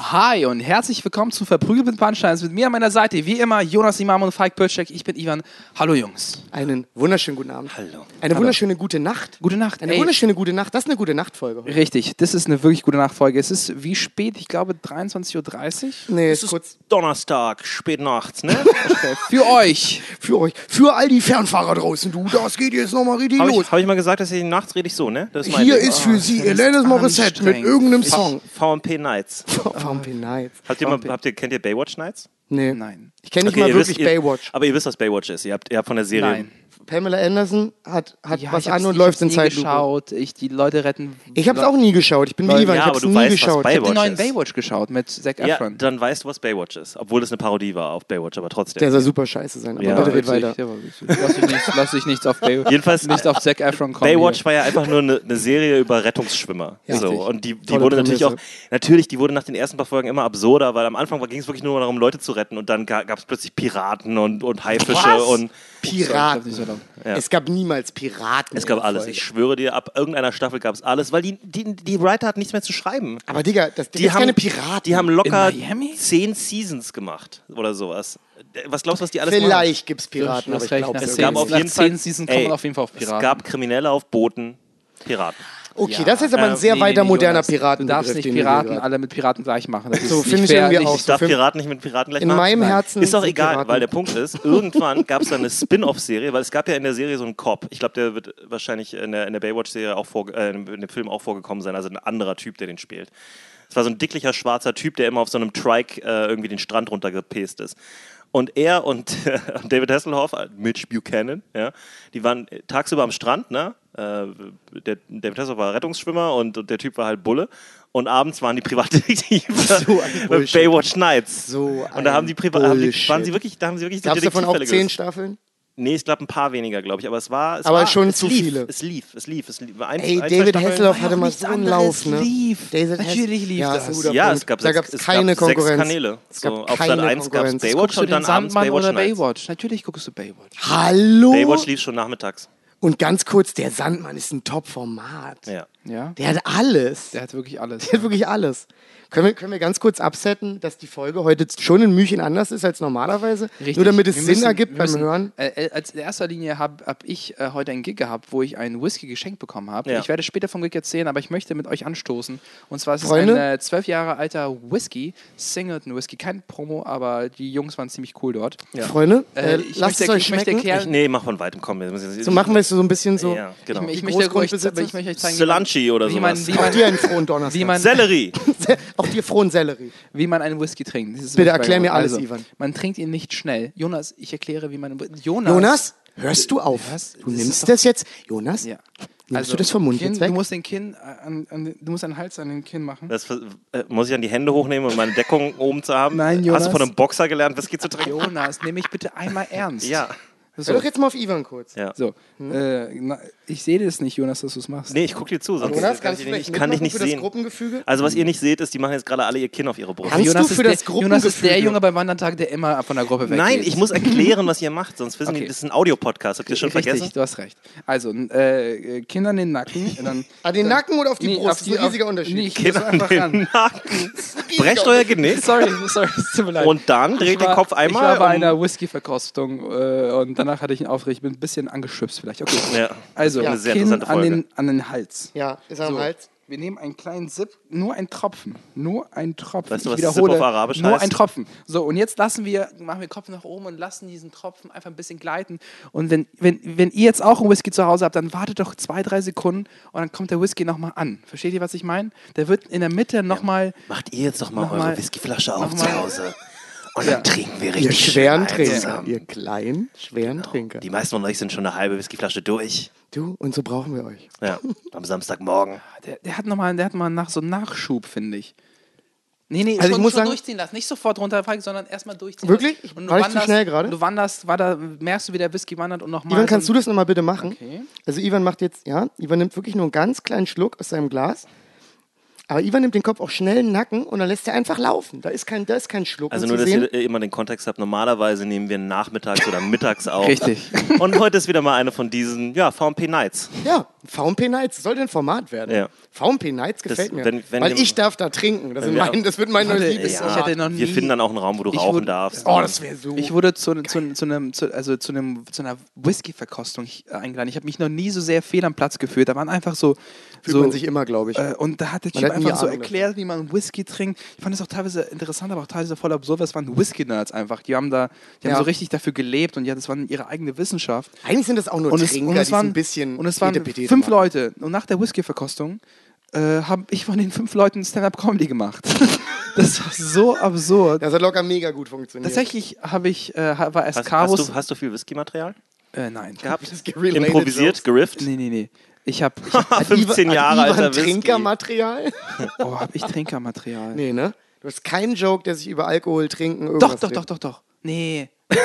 Hi und herzlich willkommen zu Verprügelt mit Punchlines. Mit mir an meiner Seite, wie immer, Jonas Imam und Falk Pötschek. Ich bin Ivan. Hallo Jungs. Einen wunderschönen guten Abend. Hallo. Eine Hallo. wunderschöne gute Nacht. Gute Nacht. Eine Ey, wunderschöne gute Nacht. Das ist eine gute Nachtfolge. heute. Richtig, das ist eine wirklich gute Nachfolge. Es ist wie spät? Ich glaube 23.30 Uhr. Nee, Es ist kurz Donnerstag, spät nachts, ne? Für euch. für euch. Für all die Fernfahrer draußen, du. Das geht jetzt nochmal richtig Habe los. ich, hab ich mal gesagt, dass ich nachts rede ich so, ne? Hier Ding. ist für Sie Alanis Morissette mit irgendeinem Song. VMP Nights. VMP Nights. Habt ihr mal, habt ihr, kennt ihr Baywatch Nights? Nee. Nein. Ich kenne nicht Okay, mal ihr wirklich wisst, ihr, Baywatch. Aber ihr wisst, was Baywatch ist. Ihr habt, ihr habt von der Serie. Nein. Pamela Anderson hat, hat Ja, was an und ich läuft hab's in nie Zeitlupe. geschaut. Ich, die Leute retten. Ich hab's auch nie geschaut. Ich bin Ivan. ja, ich aber hab's du nie weißt, geschaut. Ich habe den Baywatch neuen ist. Baywatch geschaut mit Zac Ja, Efron. dann weißt du, was Baywatch ist. Obwohl es eine Parodie war auf Baywatch, aber trotzdem. Der soll super scheiße sein. Aber Ja, bitte red weiter. Lass dich nichts, lass dich nichts auf Baywatch. Jedenfalls- nicht auf Zac Efron kommen. Baywatch hier. war ja einfach nur eine, eine Serie über Rettungsschwimmer. Ja, so. richtig. Und die, die Tolle wurde natürlich auch, natürlich, die wurde nach den ersten paar Folgen immer absurder, weil am Anfang ging es wirklich nur darum, Leute zu retten und dann gab es plötzlich Piraten und, und Haifische und Piraten. Nicht so. Ja. Es gab niemals Piraten. es gab alles. Folge. Ich schwöre dir, ab irgendeiner Staffel gab es alles, weil die, die, die Writer hatten nichts mehr zu schreiben. Aber Digga, das Die gibt's haben, keine Piraten. die haben locker zehn Seasons gemacht oder sowas. Was glaubst du, was die alles machen? Vielleicht gibt's Piraten, Du aber ich glaube Es es zehn- gab jeden Fall. Auf jeden Fall auf Piraten. Es gab Kriminelle auf Booten, Piraten. Okay, Ja. das ist aber ein Äh, sehr Nee, weiter nee, moderner Piraten. Du darfst nicht Piraten alle mit Piraten gleich machen. Das ist So, finde ich irgendwie auch. Ich darf Piraten nicht mit Piraten gleich In machen. meinem Nein. Herzen Ist doch sind egal, Piraten. weil der Punkt ist, irgendwann gab es da eine Spin-off-Serie, weil es gab ja in der Serie so einen Cop. Ich glaube, der wird wahrscheinlich in der, in der Baywatch-Serie auch vor, äh, in dem Film auch vorgekommen sein, also ein anderer Typ, der den spielt. Es war so ein dicklicher schwarzer Typ, der immer auf so einem Trike äh, irgendwie den Strand runtergepest ist. Und er und David Hasselhoff, äh, Mitch Buchanan, ja, die waren tagsüber am Strand, ne? Äh, der David Hasselhoff war Rettungsschwimmer und, und der Typ war halt Bulle. Und abends waren die Privatdetektive So. Baywatch Nights. So und da haben die, Priva haben die Bullshit. waren sie wirklich, da haben sie wirklich so Gab es davon auch zehn. Staffeln? Nee, ich glaube ein paar weniger, glaube ich. Aber es war. Es Aber war, schon es zu lief, viele. Es lief, es lief, es lief. Ein, Ey, ein, David Hasselhoff hatte mal so einen Lauf, ne? lief. David Natürlich lief ja, das. Ja, Punkt. es gab, da sechs- gab es keine gab sechs Konkurrenz. Kanäle. Es gab so, auf keine Sat 1 gab es. Baywatch und dann abends Baywatch oder Nights. Baywatch? Natürlich guckst du Baywatch. Hallo? Baywatch lief schon nachmittags. Und ganz kurz, der Sandmann ist ein Top-Format. Ja. Ja? Der hat alles. Der hat wirklich alles. Der hat wirklich alles. Können wir, können wir ganz kurz absetzen, dass die Folge heute schon ein Mühchen anders ist als normalerweise? Richtig. Nur damit es Wir Sinn müssen- ergibt beim müssen- Hören? Äh, äh, als in erster Linie habe hab ich äh, heute einen Gig gehabt, wo ich einen Whisky geschenkt bekommen habe. Ja. Ich werde später vom Gig erzählen, aber ich möchte mit euch anstoßen. Und zwar ist es Freunde? ein äh, zwölf Jahre alter Whisky, Singleton Whisky. Kein Promo, aber die Jungs waren ziemlich cool dort. Freunde, Äh, äh, ich lasst möchte- es euch ich möchte schmecken. erklären- Ich, nee, mach von weitem, komm. wir müssen- So machen wir es so ein bisschen so. Ja, genau. Ich, ich, möchte euch, ich möchte euch zeigen, wie man, Cilantro oder wie man, sowas. wie Auch man, dir einen frohen Donnerstag. wie man, Sellerie. Auch dir frohen Sellerie. wie man einen Whisky trinkt. Das ist Bitte erklär mir alles, also, Ivan. Man trinkt ihn nicht schnell. Jonas, ich erkläre, wie man. Jonas. Jonas, hörst du auf? Was? Du nimmst das jetzt. Jonas, Ja. nimmst du das vom Mund Kinn, jetzt weg? Du musst den Kinn an, an, du musst einen Hals an den Kinn machen. Das, äh, muss ich an die Hände hochnehmen, um meine Deckung oben zu haben? Nein, Hast Jonas. du von einem Boxer gelernt, Whisky zu trinken? Jonas, nimm mich bitte einmal ernst. Ja. So, Hör doch jetzt mal auf Ivan kurz. ja. so. Äh, na, ich sehe das nicht, Jonas, dass du es machst. Nee, ich guck dir zu. Sonst Jonas, kann kannst ich, du vielleicht nicht, ich kann dich nicht für das sehen. Gruppengefüge? Also, was ihr nicht seht, ist, die machen jetzt gerade alle ihr Kinn auf ihre Brust. Kannst Jonas du ist für der, das Jonas ist der Gruppengefüge- Junge beim Wandertag, der immer von der Gruppe weggeht. Nein, ich muss erklären, was ihr macht, sonst wissen Okay. die, das ist ein Audiopodcast. Habt ihr schon Richtig, vergessen? du hast recht. Also, äh, Kinder in den Nacken. Dann, An den Nacken oder auf die Nee, Brust? auf das ist ein riesiger Unterschied. Nee, ich ran. den Nacken. Brecht euer Genick Sorry, sorry, es tut mir leid. und dann Ich dreht den Kopf Ich einmal. war bei einer Whisky-Verkostung äh, und danach hatte ich einen Aufricht. Ich bin ein bisschen angeschüpft vielleicht. Okay. Ja. Also, Eine sehr Kinn an den, an den Hals. Ja, ist er am So, Hals. Wir nehmen einen kleinen Sip, nur ein Tropfen. Nur ein Tropfen. Weißt du, ich was Sip wiederhole, auf Arabisch nur heißt? ein Tropfen. So, und jetzt lassen wir, machen wir Kopf nach oben und lassen diesen Tropfen einfach ein bisschen gleiten. Und wenn, wenn, wenn ihr jetzt auch einen Whisky zu Hause habt, dann wartet doch zwei, drei Sekunden und dann kommt der Whisky nochmal an. Versteht ihr, was ich meine? Der wird in der Mitte nochmal. Macht ihr jetzt doch mal Noch eure Whiskyflasche auf zu Hause. Und Ja. dann trinken wir Ihr richtig schweren schön Trinker. zusammen. Ihr kleinen, schweren Trinker. Die meisten von euch sind schon eine halbe Whiskyflasche durch. Du, und so brauchen wir euch. Ja, am Samstagmorgen. Der, der hat nochmal noch mal nach, so einen Nachschub, finde ich. Nee, nee, Also ich schon, muss schon sagen- durchziehen lassen. Nicht sofort runterfallen, sondern erstmal durchziehen Wirklich? lassen. Und War ich zu schnell gerade? Du wanderst, war da, merkst du, wie der Whisky wandert und nochmal. Ivan, kannst du das nochmal bitte machen? Okay. Also Ivan macht jetzt, ja, Ivan nimmt wirklich nur einen ganz kleinen Schluck aus seinem Glas. Aber Ivan nimmt den Kopf auch schnell in den Nacken und dann lässt er einfach laufen. Da ist kein, da ist kein Schluck. Also nur, dass sehen, ihr immer den Kontext habt. Normalerweise nehmen wir nachmittags oder mittags auf. Richtig. Und heute ist wieder mal eine von diesen, ja, VMP Nights. Ja, VMP Nights soll ein Format werden. Ja. VMP Nights gefällt Das- mir. wenn- wenn weil ich darf da trinken. Das, wir- mein, das wird mein neues Liebesformat. ich hätte noch nie, Wir finden dann auch einen Raum, wo du rauchen wurde- darfst. Oh, das wäre so. Ich wurde zu, zu, zu, einem, zu, also zu, einem, zu einer Whisky-Verkostung eingeladen. Ich habe mich noch nie so sehr fehl am Platz gefühlt. Da waren einfach so. Fühlt so man sich immer, glaube ich. äh, und da hat der Typ hat einfach so Ahnung erklärt, wie man Whisky trinkt. Ich fand das auch teilweise interessant, aber auch teilweise voll absurd. Das waren Whisky-Nerds einfach. Die haben da, die haben Ja. so richtig dafür gelebt und ja, das war ihre eigene Wissenschaft. Eigentlich sind das auch nur Und es, Trinker, und es die so waren, ein bisschen und es waren fünf machen. Leute. Und nach der Whisky-Verkostung äh, habe ich von den fünf Leuten Stand-Up-Comedy gemacht. das war so absurd. Das hat locker mega gut funktioniert. Tatsächlich habe ich, äh, war erst Hast, Carus. hast, du, hast du viel Whisky-Material äh, nein. gehabt? Improvisiert, gerifft? Nee, nee, nee. Ich habe, hab, 15 Hat Jahre alter Whisky. Trinkermaterial? oh, hab ich Trinkermaterial? Nee, ne? Du hast keinen Joke, der sich über Alkohol, Trinken, Doch, irgendwas doch, dreht. doch, doch, doch. Nee.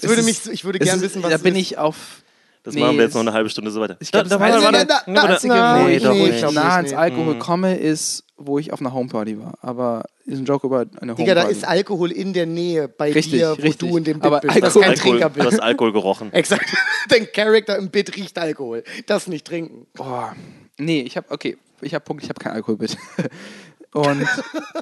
Ich würde, mich, ich würde Es gern ist- wissen, was da bin ist. ich auf. Das Nee, machen wir jetzt noch es- eine halbe Stunde so weiter. Ich glaub, das warte, Einzige- Da- da- da- nee, ich, doch wo nicht. ich glaub nah ans nee. Alkohol komme, ist, wo ich auf einer Homeparty war. Aber ist ein Joke über eine Homeparty. Digga, da ist Alkohol in der Nähe bei Richtig, dir, wo richtig. du in dem Bit Aber bist. Das ist Alkohol- kein Alkohol, Trinker du hast bist. Alkohol gerochen. Exakt. Dein Charakter im Bit riecht Alkohol. Das nicht trinken. Oh, nee, ich habe okay, ich habe Punkt, ich habe kein Alkohol bitte. Und,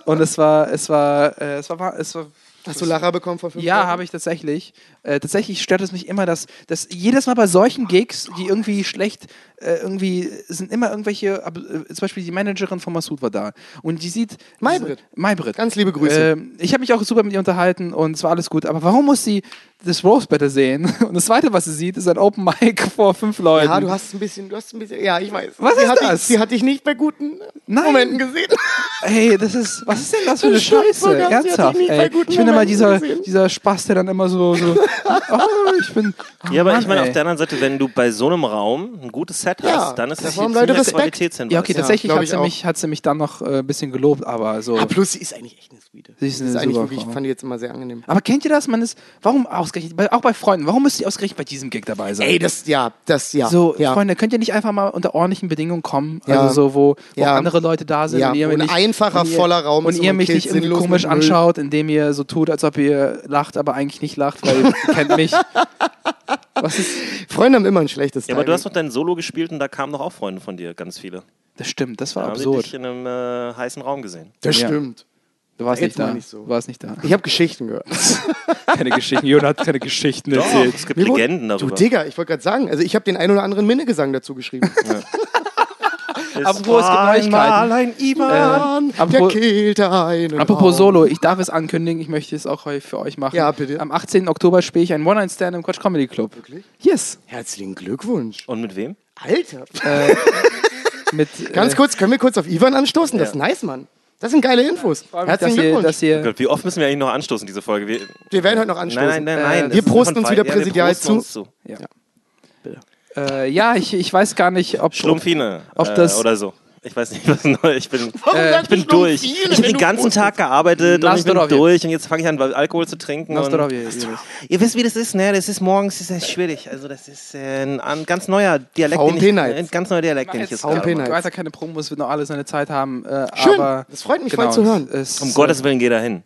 und es war, es war, äh, es war, es war. Hast du Lacher bekommen vor fünf Ja, habe ich tatsächlich. Äh, tatsächlich stört es mich immer, dass, dass jedes Mal bei solchen Gigs, die irgendwie schlecht, äh, irgendwie sind immer irgendwelche, ab- äh, zum Beispiel die Managerin von Massoud war da und die sieht. Maybrit. Maybrit. Ganz liebe Grüße. Ähm, ich habe mich auch super mit ihr unterhalten und es war alles gut. Aber warum muss sie das Rose Battle sehen? Und das Zweite, was sie sieht, ist ein Open Mic vor fünf Leuten. Ja, du hast ein bisschen, du hast ein bisschen, ja, ich weiß. Was sie ist hat das? Dich, sie hat dich nicht bei guten Nein. Momenten gesehen. Ey, das ist, was ist denn das für eine Scheiße? Ernsthaft, ey. Ich bin immer dieser, gesehen. dieser Spaß, der dann immer so, so oh, ich bin. Oh Ja, aber Mann, ich meine, auf der anderen Seite, wenn du bei so einem Raum ein gutes Set hast, Ja, dann ist da es haben hier Leute Respekt. Ja, okay, Ja, tatsächlich glaub hat sie, auch. mich, hat sie mich dann noch äh, ein bisschen gelobt, aber so. Ah, plus, sie ist eigentlich echt eine Sweete. Sie ist eine das ist eigentlich super wirklich, ich fand die jetzt immer sehr angenehm. Aber kennt ihr das? Man ist, warum ausgerechnet, bei, auch bei Freunden, warum müsst ihr ausgerechnet bei diesem Gig dabei sein? Ey, das, ja, das, ja. so, ja. Freunde, könnt ihr nicht einfach mal unter ordentlichen Bedingungen kommen? Ja. Also so, wo, wo Ja. andere Leute da sind Ja, und ihr ein nicht, einfacher, und ihr, voller Raum und und ihr mich nicht irgendwie komisch anschaut, indem ihr so tut, als ob ihr lacht, aber eigentlich nicht lacht, weil ihr kennt mich. Was ist, Freunde haben immer ein schlechtes Ja, aber du hast noch dein Solo gespielt und da kamen doch auch Freunde von dir, ganz viele. das stimmt, das war Da haben sie absurd. dich in einem äh, heißen Raum gesehen. Das Ja. stimmt. Du warst Jetzt nicht da. nicht so. Du warst nicht da. Ich habe Geschichten gehört. Keine Geschichten. Jon hat keine Geschichten Doch, erzählt. es gibt Mir wurde- Legenden Du darüber. Digga, ich wollte gerade sagen, also ich habe den ein oder anderen Minnegesang dazu geschrieben. Apropos, es gibt Neuigkeiten. ein Ivan. Ähm, Der apropos, apropos. Solo, ich darf es ankündigen, ich möchte es auch für euch machen. Ja, bitte. Am 18. Oktober spiele ich einen One-Night-Stand im Quatsch Comedy Club. Wirklich? Yes. Herzlichen Glückwunsch. Und mit wem? Alter. Mit, Ganz äh, kurz, können wir kurz auf Ivan anstoßen? Das ist Ja. nice, Mann. Das sind geile Infos. mich, Herzlichen dass ihr, Glückwunsch. dass ihr Gott, wie oft müssen wir eigentlich noch anstoßen, diese Folge? Wir, wir werden heute noch anstoßen. nein, nein, nein, nein. Äh, wir prosten uns wieder ja, präsidial zu. zu. Ja. Äh, ja, ich, ich weiß gar nicht, ob. Schlumpfine Ob äh, das- oder so. Ich weiß nicht, was neu. Ich bin, Äh, ich bin durch. Ich habe den ganzen Tag gearbeitet und ich bin durch und jetzt fange ich an, Alkohol zu trinken. Und ihr wisst, wie das ist, ne? Das ist morgens ist das schwierig. Also das ist äh, ein, ganz neuer Dialekt, den ich, ein ganz neuer Dialekt, den ich Jetzt gerade mache. weiter keine Promos, wird noch alle seine Zeit haben. Äh, Schön, aber das freut mich genau, voll zu hören. Es, Um Gottes Willen, geh da hin.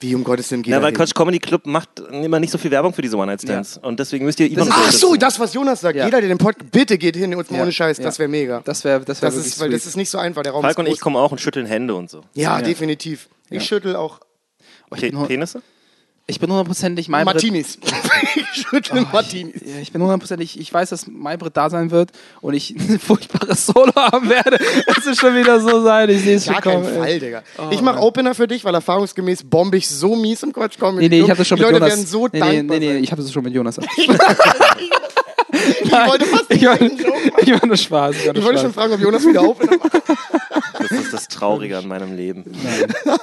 Wie um Gottes Willen geht Ja, er weil? Quatsch Comedy Club macht immer nicht so viel Werbung für diese One-Night-Stands. Und deswegen müsst ihr Ivan Ach so, das, was Jonas sagt. Ja. Jeder, der den Podcast, bitte geht hin, mal Ja, ohne Scheiß, ja. das wäre mega. Das wäre das wär Das ist, weil das ist nicht so einfach, der Raum Falk ist und ich kommen auch und schütteln Hände und so. Ja, Ja. definitiv. Ich Ja. schüttel auch ich, Pe bin, hu- Penisse? Ich bin hundertprozentig Maybrit. Martinis. ich schüttel Martinis. Ja, Ich bin hundertprozentig, ich weiß, dass Maybrit da sein wird und ich ein furchtbares Solo haben werde. Es wird schon wieder so sein, ich sehe es schon Gar keinen kommen. Fall, Digga. ich mache Opener für dich, weil erfahrungsgemäß bombe ich so mies im Quatsch Comedy Nee, nee, ich habe das schon Die mit Leute Jonas. werden so nee, nee, dankbar nee, nee, sein. ich habe das schon mit Jonas. Ich wollte fast ich, war, ich war nur Spaß. Ich, Ich wollte schon fragen, ob Jonas wieder macht. Das ist das Traurige an meinem Leben.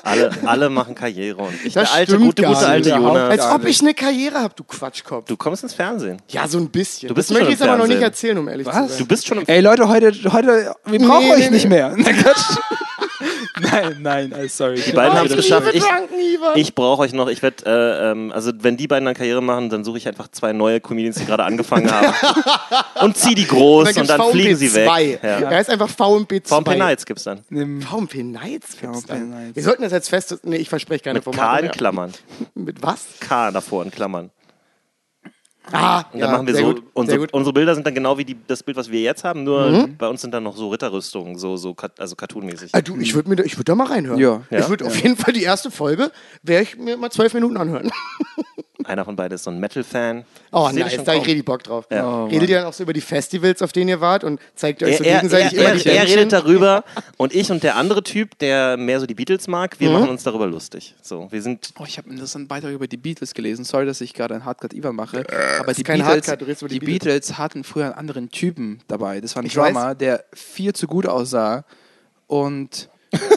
Alle, alle machen Karriere und ich, Das der alte, gute, gute alte nicht. Jonas. Als ob ich eine Karriere habe, du Quatschkopf. Du kommst ins Fernsehen. Ja, so ein bisschen. Du bist das möchte ich jetzt aber noch nicht erzählen, um ehrlich Was? zu sein. Du bist schon im Ey Leute, heute, heute wir brauchen Nee, euch nee, nicht nee. mehr. Nein, nein, äh, sorry. Die beiden haben es geschafft. Ich, ich brauche euch noch. Ich werde, äh, ähm, also wenn die beiden dann Karriere machen, dann suche ich einfach zwei neue Comedians, die gerade angefangen haben und zieh die groß und gibt's dann fliegen sie weg. VMP2. Ja. Er ist einfach VMP 2. VMP Nights gibt's dann. VMP Nights gibt's dann. Nights. Wir sollten das jetzt fest... Nee, ich verspreche keine Mit K Formate in mehr. Klammern. Mit was? K davor in Klammern. Ah, Und dann machen wir sehr so, gut, sehr unsere, gut. unsere Bilder sind dann genau wie die, das Bild, was wir jetzt haben, nur Mhm. bei uns sind dann noch so Ritterrüstungen, so, so also cartoonmäßig. Ah, du, ich würde mir, da- ich würd da mal reinhören. Ja. Ich Ja. würde auf jeden Fall die erste Folge, werde ich mir mal zwölf Minuten anhören. Einer von beiden ist so ein Metal-Fan. Oh, Ich nice, da hab ich richtig Bock drauf. Ja. Oh, Redet ihr dann auch so über die Festivals, auf denen ihr wart und zeigt euch Er, so er, er, gegenseitig er, immer die er redet darüber und ich und der andere Typ, der mehr so die Beatles mag, Mhm. wir machen uns darüber lustig. So, wir sind Oh, ich habe einen interessanten Beitrag über die Beatles gelesen. Sorry, dass ich gerade einen Hardcut Ivan mache. Aber die, Äh, Beatles, die die Beatles. hatten früher einen anderen Typen dabei. Das war ein Ich Drummer, der viel zu gut aussah und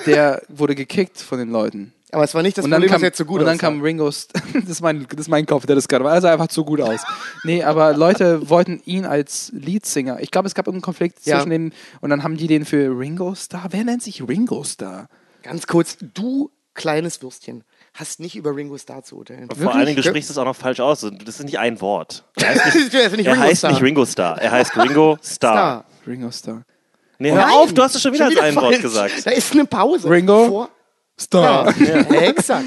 der wurde gekickt von den Leuten. Aber es war nicht das und Problem, kam, dass er zu gut Und dann aussah. kam Ringo, St das, ist mein, das ist mein Kopf, der das gerade war. Er sah einfach zu gut aus. Nee, aber Leute wollten ihn als Leadsinger. Ich glaube, es gab irgendeinen Konflikt Ja. zwischen denen und dann haben die den für Ringo Star. Wer nennt sich Ringo Star? Ganz kurz, du kleines Würstchen, hast nicht über Ringo Starr zu urteilen. vor allen Dingen, du sprichst es auch noch falsch aus. Das ist nicht ein Wort. Er heißt nicht, Das ist nicht er Ringo heißt Starr. nicht Ringo Star. Er heißt Ringo Star. Starr. Ringo Star. Nee, hör Nein, auf, du hast es schon wieder als ein Wort gesagt. Da ist eine Pause. Ringo? Vor. Star. Ja, exakt.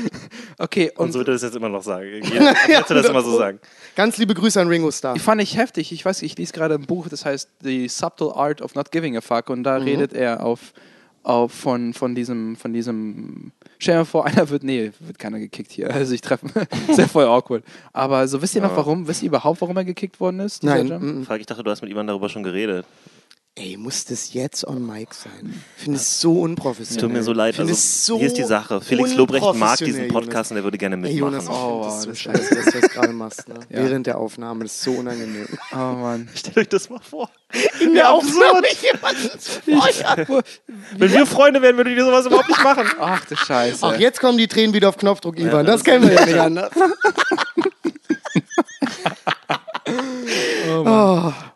Okay, Und und so wird er das jetzt immer noch sagen. Jetzt wird er das immer so sagen. Ganz liebe Grüße an Ringo Starr. Die fand ich heftig. Ich weiß, ich lese gerade ein Buch, das heißt The Subtle Art of Not Giving a Fuck und Mhm. da redet er auf, auf von, von diesem, von diesem. Stell dir mal vor, einer wird, nee, wird keiner gekickt hier. Also ich treffe, ist ja voll awkward. Aber so wisst ihr noch warum? Wisst ihr überhaupt, warum er gekickt worden ist? Nein, mm, mm. Frag, ich dachte, du hast mit Ivan darüber schon geredet. Ey, muss das jetzt on mic sein? Ich finde es so unprofessionell. Tut mir so leid. Also, es so hier ist die Sache. Felix Lobrecht mag diesen Podcast und er würde gerne Ey, Jonas, mitmachen. Oh, das so das ist scheiße, dass du das gerade machst. Ne? Ja. Während der Aufnahme. Das ist so unangenehm. Oh Mann. Stellt euch das mal vor. In der Aufnahme jemanden. Wenn wir Freunde wären, würden wir sowas überhaupt nicht machen. Ach du Scheiße. Ach, jetzt kommen die Tränen wieder auf Knopfdruck, Ivan. das kennen wir ja nicht anders.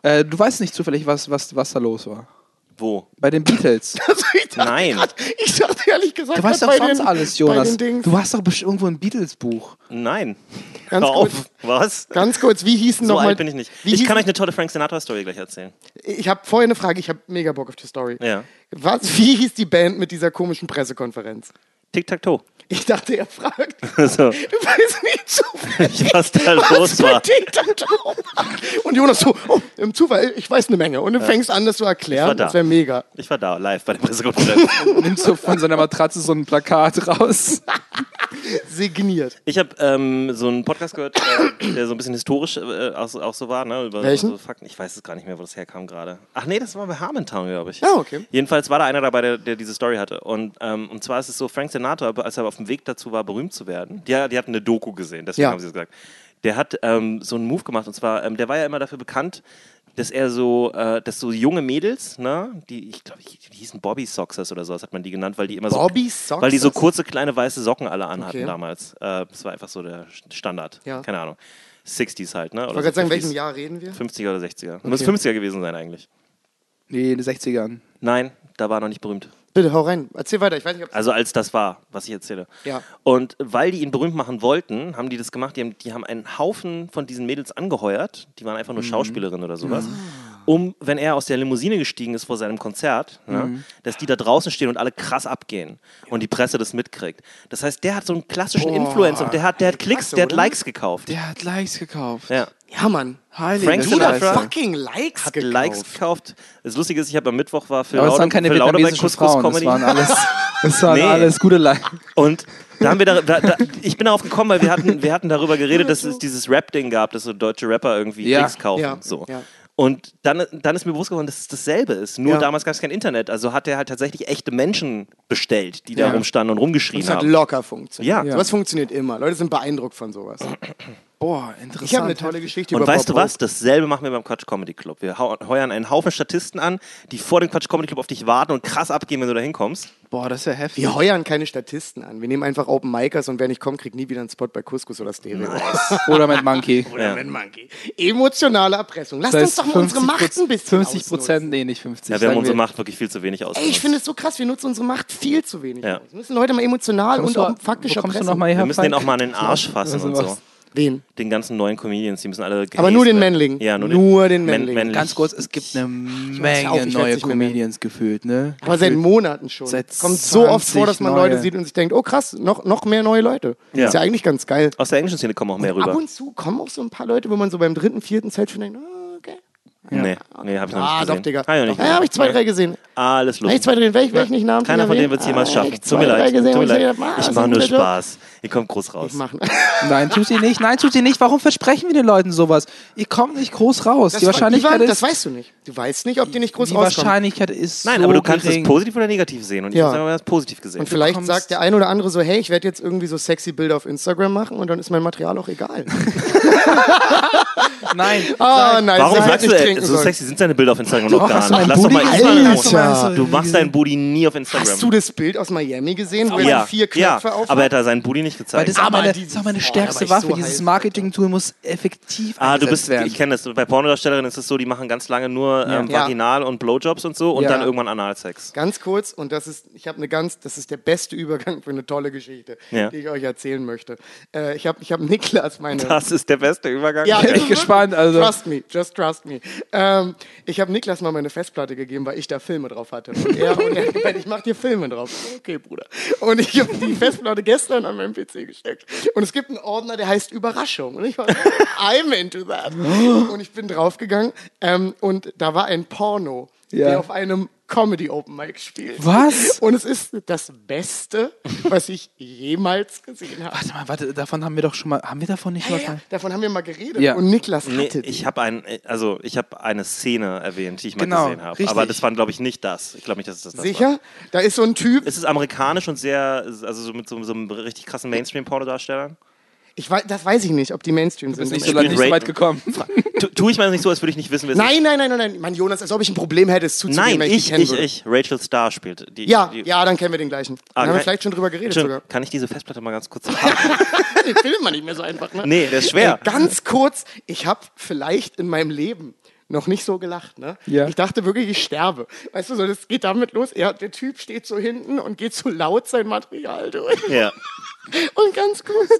Äh, du weißt nicht zufällig, was, was, was da los war. Wo? Bei den Beatles. Also ich dachte Nein. grad- ich dachte ehrlich gesagt, Du weißt doch sonst den, alles, Jonas. Du hast doch bestimmt irgendwo ein Beatles-Buch. Nein. Ganz Hör kurz. auf. Was? Ganz kurz, wie hießen So nochmal... alt bin ich nicht. Wie Ich kann euch eine tolle Frank Sinatra-Story gleich erzählen. Ich habe vorher eine Frage, ich habe mega Bock auf die Story. Ja. Was, wie hieß die Band mit dieser komischen Pressekonferenz? Tic-Tac-Toe. Ich dachte, er fragt. So, Du weißt nicht zufällig, was da los was bei war. Und Jonas so, oh, im Zufall, ich weiß eine Menge. Und du fängst an, das zu erklären. da. Das wäre mega. Ich war da, live bei der Pressekonferenz. Nimmt so von seiner Matratze so ein Plakat raus. Signiert. Ich habe ähm, so einen Podcast gehört, äh, der so ein bisschen historisch äh, auch, so- auch so war. Ne? Über Welchen? So Fakten. Ich weiß es gar nicht mehr, wo das herkam gerade. Ach nee, das war bei Harmontown, glaube ich. Ah, okay. Jedenfalls war da einer dabei, der, der diese Story hatte. Und, ähm, und zwar ist es so, Frank Sinatra, als er auf dem Weg dazu war, berühmt zu werden, die, die hatten eine Doku gesehen, deswegen Ja. haben sie es gesagt. Der hat ähm, so einen Move gemacht und zwar, ähm, der war ja immer dafür bekannt, dass er so, äh, dass so junge Mädels, ne, die, ich glaube, die, die hießen Bobby Soxers oder sowas hat man die genannt, weil die immer Bobby so, Soxers? weil die so kurze kleine weiße Socken alle anhatten Okay. damals. Äh, das war einfach so der Standard. Ja. Keine Ahnung. 60s halt, ne? Ich wollte gerade sagen, welchem Jahr reden wir? 50er oder 60er. Muss 50er gewesen sein eigentlich. Nee, in den 60ern. Nein, da war er noch nicht berühmt. Bitte, hau rein. Erzähl weiter. Ich weiß nicht, ob Also als das war, was ich erzähle. Ja. Und weil die ihn berühmt machen wollten, haben die das gemacht. Die haben, die haben einen Haufen von diesen Mädels angeheuert. Die waren einfach nur Schauspielerinnen oder sowas. Um, wenn er aus der Limousine gestiegen ist vor seinem Konzert, ne, dass die da draußen stehen und alle krass abgehen und die Presse das mitkriegt. Das heißt, der hat so einen klassischen Influencer und der hat, der hat Klicks, Klasse, der hat oder? Likes gekauft. Der hat Likes gekauft. Ja. Ja, Mann. Heilige Frank Sinatra. fucking Likes Hat gekauft. Likes gekauft. Das Lustige ist, ich habe am Mittwoch war für Aber es waren Lauder, keine für vietnamesischen Couscous Frauen. Das Comedy. waren alles, das waren Nee. alles gute Likes. Und da haben wir da, da, da, ich bin darauf gekommen, weil wir hatten, wir hatten darüber geredet, dass es dieses Rap-Ding gab, dass so deutsche Rapper irgendwie Ja. Klicks kaufen. Ja, So. ja. Und dann, dann ist mir bewusst geworden, dass es dasselbe ist. Nur Ja. damals gab es kein Internet. Also hat er halt tatsächlich echte Menschen bestellt, die da Ja. rumstanden und rumgeschrien Das hat haben. locker funktioniert. Ja. Sowas funktioniert immer. Leute sind beeindruckt von sowas. Boah, interessant. Ich habe eine tolle Geschichte Und über weißt du Bob was? Dasselbe machen wir beim Quatsch Comedy Club. Wir heuern einen Haufen Statisten an, die vor dem Quatsch Comedy Club auf dich warten und krass abgehen, wenn du da hinkommst. Boah, das wäre heftig. Wir heuern keine Statisten an. Wir nehmen einfach Open Micers und wer nicht kommt, kriegt nie wieder einen Spot bei Couscous oder Stereo. Oder mit Monkey. Oder Ja. wenn Monkey. Emotionale Erpressung. Lasst Das uns heißt, doch mal unsere Macht ein bisschen 50 Prozent, nee, nicht 50. Ja, wir haben unsere Macht wirklich viel zu wenig aus. Ey, ich finde es so krass, wir nutzen unsere Macht viel zu wenig. Ja. aus. Wir müssen Leute mal emotional Kommst und du- auch faktisch du erpressen. wir müssen den auch mal an den Arsch fassen und du so. Wen? Den ganzen neuen Comedians, die müssen alle Aber nur den werden. Männling. Ja, nur, Nur den Män- Männling. männlich. Ganz kurz, es gibt eine Menge werd's neue. Comedians gefühlt, ne? Aber seit Monaten schon. Seit Kommt so oft 20 vor, dass man neue. Leute sieht und sich denkt, oh krass, noch, noch mehr neue Leute. Ja. Ist ja eigentlich ganz geil. Aus der englischen Szene kommen auch mehr Ab rüber. und zu kommen auch so ein paar Leute, wo man so beim dritten, vierten Zeit schon denkt, ah, okay. Nee, nee, hab ich noch Ah, nicht doch, gesehen. Digga. Hab ich noch nicht Ja, habe ich zwei, drei gesehen. Alles Habe lustig. ich zwei, drei, werd ich nicht namentlich Keiner von denen wird es jemals Ah, schaffen. ich Tut zwei, mir drei leid. gesehen, Tut mir ich leid. ah, Ich ist nur. Spaß. Ihr kommt groß raus. Nein, tut sie nicht. Nein, tut sie nicht. Warum versprechen wir den Leuten sowas? Ihr kommt nicht groß raus. Das, die Wahrscheinlichkeit Ivan, ist. das weißt du nicht. Du weißt nicht, ob die nicht groß die rauskommen. Wahrscheinlichkeit ist. Nein, so aber du kannst gering. es positiv oder negativ sehen. Und ich Ja. habe es positiv gesehen. Und vielleicht sagt der ein oder andere so, hey, ich werde jetzt irgendwie so sexy Bilder auf Instagram machen und dann ist mein Material auch egal. Nein. Ah, nein, Warum sag, sagst du, trinken so sexy sind deine Bilder auf Instagram Doch, noch gar nicht? Lass doch mal Booty Instagram. Du machst deinen Booty nie auf Instagram. Hast du das Bild aus Miami gesehen, wo er ja, die vier ja, Knöpfe auf aber er hat da seinen Booty nicht Weil gezeigt. das ist auch Aber meine, dieses- das ist auch meine oh, stärkste ich Waffe. so Dieses Marketing-Tool muss effektiv Ah, du bist, werden. ich kenne das. Bei Pornodarstellerinnen ist es so, die machen ganz lange nur ähm, Ja. Vaginal- und Blowjobs und so und Ja. dann irgendwann Analsex. Ganz kurz, und das ist, ich habe eine ganz, das ist der beste Übergang für eine tolle Geschichte, Ja. die ich euch erzählen möchte. Äh, ich habe ich hab Niklas meine. Das ist der beste Übergang. Ja, bin ist echt es gespannt, also. Trust me, just trust me. Ähm, ich habe Niklas mal meine Festplatte gegeben, weil ich da Filme drauf hatte. Und er, und er hat gemeint, ich mach dir Filme drauf. Okay, Bruder. Und ich habe die Festplatte gestern an meinen PC gesteckt. Und es gibt einen Ordner, der heißt Überraschung. Und ich war, I'm into that. Und ich bin draufgegangen ähm, und da war ein Porno, Ja. der auf einem Comedy Open Mic spielt. Was? Und es ist das Beste, was ich jemals gesehen habe. Warte mal, warte, davon haben wir doch schon mal. Haben wir davon nicht Ja, was? ja, davon haben wir mal geredet. Ja. Und Niklas Nee, hatte die. ich habe ein, also ich habe eine Szene erwähnt, die ich mal Genau, gesehen habe. Aber das war, glaube ich, nicht das. Ich glaube nicht, dass es das, das war. Sicher? Da ist so ein Typ, Es ist amerikanisch und sehr, also so mit so, so einem richtig krassen Mainstream-Pornodarsteller. Ich weiß, das weiß ich nicht, ob die Mainstream sind. Ist nicht aber- so, lange, nicht so weit gekommen. Tu, tu ich mal nicht so, als würde ich nicht wissen, wer es ist. Nein, nein, nein, nein, nein. Mann, Jonas, als ob ich ein Problem hätte, es zuzugeben, Nein, wenn ich, ich, ich, ich. Rachel Starr spielt. Die, Ja, die, ja, dann kennen wir den gleichen. Ah, dann haben wir vielleicht schon drüber geredet Schön, sogar. Kann ich diese Festplatte mal ganz kurz haben? Den findet man nicht mehr so einfach, ne? nee, der ist schwer. Ey, ganz kurz, ich habe vielleicht in meinem Leben noch nicht so gelacht, ne? Ja. Ich dachte wirklich, ich sterbe. Weißt du, so, das geht damit los. Er, der Typ steht so hinten und geht so laut sein Material durch. ja. Und ganz kurz,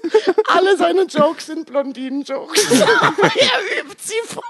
alle seine Jokes sind Blondinen-Jokes. er übt sie voll.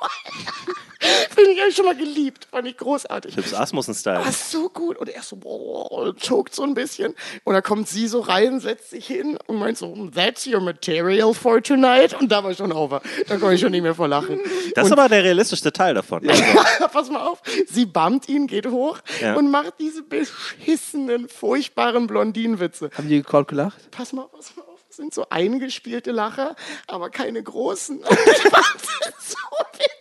Finde ich eigentlich schon mal geliebt. Fand ich großartig. Chips Asmussen-Style. Ah, so gut. Und er so, boah, choked so ein bisschen. Und dann kommt sie so rein, setzt sich hin und meint so, that's your material for tonight. Und da war schon over. Da konnte ich schon nicht mehr vor lachen. Das ist aber der realistischste Teil davon. Also, Pass mal auf. Sie bammt ihn, geht hoch Ja. und macht diese beschissenen, furchtbaren Blondinenwitze. Haben die geklaut gelacht? Pass mal, pass mal auf. Das sind so eingespielte Lacher, aber keine großen. Und ich fand so witzig,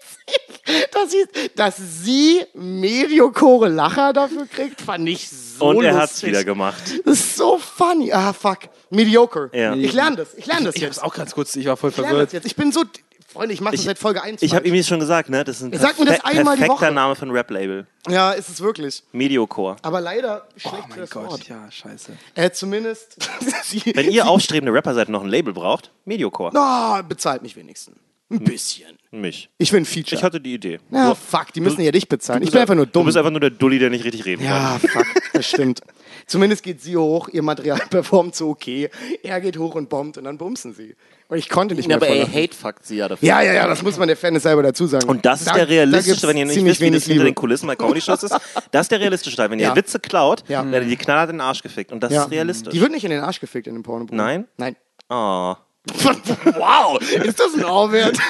dass sie, dass sie mediokore Lacher dafür kriegt, fand ich so und er lustig. hat's wieder gemacht. Das ist so funny. Ah, fuck. Mediocre. Ja. Ich lerne das. Ich lerne das Ich jetzt. hab's auch ganz kurz, ich war voll Ich verwirrt. jetzt. Ich bin so, Freunde, ich mache das seit Folge 1. Ich habe ihm jetzt schon gesagt, ne? Das ist ein Sag mir das einmal die perfekter Woche. Name für ein Rap-Label. Ja, ist es wirklich. Mediocore. Aber leider schlägt Oh mein das Gott, Wort. ja, scheiße. Äh, zumindest. Wenn ihr aufstrebende Rapper seid und noch ein Label braucht, Mediocore. Oh, bezahlt mich wenigstens. Ein bisschen. Mich. Ich will ein Feature. Ich hatte die Idee. ja, So, fuck, die müssen ja dich bezahlen. Ich bin einfach nur Du dumm. bist einfach nur der Dulli, der nicht richtig reden kann. Ja, fuck, das stimmt. Zumindest geht sie hoch, ihr Material performt so okay. Er geht hoch und bombt und dann bumsen sie. Und ich konnte nicht mehr aber er lachen. hate-fuckt sie ja dafür. Ja, ja, ja, das muss man der Fan selber dazu sagen. Und das ist Da- der realistische, wenn ihr nicht wisst, wie das hinter den Kulissen bei Comedy-Shows ist. Das ist der realistische Teil. Wenn ihr Ja. Witze klaut, Ja. werdet ihr knallhart in den Arsch gefickt. Und das Ja. ist realistisch. Die wird nicht in den Arsch gefickt in dem Porno. Nein? Nein. Oh. wow, ist das ein Ohrwert?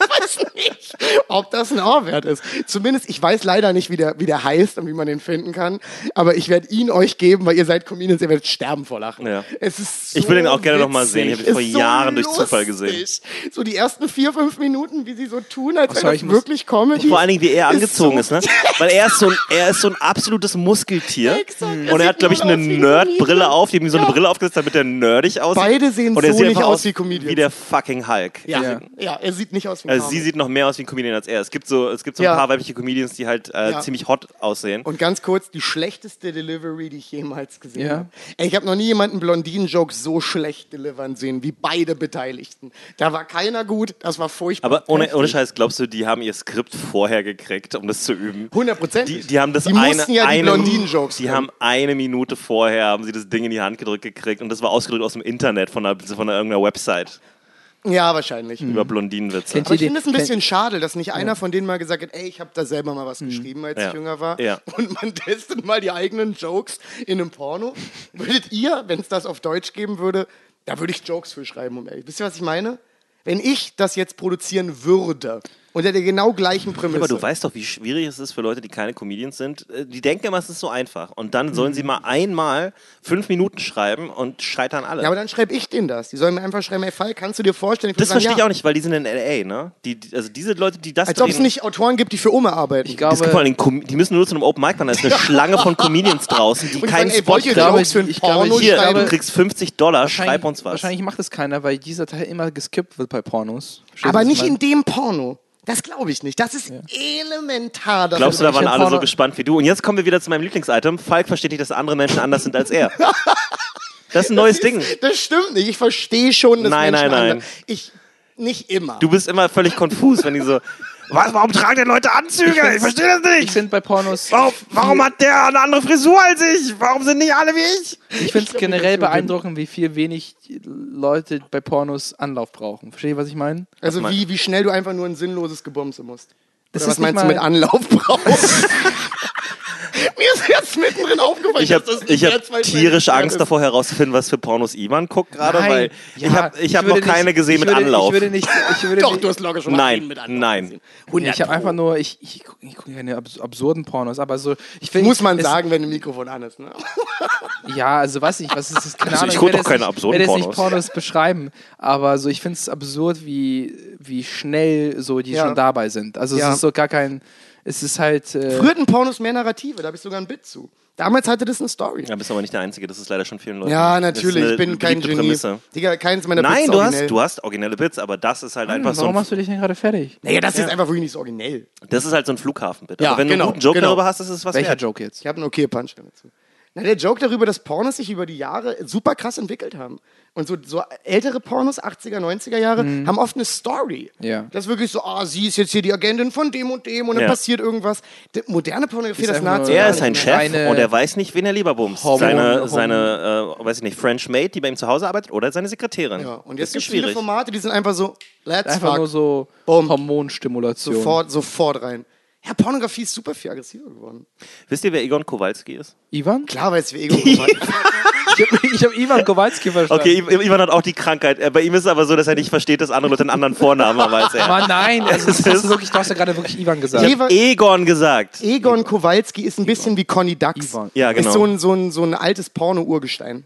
ich weiß nicht, ob das ein Ohrwert ist. Zumindest, ich weiß leider nicht, wie der, wie der heißt und wie man den finden kann. Aber ich werde ihn euch geben, weil ihr seid Comedians, ihr werdet sterben vor Lachen. Ja. Es ist so Ich will den auch gerne noch mal witzig. sehen. Ich hab ihn vor Ist so Jahren durch Zufall gesehen. So die ersten vier, fünf Minuten, wie sie so tun, als sorry, wäre ich das wirklich Comedy. Vor allen Dingen, wie er Ist angezogen so- ist, ne? Weil er ist so ein, er ist so ein absolutes Muskeltier. Exakt. Und er hat, glaube ich, eine wie Nerd-Brille auf. Die haben ihm so eine Ja. Brille aufgesetzt, damit er nerdig aussieht. Beide sehen Und er so sieht nicht aus aus wie Comedians. wie der fucking Hulk. ja. Ja. ja, er sieht nicht aus wie ein Also sie sieht noch mehr aus wie ein Comedian als er. Es gibt so, es gibt so ein Ja. paar weibliche Comedians, die halt äh, Ja. ziemlich hot aussehen. Und ganz kurz, die schlechteste Delivery, die ich jemals gesehen Ja. habe. Ey, Ich habe noch nie jemanden Blondinen-Joke so schlecht delivern sehen, wie beide Beteiligten. Da war keiner gut, das war furchtbar. Aber ohne, ohne Scheiß, glaubst du, die haben ihr Skript vorher gekriegt, um das zu üben? 100 Prozent. Die, die haben das die eine, ja die eine, Blondinen-Jokes Die können. haben eine Minute vorher haben sie das Ding in die Hand gedrückt gekriegt und das war ausgedrückt aus dem Internet von, einer, von einer, irgendeiner Website Ja, wahrscheinlich. über Blondinenwitze. Aber ich finde es ein bisschen schade, dass nicht einer von denen mal gesagt hat, ey, ich habe da selber mal was geschrieben, als Ja. ich jünger war. Ja. Und man testet mal die eigenen Jokes in einem Porno. Würdet ihr, wenn es das auf Deutsch geben würde, da würde ich Jokes für schreiben, um ehrlich. Wisst ihr, was ich meine? Wenn ich das jetzt produzieren würde, unter der genau gleichen Prämisse. Aber du weißt doch, wie schwierig es ist für Leute, die keine Comedians sind. Äh, Die denken immer, es ist so einfach. Und dann sollen sie mal einmal fünf Minuten schreiben und scheitern alle. ja, aber dann schreibe ich denen das. Die sollen mir einfach schreiben, ey, Fall, kannst du dir vorstellen? das würde sagen, verstehe ich ja. auch nicht, weil die sind in L.A., ne? Die, also diese Leute, die das Als ob es nicht Autoren gibt, die für Oma arbeiten. Ich Das gibt vor glaube, allen Dingen Com- die müssen nur zu einem Open Mic machen. Da ist eine Schlange von Comedians draußen, die Und keinen ich Spot kriegen. glaube, Jokes für ein ich glaube, Hier, schreiben? du kriegst 50 Dollar, schreib wahrscheinlich, uns was. wahrscheinlich macht das keiner, weil dieser Teil immer geskippt wird bei Pornos. Verstehst du, Aber ich nicht in dem Porno. Das glaube ich nicht. Das ist elementar. dafür, Glaubst du, da waren alle so gespannt wie du? Und jetzt kommen wir wieder zu meinem Lieblingsitem. Falk versteht nicht, dass andere Menschen anders sind als er. Das ist ein neues Ding. Das stimmt nicht. Ich verstehe schon, dass Nein, Menschen nein, nein. andere- Ich nicht immer. Du bist immer völlig konfus, wenn die so. Was, warum tragen denn Leute Anzüge? Ich, verstehe das Ich nicht. finde bei Pornos. Warum, warum hat der eine andere Frisur als ich? Warum sind nicht alle wie ich? Ich finde es generell beeindruckend, wie viel wenig Leute bei Pornos Anlauf brauchen. Versteht ihr, was ich meine? also wie, wie schnell du einfach nur ein sinnloses Gebumse musst. Das Oder ist was meinst du mit Anlauf brauchst? Mir ist jetzt mittendrin aufgefallen. Ich habe dass das ich hab jetzt, weil es tierische Angst ist. davor herauszufinden, was für Pornos Ivan guckt gerade, Nein. weil Ja, ich habe ich hab würde noch keine nicht- gesehen ich mit würde, Anlauf. Ich würde nicht. Ich würde Doch, nicht, du hast locker schon Nein, mit Anlauf nein. 100 ich habe einfach nur, ich, ich, gucke ich guck keine abs absurden Pornos, aber so, ich will, Muss man es, sagen, wenn ein Mikrofon an ist. Ne? Ja, also weiß ich, was ist das? Keine Also Ahnung. ich guck werde doch keine nicht- absurden werde jetzt nicht Pornos. Pornos beschreiben, aber so, ich finde es absurd, wie, wie schnell so die Ja. schon dabei sind. Also Ja. es ist so gar kein, es ist halt, äh, Früher hatten Pornos mehr Narrative, da habe ich sogar ein Bit zu. Damals hatte das eine Story. Ja, bist aber nicht der Einzige, das ist leider schon vielen Leuten. Ja, Das ist natürlich, ich bin kein Genie. Prämisse. Digga, keins meiner Nein, Bits du originell. hast, du hast originelle Bits, aber das ist halt einfach so warum ein, machst du dich denn gerade fertig? Naja, das ist einfach wirklich nicht so originell. das ist halt so ein Flughafenbit. Ja, aber wenn du genau, einen guten Joke genau. darüber hast, ist es was Welcher wert. Joke jetzt? Ich habe eine okay Punchline dazu. Na, der Joke darüber, dass Pornos sich über die Jahre super krass entwickelt haben. Und so, so ältere Pornos, 80er, 90er Jahre, haben oft eine Story. Ja. Das ist wirklich so, ah, sie ist jetzt hier die Agentin von dem und dem und dann Ja. passiert irgendwas. Die moderne Pornografie, Ist das einfach nahezu Er ist ein Chef und er weiß nicht, wen er lieber bumst. Hormon- seine, Hormon- seine äh, weiß ich nicht, French Maid, die bei ihm zu Hause arbeitet, oder seine Sekretärin. Ja, und jetzt gibt es viele. Formate, die sind einfach so, let's Einfach fuck, nur so Bumm. Hormonstimulation. sofort, sofort rein. Ja, Pornografie ist super viel aggressiver geworden. Wisst ihr, wer Egon Kowalski ist? Ivan? Klar weiß wir Ego gemacht. Ich habe ich hab Ivan Kowalski verstanden. Okay, Ivan hat auch die Krankheit. Äh, Bei ihm ist es aber so, dass er nicht versteht, dass andere Leute einen anderen Vornamen haben als er. Mann, nein, also, das hast du, wirklich, du hast ja gerade wirklich Ivan gesagt. Ich hab Egon gesagt. Egon Kowalski ist ein bisschen wie Conny Dax. Ivan. Ja, genau. Ist so ein, so ein, so ein altes Porno-Urgestein.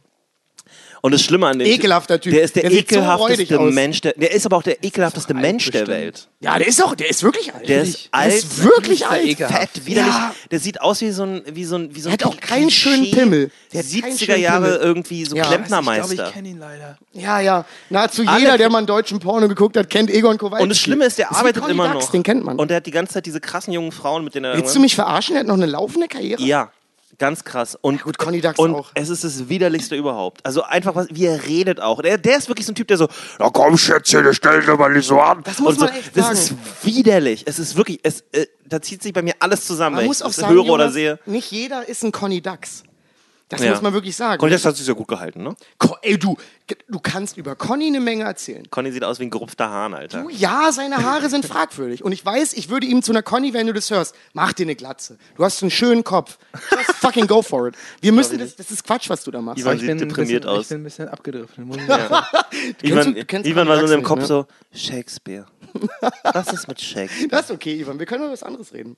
Und das Schlimme an dem Ekelhafter Typ. Der ist der, Der so ekelhafteste aus. Mensch, der, der ist aber auch der ekelhafteste Mensch der bestimmt. Welt. Ja, der ist auch, der ist wirklich alt. Der ist alt, der ist wirklich ist alt. ekelhaft. fett, widerlich. Ja. Der sieht aus wie so ein, wie so ein, wie so ein Der hat auch keinen schönen Pimmel. Der hat keinen 70er schönen Jahre Pimmel. irgendwie so Ja. ich glaube, Klempnermeister. ich kenne ihn leider. Ja, ja. Nahezu Alle- jeder, der mal einen deutschen Porno geguckt hat, kennt Egon Kowalski. Und das Schlimme ist, der Das arbeitet immer Dax, noch. Den kennt man. Und der hat die ganze Zeit diese krassen jungen Frauen, mit denen er Willst du mich verarschen? Der hat noch eine laufende Karriere? Ja, ganz krass. Und, gut, Conny Dax und auch. es ist das widerlichste überhaupt. Also einfach, was, wie er redet auch. Der, der ist wirklich so ein Typ, der so, na komm Schätzchen, stell dich doch mal nicht so an. Das muss und so, man echt Das sagen. ist widerlich. Es ist wirklich, es, äh, da zieht sich bei mir alles zusammen, Man wenn muss ich auch das sagen, höre oder Jonas, sehe. nicht jeder ist ein Conny Dax. Das Ja. muss man wirklich sagen. Conny Dax hat sich ja gut gehalten, ne? Co- Ey, du, du kannst über Conny eine Menge erzählen. Conny sieht aus wie ein gerupfter Hahn, Alter. Du, ja, seine Haare sind fragwürdig. Und ich weiß, ich würde ihm zu einer Conny, wenn du das hörst, mach dir eine Glatze. Du hast einen schönen Kopf. Just fucking go for it. Wir müssen das, das ist Quatsch, was du da machst. Ivan Ich sieht bin, ein deprimiert bisschen, aus. ich bin ein bisschen abgedriftet. Ivan, war so in seinem Kopf ne? so, Shakespeare. Was ist mit Shakespeare? Das ist okay, Ivan. Wir können über was anderes reden.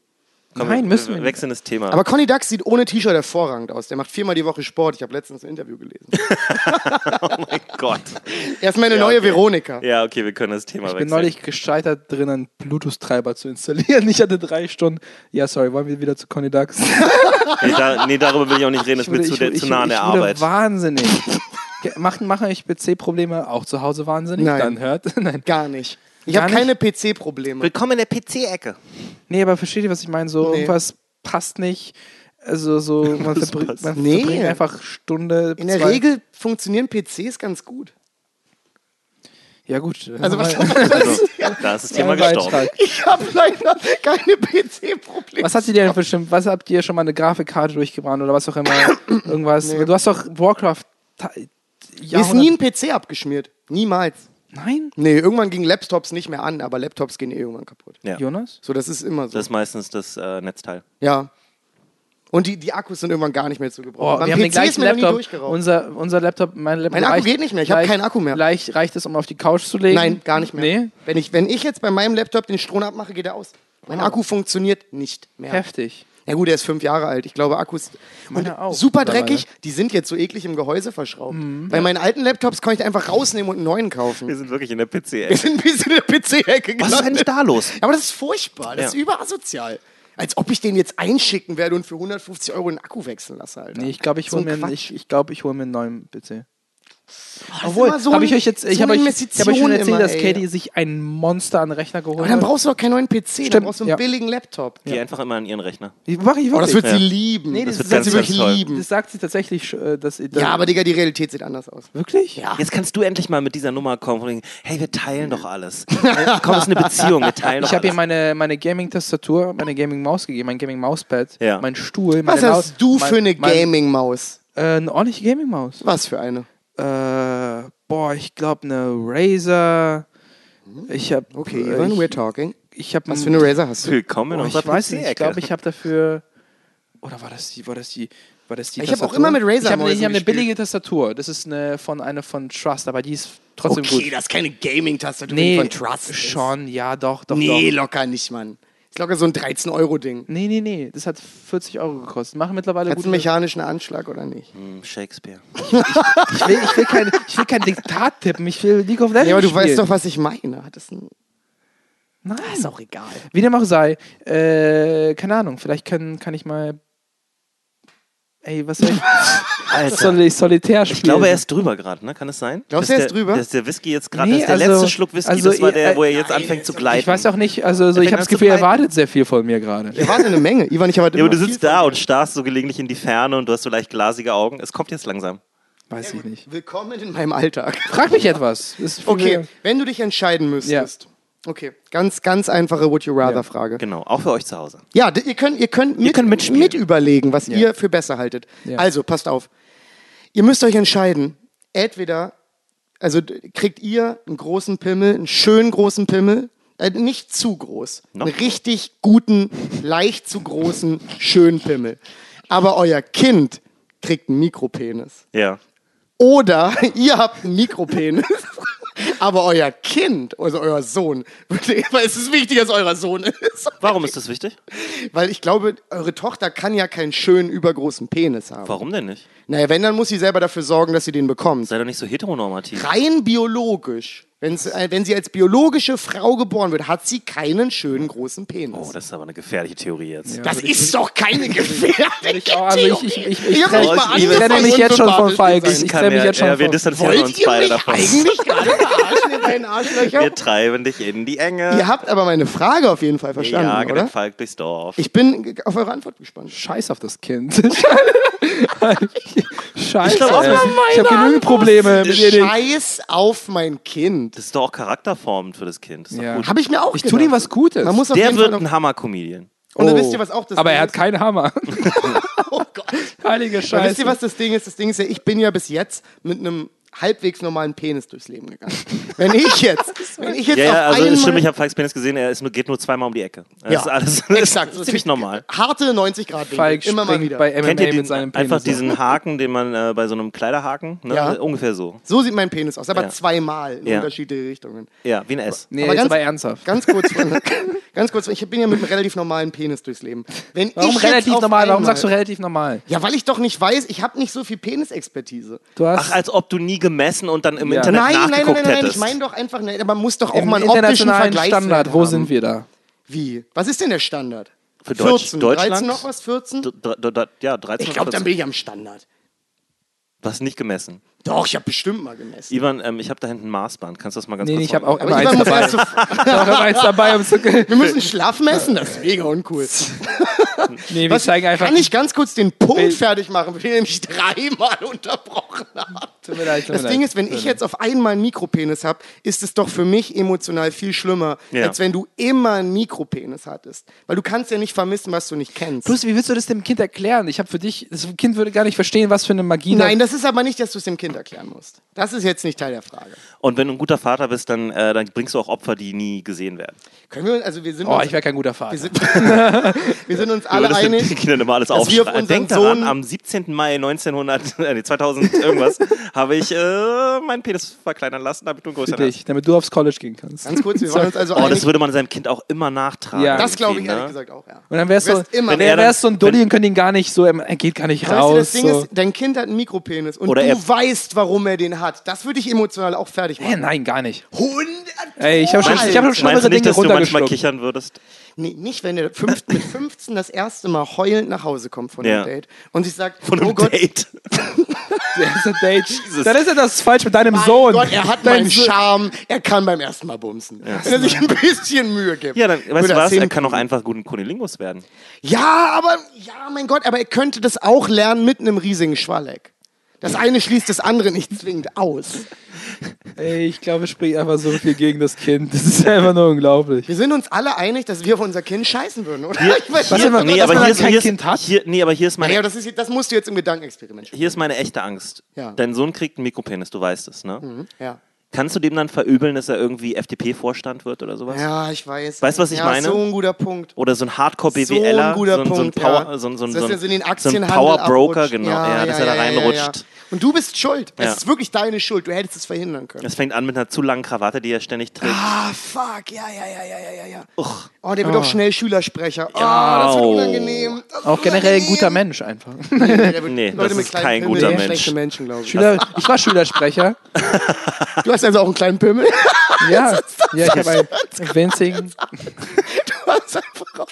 Komm, Nein, müssen wir wechseln das Thema. Aber Conny Dax sieht ohne T-Shirt hervorragend aus. Der macht viermal die Woche Sport. Ich habe letztens ein Interview gelesen. oh mein Gott. Er ist meine Ja, neue okay. Veronika. Ja, okay, wir können das Thema Ich wechseln. bin neulich gescheitert drin, einen Bluetooth-Treiber zu installieren. Ich hatte drei Stunden. Ja, sorry, wollen wir wieder zu Conny Dax? Nee, da, nee, darüber will ich auch nicht reden, das ist mir zu, zu nah an der ich wurde Arbeit. wahnsinnig. Machen, machen euch PC-Probleme auch zu Hause wahnsinnig? Nein. Dann hört. Nein. Gar nicht. Ich habe keine PC-Probleme. Willkommen in der PC-Ecke. Nee, aber versteht ihr, was ich meine? So, Nee. irgendwas passt nicht. Also so, man, verbr man Nee. verbringt einfach Stunde, In der zwei. Regel funktionieren PCs ganz gut. Ja gut. Also was, Also, da ist das Thema gestorben. Ich habe leider keine PC-Probleme. Was habt ihr denn bestimmt? Was habt ihr schon mal eine Grafikkarte durchgebrannt oder was auch immer? Irgendwas. Du hast doch Warcraft. Mir ist Jahrhundert- nie ein PC abgeschmiert. Niemals. Nein? Nee, irgendwann gingen Laptops nicht mehr an, aber Laptops gehen eh irgendwann kaputt. Ja. Jonas? So, das ist immer so. Das ist meistens das äh, Netzteil. ja. Und die, die Akkus sind irgendwann gar nicht mehr zu Oh, gebrauchen. wir Beim haben den PC gleichen noch nie Laptop. durchgeraucht. Unser, unser Laptop, mein Laptop. Mein Akku reicht- geht nicht mehr, ich hab reicht- keinen Akku mehr. Reicht, reicht es, um auf die Couch zu legen? Nein, gar nicht mehr. Nee? Wenn, ich, wenn ich jetzt bei meinem Laptop den Strom abmache, geht er aus. Mein Akku funktioniert nicht mehr. Heftig. Ja gut, er ist fünf Jahre alt. Ich glaube, Akkus und super dreckig. Die sind jetzt so eklig im Gehäuse verschraubt. Mhm. Bei meinen alten Laptops kann ich die einfach rausnehmen und einen neuen Wir kaufen. sind wirklich in der Wir PC-Ecke. sind ein bisschen in der PC-Ecke Was ist eigentlich da los? Aber das ist furchtbar. Das ist Ja. überasozial. Als ob ich den jetzt einschicken werde und für 150 Euro den Akku wechseln lasse, Alter. Nee, ich glaube, ich So hole ein mir, ich, ich glaub, ich hol mir einen neuen PC. Ist Obwohl, so habe ich euch jetzt, ich so habe euch, ich hab euch schon erzählt, immer, dass. Katie sich ein Monster an Rechner geholt Aber dann hat. brauchst du auch keinen neuen PC, dann Stimmt, brauchst du einen ja. billigen Laptop. Geh einfach immer an ihren Rechner. Ich mach ich Oh, das wirklich. wird sie Ja. lieben. Nee, das das wird sie wirklich toll. lieben. das sagt sie tatsächlich, äh, dass sie. Ja, aber Digga, die Realität sieht anders aus. wirklich? Ja. Jetzt kannst du endlich mal mit dieser Nummer kommen von wegen, hey, wir teilen doch alles. Äh, Komm, es ist eine Beziehung, wir teilen doch Ich habe ihr alles. meine, meine Gaming-Tastatur, meine Gaming-Maus gegeben, mein Gaming-Mauspad, Ja. mein Stuhl, meine Was hast du für eine Gaming-Maus? Äh, eine ordentliche Gaming-Maus. Was für eine? Äh, boah, ich glaube eine Razer. Ich habe. Okay, äh, Ivan, ich, we're talking. ich habe Was für eine Razer hast du? Willkommen unserer ich weiß nicht, ich glaube, ich habe dafür. Oder war das die? War das die? War das die Ich hab auch Tastatur? immer mit Ich habe hab eine billige Tastatur. Das ist eine von eine von Trust, aber die ist trotzdem Okay, gut. das ist keine Gaming-Tastatur Nee, von Trust. ist. schon, ja, doch, doch, Nee, doch. locker nicht, Mann. Ist locker so ein 13-Euro-Ding. Nee, nee, nee, das hat 40 Euro gekostet. Machen mittlerweile Hat es gute. einen mechanischen Anschlag oder nicht? Hm, Shakespeare. Ich will, ich will kein, ich will kein Diktat tippen, ich will League of Legends Ja, aber du spielen. weißt doch, was ich meine. Hat das ein Nein. ist auch egal. Wie dem auch sei, äh, keine Ahnung, vielleicht kann, kann ich mal. Ey, was soll ich? Alter. soll ich Solitär spielen? Ich glaube, er ist drüber gerade, ne? Kann es sein? Glaubst du, er ist der- drüber? Dass der Whisky jetzt gerade, Nee, das ist der also- letzte Schluck Whisky, also das war der, wo er äh, jetzt anfängt zu gleiten. Ich weiß auch nicht, also so, Er ich habe das Gefühl, er erwartet sehr viel von mir gerade. Ich warte eine Menge. Ivan, ich erwarte Ja, aber du sitzt da und starrst so gelegentlich in die Ferne und du hast so leicht glasige Augen. Es kommt jetzt langsam. Weiß ich nicht. Willkommen in meinem Alltag. Frag mich etwas. Das ist Okay, wenn du dich entscheiden müsstest. Okay, ganz, ganz einfache Would You Rather Frage. Genau, auch für euch zu Hause. Ja, d- ihr könnt, ihr könnt, mit, könnt mitspielen. mit überlegen, was Ja. ihr für besser haltet. Ja. Also, passt auf. Ihr müsst euch entscheiden. Entweder, also d- kriegt ihr einen großen Pimmel, einen schönen großen Pimmel, äh, nicht zu groß, Noch? einen richtig guten, leicht zu großen, schönen Pimmel. Aber euer Kind kriegt einen Mikropenis. Ja. Oder ihr habt einen Mikropenis, aber euer Kind, also euer Sohn, weil es ist wichtig, dass euer Sohn ist. Warum ist das wichtig? Weil ich glaube, eure Tochter kann ja keinen schönen, übergroßen Penis haben. Warum denn nicht? Naja, wenn, dann muss sie selber dafür sorgen, dass sie den bekommt. Sei doch nicht so heteronormativ. Rein biologisch, wenn's, äh, wenn sie als biologische Frau geboren wird, hat sie keinen schönen, großen Penis. Oh, das ist aber eine gefährliche Theorie jetzt. das ist doch keine gefährliche auch, also ich- Theorie. ich- ich- ich nicht mal ich Ich trenne angefangen, mich jetzt schon von unsympathisch Falk. zu Ich mich ja, jetzt schon ja, wir von distanzieren Wollt uns ihr beide mich davon. eigentlich gerade verarschen, ihr beiden Arschlöcher? Wir treiben dich in die Enge. Ihr habt aber meine Frage auf jeden Fall verstanden, Jagen oder? Falk durchs Dorf. Ich bin auf eure Antwort gespannt. Scheiß auf das Kind. Glaub auch, ey. das ist ich habe genügend Probleme mit ihr. Scheiß auf mein Kind. das ist doch auch charakterformend für das Kind. Ja. Habe ich mir auch Ich tue ihm was Gutes. Man muss auf Der wird ein Hammer-Comedian. Und dann Oh. wisst ihr, was auch das Aber Ding er hat ist? keinen Hammer. Oh Gott. Heilige Aber Scheiße. wisst ihr, was das Ding ist? Das Ding ist ja, ich bin ja bis jetzt mit einem halbwegs normalen Penis durchs Leben gegangen. Wenn ich jetzt, wenn ich jetzt Ja, ja, auf also stimmt, ich habe Falks Penis gesehen, er ist nur, geht nur zweimal um die Ecke. Das Ja, ist alles das exakt. ist ziemlich normal. Harte 90 Grad. Falk Immer mal wieder. bei MMA Kennt ihr mit den, seinem Penis. einfach diesen Haken, den man äh, bei so einem Kleiderhaken, ne? Ja. ungefähr so. So sieht mein Penis aus, aber Ja. zweimal in Ja. unterschiedliche Richtungen. Ja, wie ein S. Nee, Aber jetzt ganz- aber ernsthaft. Ganz kurz, ganz kurz, ich bin ja mit einem relativ normalen Penis durchs Leben. Wenn Warum relativ normal? Warum sagst du relativ normal? Ja, weil ich doch nicht weiß, ich habe nicht so viel Penisexpertise. Du hast Ach, als ob du nie gemessen und dann im Ja. Internet Nein, nein, nein, nachgeguckt nein, nein, hättest. ich meine doch einfach, ne, man muss doch auch im mal einen optischen internationalen Vergleich Standard. Wo sind wir da? Wie? Was ist denn der Standard? Für Deutsch, 14, Deutschland? 13 noch was? 14? D- d- d- d- ja, 13 Ich glaube, dann 14. bin ich am Standard. Du hast nicht gemessen. Doch, ich habe bestimmt mal gemessen. Ivan, ähm, ich habe da hinten ein Maßband. Kannst du das mal ganz Nee, kurz nee, ich habe auch immer eins dabei. so, Ich habe eins dabei, um zu wir müssen schlaff messen, das ist mega uncool. Nee, wir Was, zeigen einfach. kann ich ganz kurz den Punkt fertig machen, weil ihr nämlich dreimal unterbrochen habt. Tut mir leid, tut mir Das leid. Ding ist, wenn ich jetzt auf einmal einen Mikropenis habe, ist es doch für mich emotional viel schlimmer, Ja. als wenn du immer einen Mikropenis hattest. Weil du kannst ja nicht vermissen, was du nicht kennst. Plus, wie willst du das dem Kind erklären? Ich habe für dich, das Kind würde gar nicht verstehen, was für eine Magie da- Nein, das ist aber nicht, dass du es dem Kind erklären musst. Das ist jetzt nicht Teil der Frage. Und wenn du ein guter Vater bist, dann, äh, dann bringst du auch Opfer, die nie gesehen werden. Können wir, also wir sind Oh, uns, ich wäre kein guter Vater. wir sind, wir sind uns alle würdest den einig. Kindern immer alles dass wir auf aufschreiben. unseren Denk daran, Sohn- am 17. Mai 1900, äh, nee, 2000 irgendwas, habe ich äh, meinen Penis verkleinern lassen, damit du einen Für größeren hast. dich, damit du aufs College gehen kannst. Ganz kurz, wir waren uns also Oh, das würde man seinem Kind auch immer nachtragen. Ja. Das glaube ich ehrlich ne? gesagt auch, ja. Und dann wär's so, Wärst immer- wenn Wenn er er dann- wär's so ein Dulli und könnte ihn gar nicht so, er geht gar nicht Weißt du, raus. das Ding so. ist, dein Kind hat einen Mikropenis und Oder du er- weißt, warum er den hat. Das würde ich emotional auch fertig Hä, machen. nein, gar nicht. 100 Ey, ich habe schon, ich hab schon schlimmere Meinst du nicht, Dinge dass du manchmal kichern würdest? Nee, nicht, wenn er fünf, mit 15 das erste Mal heulend nach Hause kommt von Ja. einem Date und sich sagt, Von einem oh Gott, Date. Ein Date. Dann ist ja das falsch mit deinem mein Sohn. Gott, er hat Dein meinen Charme, er kann beim ersten Mal bumsen. Wenn er sich ein bisschen Mühe gibt. Ja, dann, weißt du er was? Er kann auch einfach gut ein Kunilingus werden. Ja, aber, ja, mein Gott, aber er könnte das auch lernen mit einem riesigen Schwalleck. Das eine schließt das andere nicht zwingend aus. Ey, ich glaube, ich spreche einfach so viel gegen das Kind. Das ist einfach nur unglaublich. Wir sind uns alle einig, dass wir auf unser Kind scheißen würden, oder? ich weiß Was immer- nee, aber hier ist, kein hier, Kind hat? ist, hier, nee, aber hier ist meine ja, das, ist, das musst du jetzt im Gedankenexperiment spielen. Hier ist meine echte Angst. Ja. Dein Sohn kriegt einen Mikropenis, du weißt es, ne? Ja. Kannst du dem dann verübeln, dass er irgendwie FDP-Vorstand wird oder sowas? ja, ich weiß. Weißt du, was ich ja, meine? So ein guter Punkt. Oder so ein So Hardcore-BWLer, ein guter so, ein- so ein Punkt, Power, ja. so, ein- so, so, so so ein Power-Broker, genau, ja, dass er da reinrutscht. Und du bist schuld. Ja. Es ist wirklich deine Schuld. Du hättest es verhindern können. Das fängt an mit einer zu langen Krawatte, die er ständig trägt. Ah, fuck. Ja, ja, ja, ja, ja, ja, ja. Uch. Oh, der wird auch schnell Schülersprecher. Oh, Ja. das wird unangenehm. Das Auch generell ein unangenehm. guter Mensch einfach. Der wird- Nee, Leute das mit ist kein Pimmeln guter Mensch. schlechte Menschen, glaube ich. Schüler, ich war Schülersprecher. Du hast also auch einen kleinen Pimmel. Ja, ja ich habe einen winzigen. Du hast einfach auch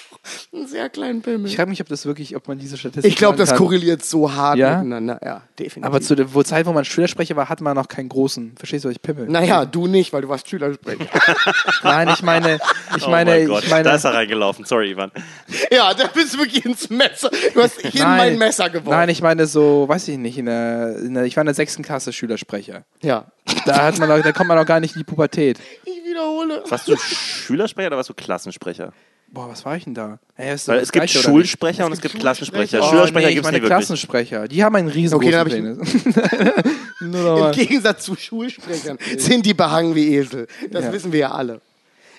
einen sehr kleinen Pimmel. Ich frage mich, ob das wirklich, ob man diese Statistik. Ich glaube, das kann. korreliert so hart Ja? miteinander. Ja, definitiv. Aber zu der Zeit, wo man Schülersprecher war, hatte man noch keinen großen. Verstehst du, was ich pimmel? naja, du nicht, weil du warst Schülersprecher. Nein, ich meine, ich Oh meine, mein Gott, ich meine. da ist er reingelaufen. Sorry, Ivan. ja, da bist du wirklich ins Messer. Du hast in nein, mein Messer geworfen. Nein, ich meine so, weiß ich nicht, in der, in der, ich war in der sechsten Klasse Schülersprecher. ja. Da hat man noch, da kommt man noch gar nicht in die Pubertät. Ich wiederhole. Warst du Schülersprecher oder warst du Klassensprecher? Boah, was war ich denn da? Ey, ist Weil es gibt Gleiche, Schulsprecher und es gibt Klassensprecher. Oh, Schülersprecher nee, gibt ich es meine nicht wirklich. Klassensprecher. Die haben einen riesengroßen Okay, dann Penis. Im. Gegensatz zu Schulsprechern sind die behangen wie Esel. Das Ja. wissen wir ja alle.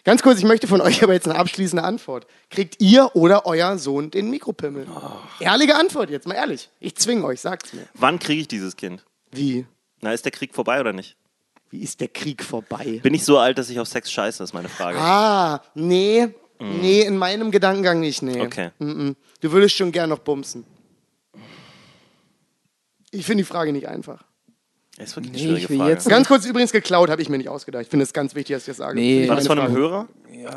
Ganz kurz, ich möchte von euch aber jetzt eine abschließende Antwort. Kriegt ihr oder euer Sohn den Mikropimmel? Ehrliche Antwort jetzt, mal ehrlich. Ich zwinge euch, sagt's mir. Wann kriege ich dieses Kind? Wie? Na, ist der Krieg vorbei oder nicht? Wie ist der Krieg vorbei? Bin ich so alt, dass ich auf Sex scheiße, ist meine Frage. Ah, nee. Nee, in meinem Gedankengang nicht, nee. Okay. Mm-mm. Du würdest schon gern noch bumsen. Ich finde die Frage nicht einfach. Das ist wirklich Nee, eine schwierige ich will Frage. jetzt- Ganz kurz übrigens geklaut, habe ich mir nicht ausgedacht. Ich finde es ganz wichtig, dass ich das sage. Nee. War das von einem Frage. Hörer?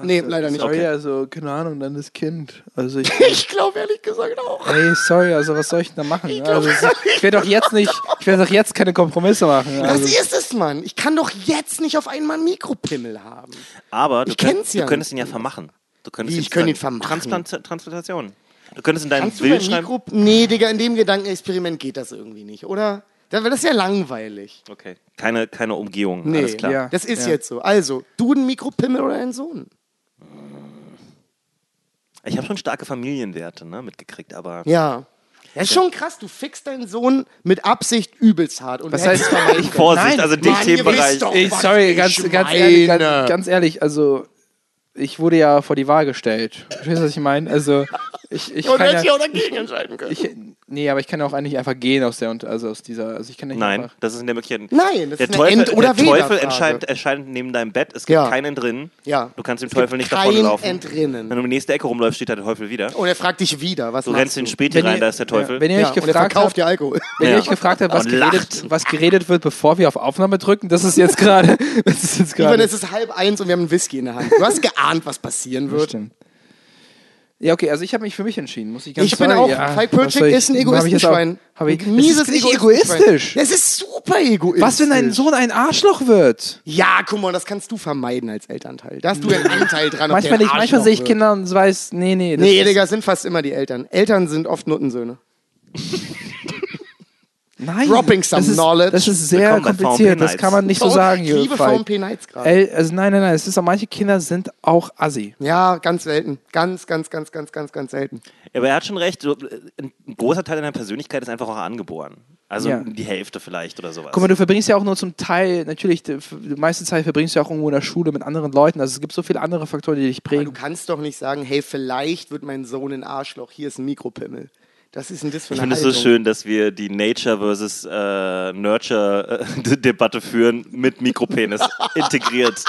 Nee, leider nicht. Sorry, Okay. also, keine Ahnung, dann das Kind. Also ich, Ich glaube ehrlich gesagt auch. ey, sorry, also was soll ich denn da machen? Also, ich werde doch jetzt nicht, ich werde doch jetzt keine Kompromisse machen. Was Also, ist es, Mann? Ich kann doch jetzt nicht auf einmal einen Mikropimmel haben. Aber du, Ich könnt, ja du könntest nicht. ihn ja vermachen. Du könntest Wie, ich könnte ihn vermachen? Transplant Transplantation. Du könntest in deinem Kannst Bild schreiben. Nee, Digga, in dem Gedankenexperiment geht das irgendwie nicht, oder? Das das ist ja langweilig. Okay. Keine, keine Umgehung. Nee, Alles klar. Ja. das ist Ja. jetzt so. Also, du ein Mikropimmel oder ein Sohn? Ich habe schon starke Familienwerte ne, mitgekriegt, aber Ja. Das ist schon krass, du fickst deinen Sohn mit Absicht übelst hart. Und Was heißt-. Vorsicht, Nein, also in dem Mann, ihr Themenbereich. doch, ich, sorry, ganz, ganz, ehrlich, ganz, ganz ehrlich, also ich wurde ja vor die Wahl gestellt. Verstehst du, was ich meine? Also ich, ich Und kann hätte ich ja, auch dagegen entscheiden können. ich, nee, aber ich kann auch eigentlich einfach gehen aus der, also aus dieser, also ich kann nicht Nein, einfach. das ist in der Möglichkeit. Nein, das der ist eine Teufel, End- oder der Teufel entscheidet, erscheint neben deinem Bett. Es gibt Ja. keinen drin. Ja. Du kannst dem Es Teufel nicht kein davonlaufen. Entrinnen. Wenn du in die nächste Ecke rumläufst, steht da der Teufel wieder. Und er fragt dich wieder, was Du rennst in den? Späti rein, da ist der Teufel. Ja, wenn ihr Ja, euch und er gefragt verkauft habt, dir Alkohol. wenn ihr Ja. euch gefragt habt, was Und geredet, was geredet wird, bevor wir auf Aufnahme drücken, das ist jetzt gerade, das ist jetzt Ivan, gerade. es ist halb eins und wir haben einen Whisky in der Hand. Du hast geahnt, was passieren wird. Stimmt. Ja, okay, also ich habe mich für mich entschieden, muss ich ganz Ich bin sorry, auch, ja, Falk ich- ist ein ich auch- Egoistenschwein. Hab ich, Ein mieses das ist nicht egoistisch. Das ist super egoistisch. Was, wenn dein Sohn ein Arschloch wird? Ja, guck mal, das kannst du vermeiden als Elternteil. Da hast du einen Anteil dran. Manchmal ein manchmal sehe ich. Kinder und weiß, nee, nee. das Nee, Digga, es sind fast immer die Eltern. Eltern sind oft Nuttensöhne. Nein, Dropping some das ist, knowledge. Das ist sehr kompliziert, das kann man nicht so sagen. Ich liebe. VMP Nights gerade. Also nein, nein, nein, es ist auch, manche Kinder sind auch assi. Ja, ganz selten. Ganz, ganz, ganz, ganz, ganz, ganz selten. Ja, aber er hat schon recht. So, ein großer Teil deiner Persönlichkeit ist einfach auch angeboren. Also Ja. die Hälfte vielleicht oder sowas. Guck mal, du verbringst ja auch nur zum Teil, natürlich, die die meiste Zeit verbringst du ja auch irgendwo in der Schule mit anderen Leuten. Also es gibt so viele andere Faktoren, die dich Aber du prägen. kannst doch nicht sagen, hey, vielleicht wird mein Sohn ein Arschloch, hier ist ein Mikropimmel. Das ist ein das für ich finde es so schön, dass wir die Nature versus äh, Nurture-Debatte führen mit Mikropenis integriert.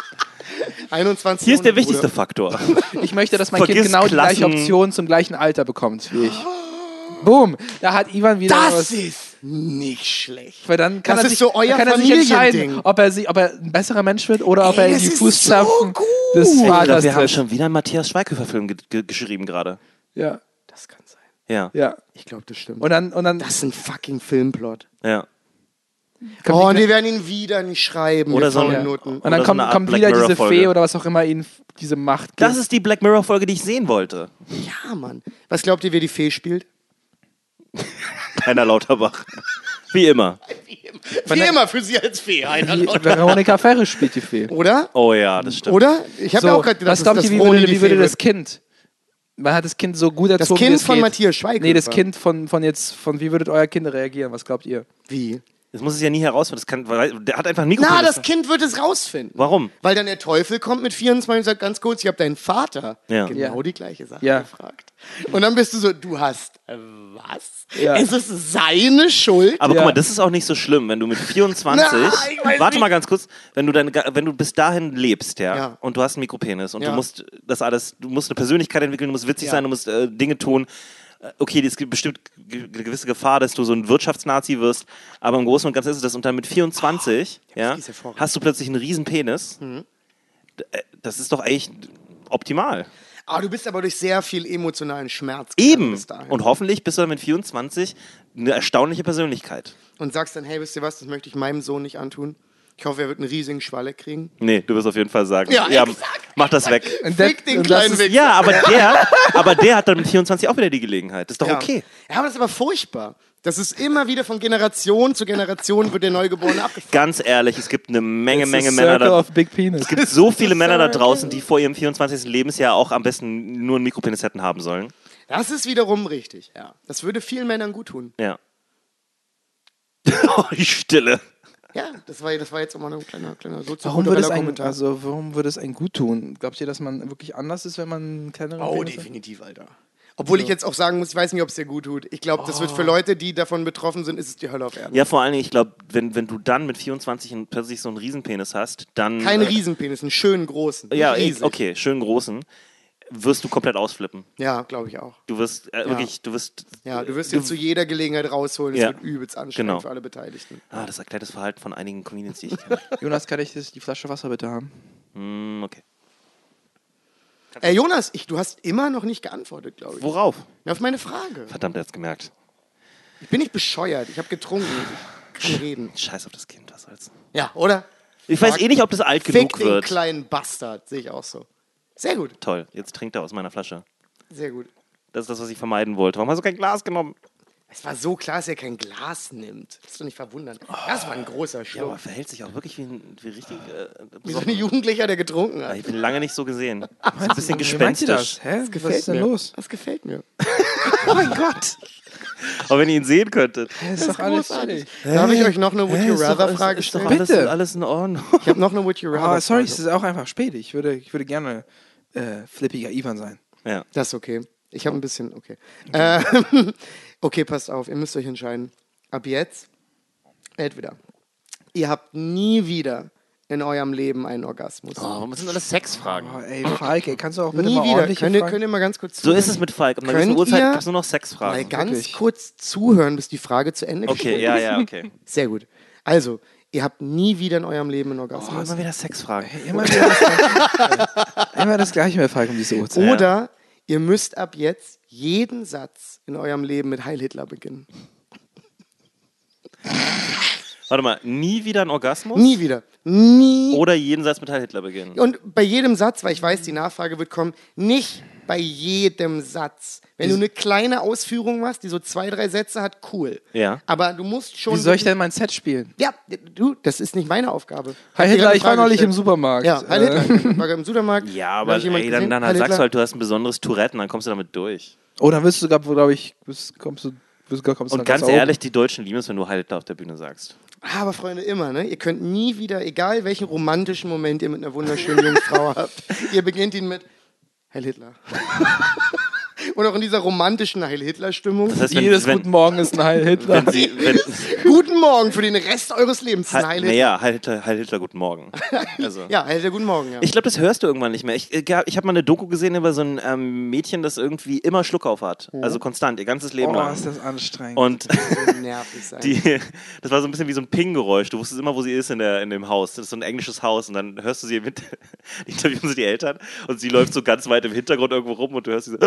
21 Hier ist der wichtigste Bruder. Faktor. Ich möchte, dass mein Kind Vergiss genau die gleiche Option zum gleichen Alter bekommt wie ich. Boom, da hat Ivan wieder Das was. ist nicht schlecht. Weil dann kann Das er ist sich, so euer kann er sich entscheiden, ob er, sich, ob er ein besserer Mensch wird oder ob Ey, er in das die ist Fußstapfen so gut. des Ich glaub, Vaters wir haben schon wieder einen Matthias Schweighöfer-Film ge ge geschrieben gerade. Ja. Ja. ja. Ich glaube, das stimmt. Und dann, und dann das ist ein fucking Filmplot. ja. kommt Oh, und die- die werden ihn wieder nicht schreiben. Oder so ein- faulen Noten. und dann oder so kommt, eine kommt wieder diese. Fee oder was auch immer ihnen diese Macht gibt. Das ist die Black Mirror-Folge, die ich sehen wollte. Ja, Mann. Was glaubt ihr, wer die Fee spielt? Heiner Lauterbach. Wie immer. Wie immer für sie als Fee. Heiner Lauterbach. Veronika Ferris spielt die Fee. Oder? Oh ja, das stimmt. Oder? Ich habe So, ja auch gerade gedacht, was glaubt ihr, wie würde, wie würde das. Kind? Man hat das Kind so gut erzogen, wie Kind von geht. Matthias Schweighöfer. Nee, das Kind von, von jetzt, von wie würdet euer Kind reagieren? Was glaubt ihr? Wie? Das muss es ja nie herausfinden. Das kann, weil der hat einfach ein Mikro. Na, das Kind wird es rausfinden. Warum? Weil dann der Teufel kommt mit 24 und sagt ganz kurz, ich habe deinen Vater Ja. genau Ja. die gleiche Sache Ja. gefragt. Und dann bist du so, du hast äh, was? Ja. Es ist seine Schuld. Aber Ja. guck mal, das ist auch nicht so schlimm, wenn du mit 24, Na, warte nicht. mal ganz kurz, wenn du deine, wenn du bis dahin lebst, ja, Ja. und du hast einen Mikropenis und Ja. du musst das alles, du musst eine Persönlichkeit entwickeln, du musst witzig Ja. sein, du musst äh, Dinge tun. Äh, Okay, es gibt bestimmt eine gewisse Gefahr, dass du so ein Wirtschaftsnazi wirst, aber im Großen und Ganzen ist es das. Und dann mit 24, ja, die ist hervorragend. hast du plötzlich einen riesen Penis. Mhm. Äh, Das ist doch echt optimal. Aber du bist aber durch sehr viel emotionalen Schmerz Eben. Und hoffentlich bist du dann mit 24 eine erstaunliche Persönlichkeit. Und sagst dann, hey, wisst ihr was, das möchte ich meinem Sohn nicht antun. Ich hoffe, er wird einen riesigen Schwalle kriegen. Nee, du wirst auf jeden Fall sagen, Ja, exakt. mach das weg. Und das- Fick den und das kleinen ist- Wichser. Ja, aber der, aber der hat dann mit 24 auch wieder die Gelegenheit. Das ist doch Ja. okay. Ja, aber das ist aber furchtbar. Das ist immer wieder von Generation zu Generation wird der Neugeborene abgefangen. Ganz ehrlich, es gibt eine Menge, It's Menge Männer circle da. of big penis. Es gibt so viele Männer da draußen, die vor ihrem 24. Lebensjahr auch am besten nur einen Mikropenis hätten haben sollen. Das ist wiederum richtig, ja. Das würde vielen Männern gut tun. Ja. Oh, die Stille. Ja, das war, das war jetzt auch mal ein kleiner, kleiner Warum würde, es ein, Kommentar. also, warum würde es ein gut tun? Glaubt ihr, dass man wirklich anders ist, wenn man einen kleineren oh, Penis hat? definitiv, Alter. Obwohl ich jetzt auch sagen muss, ich weiß nicht, ob es dir gut tut. Ich glaube, das wird Oh. für Leute, die davon betroffen sind, ist es die Hölle auf Erden. Ja, vor allen Dingen, ich glaube, wenn, wenn du dann mit 24 und plötzlich so einen Riesenpenis hast, dann. Kein äh, Riesenpenis, einen schönen großen. Ja, ey, riesig. okay, schön großen. Wirst du komplett ausflippen. Ja, glaube ich auch. Du wirst äh, wirklich, du wirst. Ja, du wirst jetzt zu jeder Gelegenheit rausholen. Es Ja. wird übelst anstrengend Genau. für alle Beteiligten. Ah, das erklärt das Verhalten von einigen Comedians, die ich kenne. Jonas, kann ich das, die Flasche Wasser bitte haben? Hm, okay. Äh, Jonas, ich, du hast immer noch nicht geantwortet, glaube ich. Worauf? Na, Auf meine Frage. Verdammt, er hat's gemerkt. Ich bin nicht bescheuert. Ich habe getrunken. Ich kann reden. Scheiß auf das Kind, was soll's. Ja, oder? Ich weiß eh nicht, ob das alt Fick genug den wird. kleinen Bastard. Sehe ich auch so. Sehr gut. Toll, jetzt trinkt er aus meiner Flasche. Sehr gut. Das ist das, was ich vermeiden wollte. Warum hast du kein Glas genommen? Es war so klar, dass er kein Glas nimmt. Das ist doch nicht verwundern. Das war ein großer Ja, Schluck. aber verhält sich auch wirklich wie, ein, wie richtig. Äh, Wie so ein Jugendlicher, der getrunken hat. ich bin lange nicht so gesehen. Ist ein bisschen gespenstisch. das? Hä? Was Gefällt ist denn mir. los? Das gefällt mir. Oh mein Gott! Aber wenn ihr ihn sehen könntet. Das ist doch alles chillig. Darf ich euch noch eine Would You ist doch- Rather ist- Frage ist doch stellen? alles, Bitte. alles in Ordnung. Ich habe noch eine Would You Rather Oh, sorry, es ist auch einfach spät. Ich würde, ich würde gerne äh, flippiger Ivan sein. Ja. Das ist okay. Ich habe ein bisschen, okay. Ähm, okay, passt auf, ihr müsst euch entscheiden. Ab jetzt, entweder ihr habt nie wieder in eurem Leben einen Orgasmus. Oh, warum sind alles Sexfragen? Oh, ey, Falk, ey, kannst du auch bitte nie mal wieder. ordentliche Könnt könnt ihr mal ganz kurz So zuhören? ist es mit Falk. Um eine Uhrzeit gibt es nur noch Mal Sexfragen. ganz wirklich. kurz zuhören, bis die Frage zu Ende Okay, gestellt ja, ist. ja, okay. Sehr gut. Also, ihr habt nie wieder in eurem Leben einen Oh, Orgasmus. immer wieder Sexfragen. Immer, wieder das Gleiche. immer das Gleiche mit Falk um diese Uhrzeit. Oder Ihr müsst ab jetzt jeden Satz in eurem Leben mit Heil Hitler beginnen. Warte mal, nie wieder ein Orgasmus? Nie wieder. Nie. Oder jeden Satz mit Heil Hitler beginnen? Und bei jedem Satz, weil ich weiß, die Nachfrage wird kommen, nicht bei jedem Satz. Wenn du eine kleine Ausführung machst, die so zwei, drei Sätze hat, cool. Ja. Aber du musst schon. Wie soll ich denn mein Set spielen? Ja, du, das ist nicht meine Aufgabe. Dir Hitler, ich war Frage neulich im. Supermarkt. Ja, Heil Äh, Hitler. Ich war im Supermarkt. Ja, aber ey, dann, gesehen, dann Heil sagst du halt, du hast ein besonderes Tourette und dann kommst du damit durch. Oh, dann wirst du glaube ich, bist, kommst du, kommst du Und dann ganz oben. ehrlich, die Deutschen lieben es, wenn du Heil Hitler auf der Bühne sagst. Aber Freunde, immer, ne? Ihr könnt nie wieder, egal welchen romantischen Moment ihr mit einer wunderschönen jungen Frau habt, ihr beginnt ihn mit Heil Hitler. Und auch in dieser romantischen Heil Hitler-Stimmung. Das heißt, wenn, Jedes wenn, Guten Morgen ist ein Heil Hitler. wenn sie, wenn, Guten Morgen für den Rest eures Lebens. Das Heil Heil, Hitler. naja, Heil Hitler, Heil Hitler, guten Morgen. Also. Ja, Heil Hitler, guten Morgen. Ja. Ich glaube, das hörst du irgendwann nicht mehr. Ich, äh, ich habe mal eine Doku gesehen über so ein ähm, Mädchen, das irgendwie immer Schluck auf hat. Also konstant, ihr ganzes Leben Oh, lang. ist das anstrengend. Und nervig sein. die, das war so ein bisschen wie so ein Ping-Geräusch. Du wusstest immer, wo sie ist in, der, in dem Haus. Das ist so ein englisches Haus. Und dann hörst du sie im Hinter interviewen sie die Eltern und sie läuft so ganz weit im Hintergrund irgendwo rum und du hörst sie so,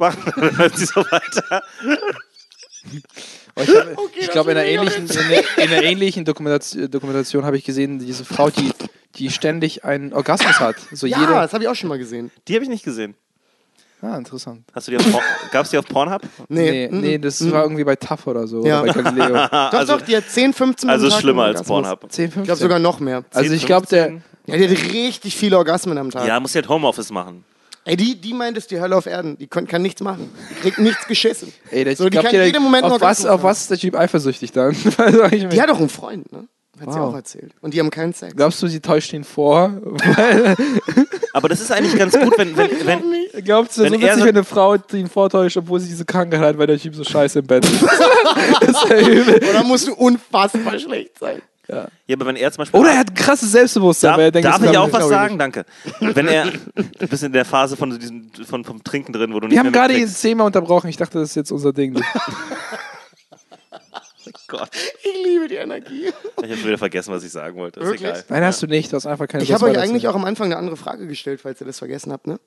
machen. Und dann sie so weiter. Oh, ich glaube, ich das glaub, in, einer ich ähnlichen, in, einer, in einer ähnlichen Dokumentation, Dokumentation habe ich gesehen, diese Frau, die, die ständig einen Orgasmus hat. So ja, jede. das habe ich auch schon mal gesehen. Die habe ich nicht gesehen. Ah, interessant. Hast du die auf Por Gab es die auf Pornhub? Nee, mm, nee, das war irgendwie bei TAF oder so. Ja. Oder bei Galileo. Doch, also, doch, die hat 10, 15 Mal also Tag schlimmer als. Pornhub. 10, 15. Ich glaube sogar noch mehr. Also ich glaube, der. Ja, die hat richtig viele Orgasmen am Tag. Ja, muss halt Homeoffice machen. Ey, die, die meint, es ist die Hölle auf Erden. Die kon- kann nichts machen. Die kriegt nichts geschissen. Ey, der, So, die kann der, jeden Moment auf, was, auf was ist der Typ eifersüchtig dann? Die hat doch einen Freund, ne? Hat sie Wow. auch erzählt. Und die haben keinen Sex. Glaubst du, sie täuscht ihn vor? Aber das ist eigentlich ganz gut, wenn, wenn, wenn, Glaubst du, Wenn so er witzig, so- wenn eine Frau ihn vortäuscht, obwohl sie diese Krankheit hat, weil der Typ so scheiße im Bett ist? das ist ja übel. Oder musst du unfassbar schlecht sein. Ja, aber wenn er zum Beispiel Oder er hat ein krasses Selbstbewusstsein, Darf, weil er denkt, darf das ich auch was sagen? Danke. Wenn er, du bist in der Phase von diesem, von, vom Trinken drin, wo du nicht Wir haben gerade mitkriegst. zehnmal unterbrochen. Ich dachte, das ist jetzt unser Ding. Gott, Ich liebe die Energie. ich habe schon wieder vergessen, was ich sagen wollte. Ist Wirklich? egal. Nein, hast du nicht. Du hast einfach keine Ich habe euch eigentlich auch am Anfang eine andere Frage gestellt, falls ihr das vergessen habt, ne?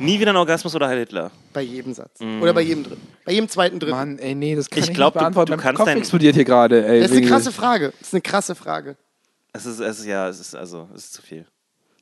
Nie wieder ein Orgasmus oder Heil Hitler? Bei jedem Satz. Oder bei jedem dritten. Bei jedem zweiten, dritten. Mann, ey, nee, das kann Ich ich, glaub, nicht du- beantworten. du Mein kannst Kopf explodiert hier gerade. Das ist eine krasse Frage. Das ist eine krasse Frage. Es ist, es ist ja, es ist also, es ist zu viel.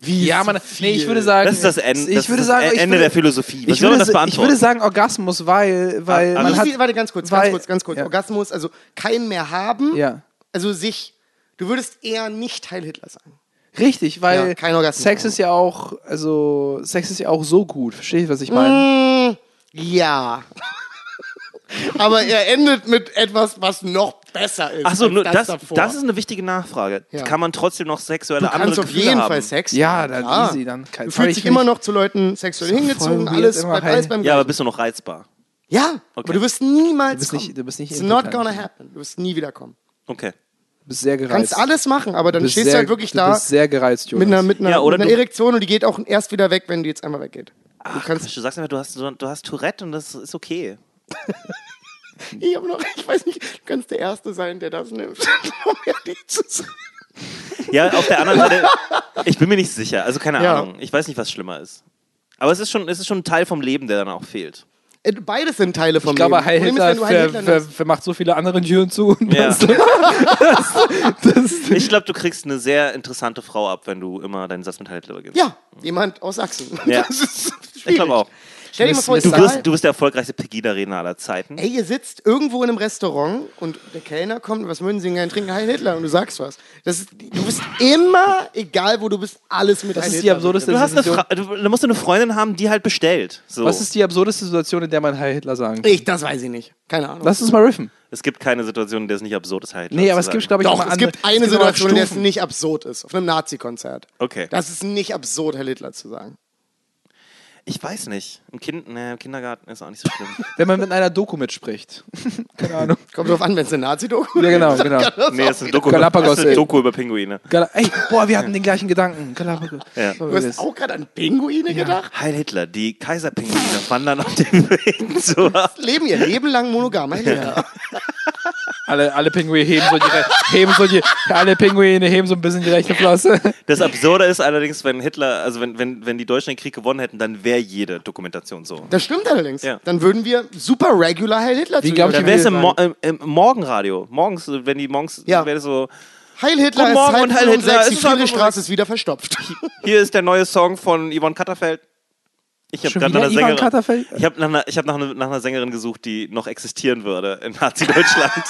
Wie Ja, man, nee, ich würde sagen, Das ist das Ende, ich das würde ist sagen, das ich Ende würde, der Philosophie. Wie ich soll würde, man das sa- ich beantworten? würde sagen Orgasmus, weil, weil Ah, man also hat, warte, ganz kurz, weil- ganz kurz, ganz kurz. ja. Orgasmus, also keinen mehr haben. ja, Also sich. Du würdest eher nicht Heil Hitler sagen. Richtig, weil Ja. Sex ist ja auch, also Sex ist ja auch so gut. Verstehst du, was ich meine? Mm, ja. Aber er endet mit etwas, was noch besser ist. Achso, das, das, das ist eine wichtige Nachfrage. Ja. Kann man trotzdem noch sexuelle du andere kannst auf Gefühle jeden haben? Fall Sex Ja, haben. dann klar. easy, dann kein- Du fühlst ich dich immer noch zu Leuten sexuell hingezogen, alles, bleibt alles beim Ja, aber bist du noch reizbar? Ja, aber du wirst niemals Du bist kommen. nicht- du bist nicht It's not gonna happen. Du wirst nie wiederkommen. Okay. Du bist sehr Du gereizt. kannst alles machen, aber dann Du bist stehst sehr, du halt wirklich du da bist sehr gereizt, Jonas. mit einer, mit einer, Ja, oder mit einer du- Erektion und die geht auch erst wieder weg, wenn die jetzt einmal weggeht. Du kannst, Quatsch, Du sagst einfach, du hast, du, du hast Tourette und das ist okay. ich, hab noch, ich weiß nicht, du kannst der Erste sein, der das nimmt. um ehrlich zu sein. Ja, auf der anderen Seite, ich bin mir nicht sicher. Also keine Ja. Ahnung. Ich weiß nicht, was schlimmer ist. Aber es ist schon, es ist schon ein Teil vom Leben, der dann auch fehlt. Äh, Beides sind Teile vom ich glaube, Leben. Heil Problem ist, Hitler ver, Hitler vermacht so viele andere Türen zu. Und Ja. das, das, Ich glaube, du kriegst eine sehr interessante Frau ab, wenn du immer deinen Satz mit Heil Hitler beginnst. Ja, jemand aus Sachsen. Ja. Das ist ich glaube auch. Stell dir mal vor, Du wirst, du bist der erfolgreichste Pegida-Redner aller Zeiten. Ey, ihr sitzt irgendwo in einem Restaurant und der Kellner kommt, was würden Sie denn gerne trinken? Heil Hitler. Und du sagst was. Das ist, du bist immer, egal wo du bist, alles mit Das Heil ist die Hitler. absurdeste Du hast eine Situation. Fra du, du musst eine Freundin haben, die halt bestellt. So. Was ist die absurdeste Situation, in der man Heil Hitler sagen kann? Ich, das weiß ich nicht. Keine Ahnung. Lass uns mal riffen. Es gibt keine Situation, in der es nicht absurd ist, Heil Hitler Nee, aber zu es gibt, glaube ich, Doch, es andere- gibt eine gibt immer Situation, in der es Stufen. nicht absurd ist. Auf einem Nazi-Konzert. Okay. Das ist nicht absurd, Herr Hitler zu sagen. Ich weiß nicht. Im, kind, nee, im Kindergarten ist auch nicht so schlimm. Wenn man mit einer Doku mitspricht. Keine Ahnung. Kommt drauf an, wenn es eine Nazi-Doku Ja, genau, genau. nee, es ist ein Doku, Galapagos, das ist. Doku über Pinguine. Gala Ey, boah, wir hatten den gleichen Gedanken. Galapagos. Ja. Du hast auch gerade an Pinguine gedacht? Heil Hitler, die Kaiserpinguine wandern auf dem Weg zu. Leben ihr Leben lang monogam. Heil Hitler. Alle, alle Pinguine heben so die, heben so die, alle Pinguine heben so ein bisschen die rechte Flosse. Das Absurde ist allerdings, wenn Hitler, also wenn, wenn, wenn die Deutschen den Krieg gewonnen hätten, dann wäre jede Dokumentation so. Das stimmt allerdings. Ja. Dann würden wir super regular Heil Hitler Wie zu glaub ich, wäre es im. Mo im, im Morgenradio. Morgens, wenn die morgens, Ja. wäre so, Heil Hitler Guten ist Morgen halb und Heil Hitler. sechs, die ist Friedrichstraße ist wieder verstopft. hier ist der neue Song von Yvonne Katterfeld. Ich habe gerade nach einer Ivan Sängerin, Katterfeld? ich habe nach, einer- ich hab nach, einer- nach einer Sängerin gesucht, die noch existieren würde in Nazi-Deutschland.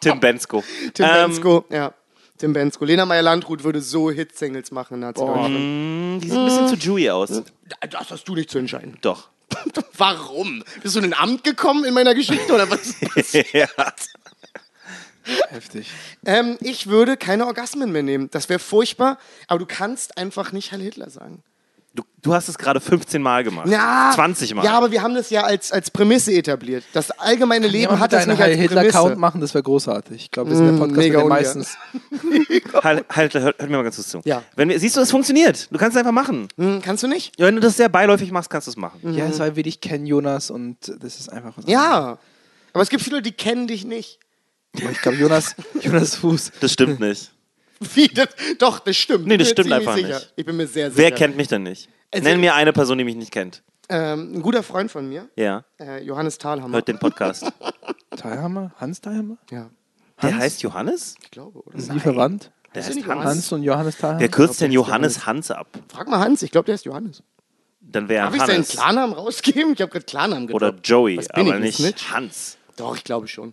Tim Bensko. Tim Ähm, Bensko, ja. Tim Bensko. Lena Meyer-Landrut würde so Hit-Singles machen in Nazi-Deutschland. Mm, Die sieht ein bisschen zu Jewy aus. Das hast du dich zu entscheiden. Doch. Warum? Bist du in ein Amt gekommen in meiner Geschichte oder was? ja. Heftig. ähm, ich würde keine Orgasmen mehr nehmen. Das wäre furchtbar, aber du kannst einfach nicht Heil Hitler sagen. Du, du hast es gerade 15 Mal gemacht. Ja, 20 Mal. Ja, aber wir haben das ja als, als Prämisse etabliert. Das allgemeine Leben Jemand hat das einen nicht als Prämisse. Account machen, das wäre großartig. Ich glaube, wir sind der Podcast mega mit meistens. Halt, halt, hört, hört mir mal ganz kurz zu. Ja. Wenn wir, siehst du, es funktioniert. Du kannst es einfach machen. Hm, kannst du nicht? Ja, Wenn du das sehr beiläufig machst, kannst du es machen. Ja, es war wir dich kennen, Jonas, und das ist einfach was. Ja. Aber es gibt viele, die kennen dich nicht. anderes. Ich glaube, Jonas, Jonas Fuß. Das stimmt nicht. Wie? Das, doch, das stimmt. Nee, das bin stimmt einfach sicher. nicht. Ich bin mir sehr sicher. Wer kennt mich denn nicht? Also- Nenn mir eine Person, die mich nicht kennt. Ähm, ein guter Freund von mir, Ja, äh, Johannes Thalhammer. hört den Podcast. Teilhammer? Hans Teilhammer? Ja, Der heißt Johannes? ich glaube, oder? Sind die verwandt? Der Ist heißt nicht Hans. Hans und Johannes Teilhammer? Wer kürzt denn ist Johannes Hans ab? Frag mal Hans, ich glaube, der ist Johannes. Dann wäre Darf ich seinen Hannes. Klarnamen rausgeben? Ich habe gerade Klarnamen gedroppt. Oder Joey, Was bin aber ich, nicht Snitch? Hans. Doch, ich glaube schon.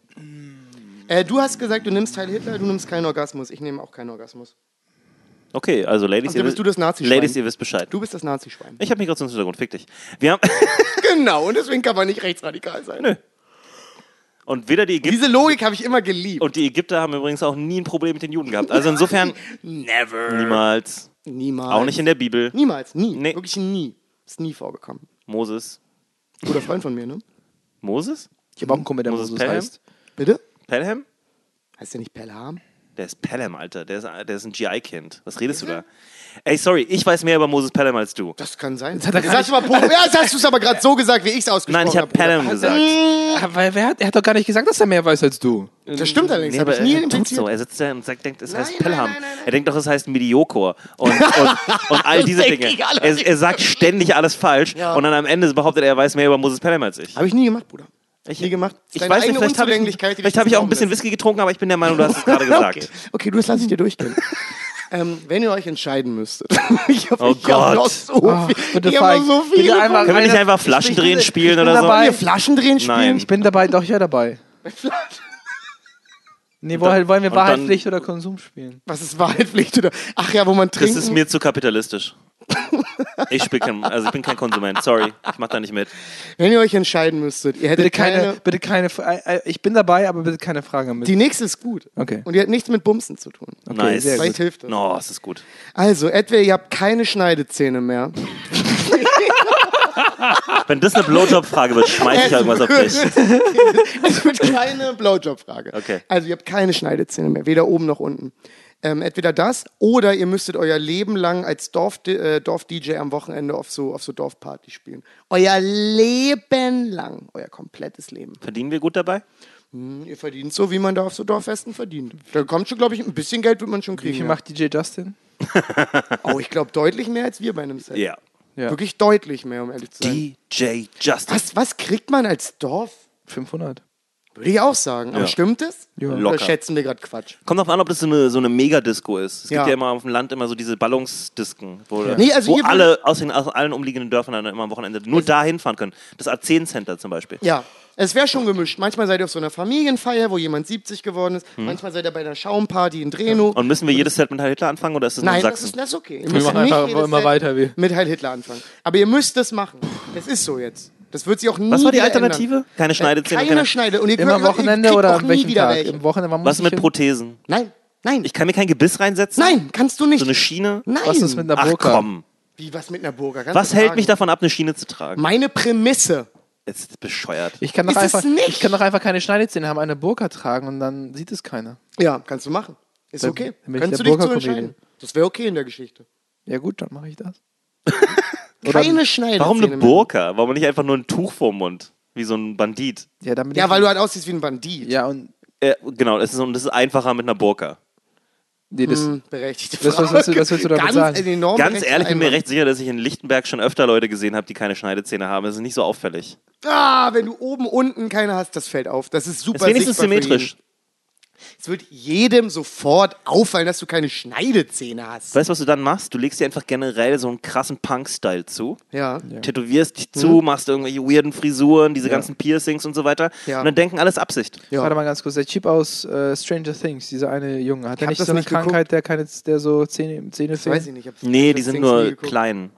Äh, du hast gesagt, du nimmst Teil Hitler, du nimmst keinen Orgasmus. Ich nehme auch keinen Orgasmus. Okay, also Ladies, Also ihr, bist wisst- du das Nazi-Schwein. Ladies ihr wisst Bescheid. Du bist das Nazi-Schwein. Ich habe Migrationshintergrund, fick dich. Wir haben Genau, und deswegen kann man nicht rechtsradikal sein. Nö. und weder die Ägypter Diese Logik habe ich immer geliebt. und die Ägypter haben übrigens auch nie ein Problem mit den Juden gehabt. Also insofern Never. niemals. Niemals. Auch nicht in der Bibel. Niemals, nie. Nee. Wirklich nie. Ist nie vorgekommen. Moses. Guter Freund von mir, ne? Moses? Ich habe auch einen Kumpel, der Moses Moses heißt. Bitte? Pelham? Heißt der nicht Pelham? Der ist Pelham, Alter. Der ist, der ist ein GI-Kind. Was redest du da? Ey, sorry, ich weiß mehr über Moses Pelham als du. Das kann sein. hat er mal, Pro- ja, jetzt hast du es aber gerade so gesagt, wie ich es ausgesprochen Nein, ich habe hab, Bruder. Pelham gesagt. Ah, Weil wer hat, er hat doch gar nicht gesagt, dass er mehr weiß als du. Das stimmt allerdings, Nee, habe aber ich nie er tut so. Er sitzt da und sagt, denkt, es heißt Nein, Pelham. nein, nein, nein, nein. Er denkt doch, es heißt Mediocre. Und, und, und all diese Dinge. Er, er sagt ständig alles falsch. Ja. Und dann am Ende behauptet er, er weiß mehr über Moses Pelham als ich. Habe ich nie gemacht, Bruder. Ich nie gemacht. Das Ich weiß nicht, vielleicht habe ich, vielleicht hab ich auch ein bisschen. Whisky getrunken, aber ich bin der Meinung, du hast es gerade gesagt. Okay. okay, du, das lasse ich dir durchgehen. ähm, wenn ihr euch entscheiden müsstet. ich habe Oh ich hab Gott. noch so viel. bitte, ich noch so einmal- Können wir nicht einfach Flaschendrehen spielen oder so? dabei. Wollen wir Flaschendrehen spielen? Nein. Ich bin dabei, doch ja dabei. Nee, wollen, wollen wir dann- Wahrheitspflicht oder Konsum spielen? Was ist Wahrheitpflicht? Oder? Ach ja, wo man Das trinkt. ist mir zu kapitalistisch. Ich, spiel kein, also ich bin kein Konsument, sorry. Ich mach da nicht mit. Wenn ihr euch entscheiden müsstet, ihr hättet Bitte keine, keine. bitte keine, äh, äh, ich bin dabei, aber bitte keine Fragen mit. Die nächste ist gut. Okay. Und die hat nichts mit Bumsen zu tun. nice. sehr gut. Vielleicht hilft das. No, es ist gut. Also, entweder ihr habt keine Schneidezähne mehr. Wenn das eine Blowjob-Frage wird, schmeiß ich irgendwas auf dich. Es wird keine Blowjob-Frage. Okay. Also ihr habt keine Schneidezähne mehr, weder oben noch unten. Ähm, entweder das oder ihr müsstet euer Leben lang als Dorf, äh, Dorf-DJ am Wochenende auf so, auf so Dorfparty spielen. Euer Leben lang, euer komplettes Leben. Verdienen wir gut dabei? Hm, Ihr verdient so, wie man da auf so Dorffesten verdient. Da kommt schon, glaube ich, ein bisschen Geld wird man schon Wie kriegen. viel ja. macht DJ Justin? Oh, ich glaube deutlich mehr als wir bei einem Set. Ja. Ja. Wirklich deutlich mehr, um ehrlich zu sein. DJ Justin. Was, was kriegt man als Dorf? 500. Würde ich auch sagen. Aber Ja. stimmt es? Ja. Oder Locker. schätzen wir gerade Quatsch? Kommt drauf an, ob das so eine, so eine Megadisco ist. Es gibt Ja. ja. immer auf dem Land immer so diese Ballungsdisken, wo, Nee, also wo hier alle aus, den, aus allen umliegenden Dörfern dann immer am Wochenende nur da hinfahren können. Das A10 Center zum Beispiel. Ja, es wäre schon gemischt. Manchmal seid ihr auf so einer Familienfeier, wo jemand 70 geworden ist. Manchmal seid ihr bei einer Schaumparty in Dreno. Und müssen wir jedes Set mit Heil Hitler anfangen oder ist das nur Nein, in das Sachsen? ist, das ist okay. Wir machen einfach jedes immer Set weiter. Wie. mit Heil Hitler anfangen. Aber ihr müsst das machen. Es ist so jetzt. Das wird sich auch nie Was war die Alternative? ändern. Keine Schneidezähne? Keine Schneide. Und ihr Immer könnt- ihr Wochenende kriegt oder auch an nie welchem wieder Tag? welche. Im Wochenende, wann muss Was mit hin? Prothesen? Nein, nein, Ich kann mir kein Gebiss reinsetzen? nein, kannst du nicht. So eine Schiene? nein. Was ist mit einer Ach Burka? komm. Wie, was mit einer Burger? Kannst Was hält tragen. mich davon ab, eine Schiene zu tragen? Meine Prämisse. Jetzt ist bescheuert. Ich kann, doch Ist es einfach, nicht? ich kann doch einfach keine Schneidezähne haben, eine Burka tragen und dann sieht es keiner. Ja, kannst du machen. Ist Dann- okay. Kannst du dich zu entscheiden. Das wäre okay in der Geschichte. Ja gut, dann mache ich das. Keine Schneide. Warum eine Burka? Warum nicht einfach nur ein Tuch vorm Mund? Wie so ein Bandit. Ja, damit Ja, ich- weil du halt aussiehst wie ein Bandit. Ja, und. Äh, genau, das ist, und das ist einfacher mit einer Burka. Nee, das, Hm, berechtigte Das- was Frage. willst du- was willst du damit Ganz, sagen? Ganz ehrlich, bin mir recht sicher, dass ich in Lichtenberg schon öfter Leute gesehen habe, die keine Schneidezähne haben. Das ist nicht so auffällig. Ah, wenn du oben, unten keine hast, das fällt auf. Das ist super Das ist wenigstens symmetrisch. Es wird jedem sofort auffallen, dass du keine Schneidezähne hast. Weißt du, was du dann machst? Du legst dir einfach generell so einen krassen Punk-Style zu. Ja. Tätowierst dich zu, machst irgendwelche weirden Frisuren, diese ganzen Piercings und so weiter. Ja. Und dann denken alles Absicht. ja. Warte mal ganz kurz. Der Typ aus äh, Stranger Things, dieser eine Junge, hat er nicht so eine nicht. Krankheit, der, keine, der so Zähne, Zähne Das weiß ich fehlt? nicht. ich Nee, die sind nur klein.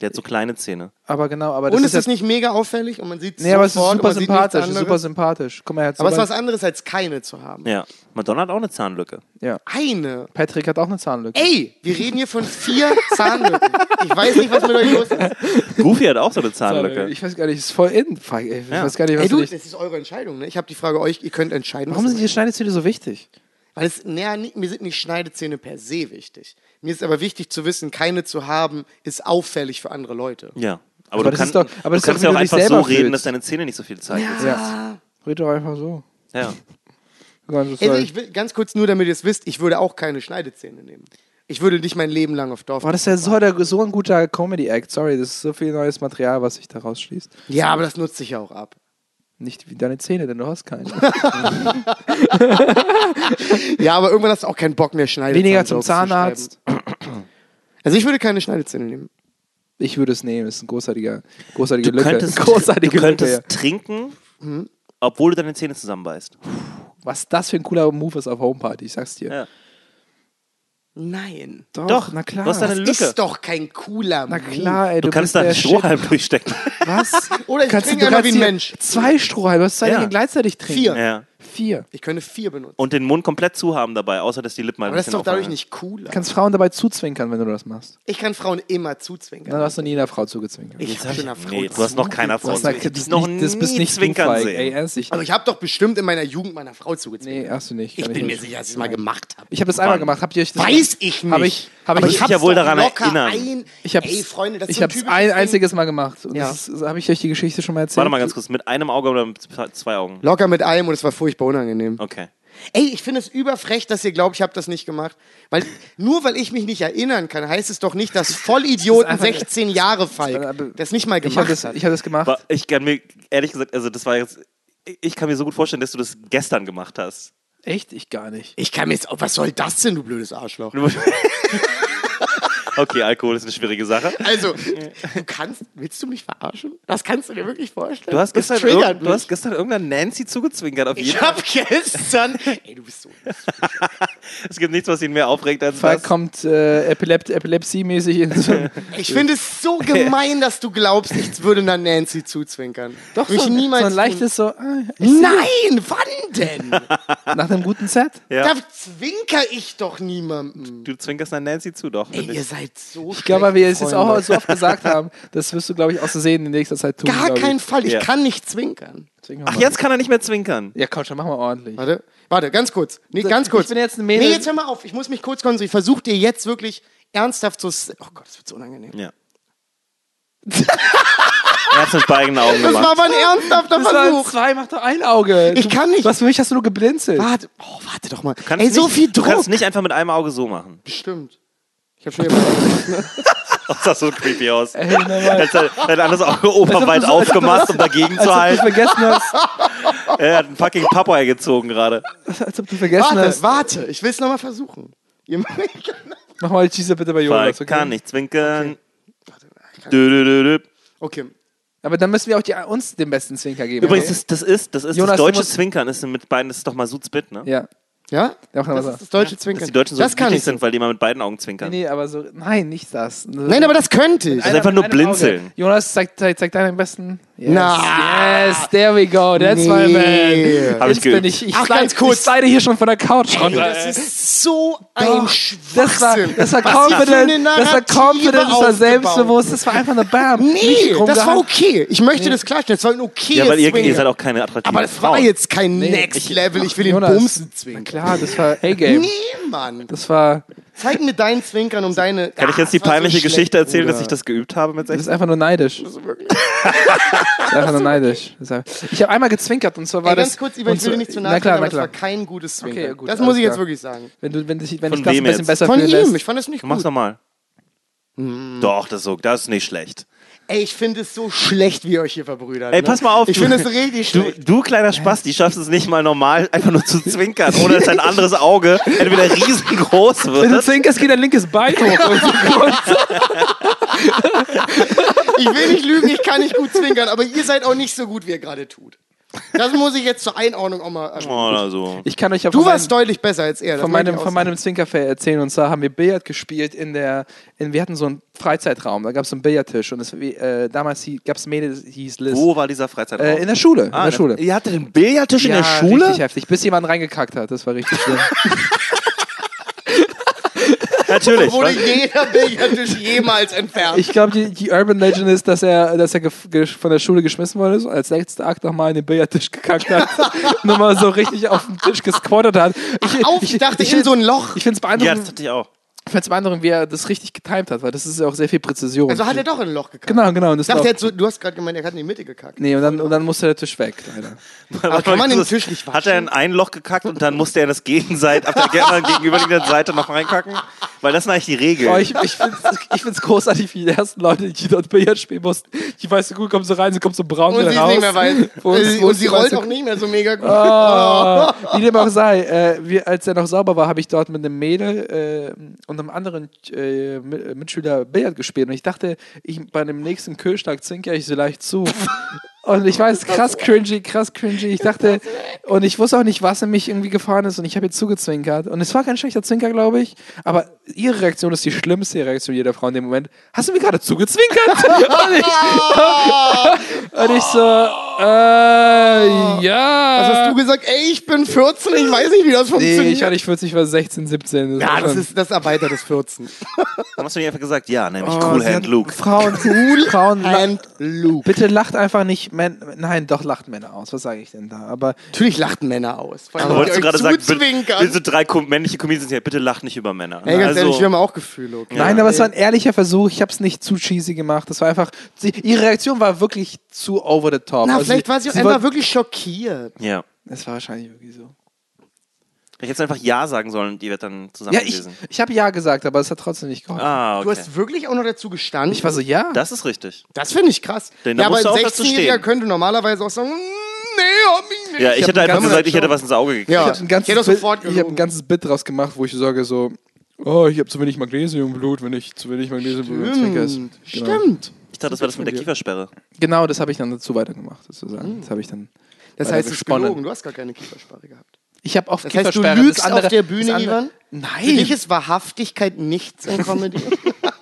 Der hat so kleine Zähne. Aber genau, aber das Und ist es ist nicht mega auffällig und man sieht Nee, aber es ist sofort und super man sieht sympathisch. Es ist super anderes. sympathisch. Guck mal, er hat Aber es ist was anderes, als keine zu haben. Ja. Madonna hat auch eine Zahnlücke. ja. Eine. Patrick hat auch eine Zahnlücke. Ey, wir reden hier von vier Zahnlücken. Ich weiß nicht, was mit euch los ist. Goofy hat auch so eine Zahnlücke. Ich weiß gar nicht, ist voll in. Fuck, ey, Ich Ja. weiß gar nicht, was Ey, du, das ist eure Entscheidung, ne? Ich habe die Frage euch, ihr könnt entscheiden. Warum was sind ihr die Schneidezähne so wichtig? Weil es, naja, mir sind nicht Schneidezähne per se wichtig. Mir ist aber wichtig zu wissen, keine zu haben, ist auffällig für andere Leute. Ja. Aber, Aber du, das ist kannst, doch- aber du kannst doch, ja auch einfach so selber reden, fühlst. dass deine Zähne nicht so viel zeigen. Ja. Red doch einfach so. Ja. Ganz Also ich will, ganz kurz nur, damit ihr es wisst, ich würde auch keine Schneidezähne nehmen. Ich würde nicht mein Leben lang auf Dorf. Boah, das ist ja so, der, so ein guter Comedy-Act. Sorry, das ist so viel neues Material, was sich da rausschließt. ja, aber das nutzt sich ja auch ab. Nicht wie deine Zähne, denn du hast keine. Ja, aber irgendwann hast du auch keinen Bock mehr Schneidezähne. Weniger zum Zahnarzt. Also ich würde keine Schneidezähne nehmen. Ich würde es nehmen, das ist ein großartiger, großartige Du Lücke. könntest, großartige du könntest Lücke. trinken, Mhm. obwohl du deine Zähne zusammenbeißt. Was das für ein cooler Move ist auf Homeparty, ich sag's dir. Ja. Nein. Doch, Doch, na klar. du hast deine Das Lücke. ist doch kein cooler na Move. klar, ey, Du, du, kannst da einen Strohhalm durchstecken. Shit. Was? Oder ich Kannst trinke du einfach wie ein Mensch. Zwei Strohhalme, du hast zwei Ja. Dinge gleichzeitig trinken. Vier. Ja. Vier. Ich könnte vier benutzen. Und den Mund komplett zu haben dabei, außer dass die Lippen mal ein Aber das ist bisschen doch dadurch nicht cooler. Du kannst Frauen dabei zuzwinkern, wenn du das machst. Ich kann Frauen immer Na, zuzwinkern. du hast noch nie einer Frau zugezwinkert. Ich habe schon einer Frau Nee, du hast noch keiner Du Frau. hast Ich hab das, dich noch nicht, das bist nie nicht du, zwinkern sehen. Ey, ernst, ich, Aber ich habe doch bestimmt in meiner Jugend meiner Frau zugezwinkert. nee, hast du nicht. ich Kann bin mir nicht. sicher, dass ich es mal gemacht habe. Ich habe das einmal gemacht. Habt ihr euch das Weiß ich nicht. Hab ich, hab Aber ich, ich hab's ja wohl doch daran locker erinnern. Ein, Ich hab's, Ey, Freunde, das ist ich so ein hab's typisches ein Ding. einziges Mal gemacht. Und Ja. das habe ich euch die Geschichte schon mal erzählt. Warte mal ganz kurz, mit einem Auge oder mit zwei Augen? Locker mit allem und es war furchtbar unangenehm. Okay. Ey, ich finde es überfrech, dass ihr glaubt, ich habe das nicht gemacht. Weil nur weil ich mich nicht erinnern kann, heißt es doch nicht, dass Vollidioten einfach- 16 Jahre Falk das nicht mal Ich habe gemacht das, hat. ich hab das gemacht. Aber ich kann mir, ehrlich gesagt, also das war jetzt, ich kann mir so gut vorstellen, dass du das gestern gemacht hast. Echt? Ich gar nicht. Ich kann mir jetzt, oh, was soll das denn, du blödes Arschloch? Okay, Alkohol ist eine schwierige Sache. Also, du kannst, willst du mich verarschen? Das kannst du dir wirklich vorstellen? Du hast, gestern irgend, du hast gestern irgendeiner Nancy zugezwinkert. Auf jeden Ich hab gestern, ey, du bist so, Es gibt nichts, was ihn mehr aufregt als Falk das. kommt äh, Epilep Epilepsie-mäßig in so ich finde es so gemein, dass du glaubst, ich würde einer Nancy zuzwinkern. Doch, Mich so, niemals so ein leichtes so, ah, ich seh Nein, wann denn? nach einem guten Set. Ja. Da zwinker ich doch niemandem. Du zwinkerst einer Nancy zu, doch. Ey, ihr ich. Seid so Ich glaube, weil wir es jetzt auch so oft gesagt haben, das wirst du, glaube ich, auch so sehen in nächster Zeit tun. Gar ich. keinen Fall, ich Ja. kann nicht zwinkern. Deswegen Ach, jetzt kann er nicht mehr zwinkern. Ja, komm schon, mach mal ordentlich. Warte, warte, ganz kurz. Nee, ganz ich kurz. bin jetzt ein Mädel- Nee, jetzt hör mal auf. Ich muss mich kurz konzentrieren. Versuch dir jetzt wirklich ernsthaft zu... Oh Gott, das wird so unangenehm. Ja. er hat es mit beiden Augen Das war gemacht. aber ein ernsthafter Das Versuch. zwei, mach doch ein Auge. Ich Du- kann nicht. Was für mich hast du nur geblinzelt? Warte, oh, warte doch mal. Kannst Ey, so nicht, viel Du Druck. kannst nicht einfach mit einem Auge so machen. Bestimmt. Ich hab schon gemacht. Das sah so creepy aus. Ey. Er hat sein anderes Auge oberweit so- als aufgemacht, um dagegen Als zu ob du halten. vergessen hast. Er hat einen fucking Popeye gezogen gerade. Als ob du vergessen Warte, hast. warte. Ich will es nochmal versuchen. Mach mal die Cheeser bitte bei Jonas. Falk kann nicht zwinkern. dö. Okay. Aber dann müssen wir auch die, uns den besten Zwinker geben. Übrigens, okay? das, das ist, das ist Jonas, das deutsche Zwinkern. Das ist mit beiden, das ist doch mal Suzbit, ne? Ja. Ja? Ja, Das ist das deutsche Zwinkern. Dass die Deutschen so das kann ich so. sind, weil die immer mit beiden Augen zwinkern. Nee, nee, aber so. Nein, nicht das. Nein, aber das könnte ich. ist einfach nur blinzeln. Jonas, zeig, zeig, zeig deinen besten. Yes. Na. Yes, there we go. That's my Nee. man. Hab ich bin ich. Ich, Ach, ganz kurz. ich slide hier schon von der Couch runter. das ist so ein Doch, das war, Schwachsinn. das war confident, das war confident, das war selbstbewusst, das war einfach eine Bam. Nee, das war okay. Ich möchte das klarstellen. Das war ein okay Ja, weil ihr, ihr seid auch keine attraktiven Aber das Frauen. war jetzt kein Nee, Next ich- Level. Ich will den Jonas, Bumsen Na zwingen. klar, das war A-Game. Nee, Mann. Das war Zeig mir dein Zwinkern um deine. Kann ich jetzt die so peinliche schlecht, Geschichte erzählen, Bruder. dass ich das geübt habe mit Das 16? ist einfach nur neidisch. Das ist einfach nur neidisch. Das ist einfach- Ich habe einmal gezwinkert und zwar war Ey, ganz das. kurz, Ivan, und ich will so- dir nicht zu Na nahe klar, aber na das war klar. kein gutes Zwinkern. Okay, gut, das muss ich jetzt klar. wirklich sagen. Wenn, du, wenn, dich, wenn Von ich das ein bisschen jetzt? besser Von ihm, lässt. ich fand das nicht Mach's gut. nochmal. Hm. Doch, das ist, so, das ist nicht schlecht. Ey, ich finde es so schlecht, wie ihr euch hier verbrüdert. Ey, ne? pass mal auf. Ich du- finde es richtig Du, schlecht. du kleiner Spasti, schaffst es nicht mal normal, einfach nur zu zwinkern, ohne dass dein anderes Auge entweder riesengroß Wenn du wird. zwinkerst, geht dein linkes Bein hoch. Und so. Ich will nicht lügen, ich kann nicht gut zwinkern, aber ihr seid auch nicht so gut, wie ihr gerade tut. Das muss ich jetzt zur Einordnung auch mal. Oder so. ich kann euch ja Du von warst meinem, deutlich besser als er. das von meinem, von meinem Zwinkerfair erzählen. Und zwar haben wir Billard gespielt in der. In, wir hatten so einen Freizeitraum, da gab es so einen Billardtisch. Und es, äh, damals gab es ein Mädel, die hieß Liz. Wo war dieser Freizeitraum? Äh, in der Schule. in Ah, der Schule. Ihr hattet einen Billardtisch in ja, der Schule? Richtig heftig, bis jemand reingekackt hat. Das war richtig schlimm. Natürlich. Wurde jeder Billardtisch jemals entfernt. Ich glaube, die, die Urban Legend ist, dass er, dass er von der Schule geschmissen wurde, so als letzter Akt nochmal in den Billardtisch gekackt hat. nochmal so richtig auf den Tisch gesquattet hat. Ich, Auf, ich dachte in find- so ein Loch. Ich finde es Ja, beeindruckend, das hatte ich auch. Ich beeindruckend, wie er das richtig getimt hat, weil das ist ja auch sehr viel Präzision. Also hat er doch in ein Loch gekackt. Genau, genau. Und das Ich dachte, er hat so, du hast gerade gemeint, er hat in die Mitte gekackt. nee, und dann, und dann musste der Tisch weg, leider. Aber kann man den Das- Tisch nicht waschen? Hat er in ein Loch gekackt und dann musste er das Gegenseite, auf der gegenüberliegenden Seite noch reinkacken? Weil das sind eigentlich die Regeln. Oh, ich ich finde es ich find's großartig, wie die ersten Leute, die dort Billard spielen mussten. Die weißt du gut, kommen so rein, sie kommt so braun Und wieder sie ist raus. nicht mehr weiß. Wo Äh, wo und sie rollt auch nicht mehr so mega gut. Ah, wie dem auch sei, äh, wir, als er noch sauber war, habe ich dort mit einem Mädel äh, und einem anderen äh, äh, Mitschüler Billard gespielt. Und ich dachte, ich, bei dem nächsten Kühlschlag zinke ich so leicht zu. Und ich weiß, krass cringy, krass cringy. Ich dachte, und ich wusste auch nicht, was in mich irgendwie gefahren ist. Und ich habe ihr zugezwinkert. Und es war kein schlechter Zwinker, glaube ich. Aber ihre Reaktion ist die schlimmste Reaktion jeder Frau in dem Moment. Hast du mir gerade zugezwinkert? und, ich, und ich so, äh, ja. Was hast du gesagt? Ey, ich bin 14, ich weiß nicht, wie das Nee, funktioniert. ich war nicht 40, ich war 16, 17. ja, war das ist das erweitert das 14. Dann hast du dir einfach gesagt, ja, nämlich Oh, Cool Hand Luke. Frauen, cool. Frauen, la- And Luke. bitte lacht einfach nicht, Män nein, doch lacht Männer aus. Was sage ich denn da? Aber Natürlich lachten Männer aus. Vor allem, Wolltest du gerade sagen, diese drei männliche Comedians hier, bitte lacht nicht über Männer. Ey, ganz Also- ehrlich, wir haben auch Gefühle, okay? nein, aber es war ein ehrlicher Versuch. Ich habe es nicht zu cheesy gemacht. Das war einfach. Ihre Reaktion war wirklich zu over the top. Na, Also vielleicht war sie auch sie einfach wollte- wirklich schockiert. ja. Es war wahrscheinlich wirklich so. Ich hätte jetzt einfach Ja sagen sollen, die wird dann zusammen Ja, ich, ich habe ja gesagt, aber es hat trotzdem nicht geholfen. Ah, okay. Du hast wirklich auch noch dazu gestanden. Ich war so, ja. das ist richtig. das finde ich krass. Denn da ja, aber ein du auch dazu 16-Jähriger stehen. könnte normalerweise auch sagen, "Mm, nee, hab ich nicht. Ja, ich, hab hätte ein einfach gesagt, ich hätte was ins Auge gekriegt. Ja. Ich habe ein, Ich ich hab ein ganzes Bit draus gemacht, wo ich sage so, oh, ich habe zu wenig Magnesium im Blut, wenn ich zu wenig Magnesium im Blut. Stimmt. Genau. Stimmt. Dachte, das war das mit der Kiefersperre. Genau, das habe ich dann dazu weitergemacht, sozusagen. Das habe ich dann. Das heißt, es ist gesponnen. gelogen. Du hast gar keine Kiefersperre gehabt. Ich habe auch Das heißt, du lügst andere, auf der Bühne, Ivan? Für Nein, dich ist Wahrhaftigkeit nichts in Comedy.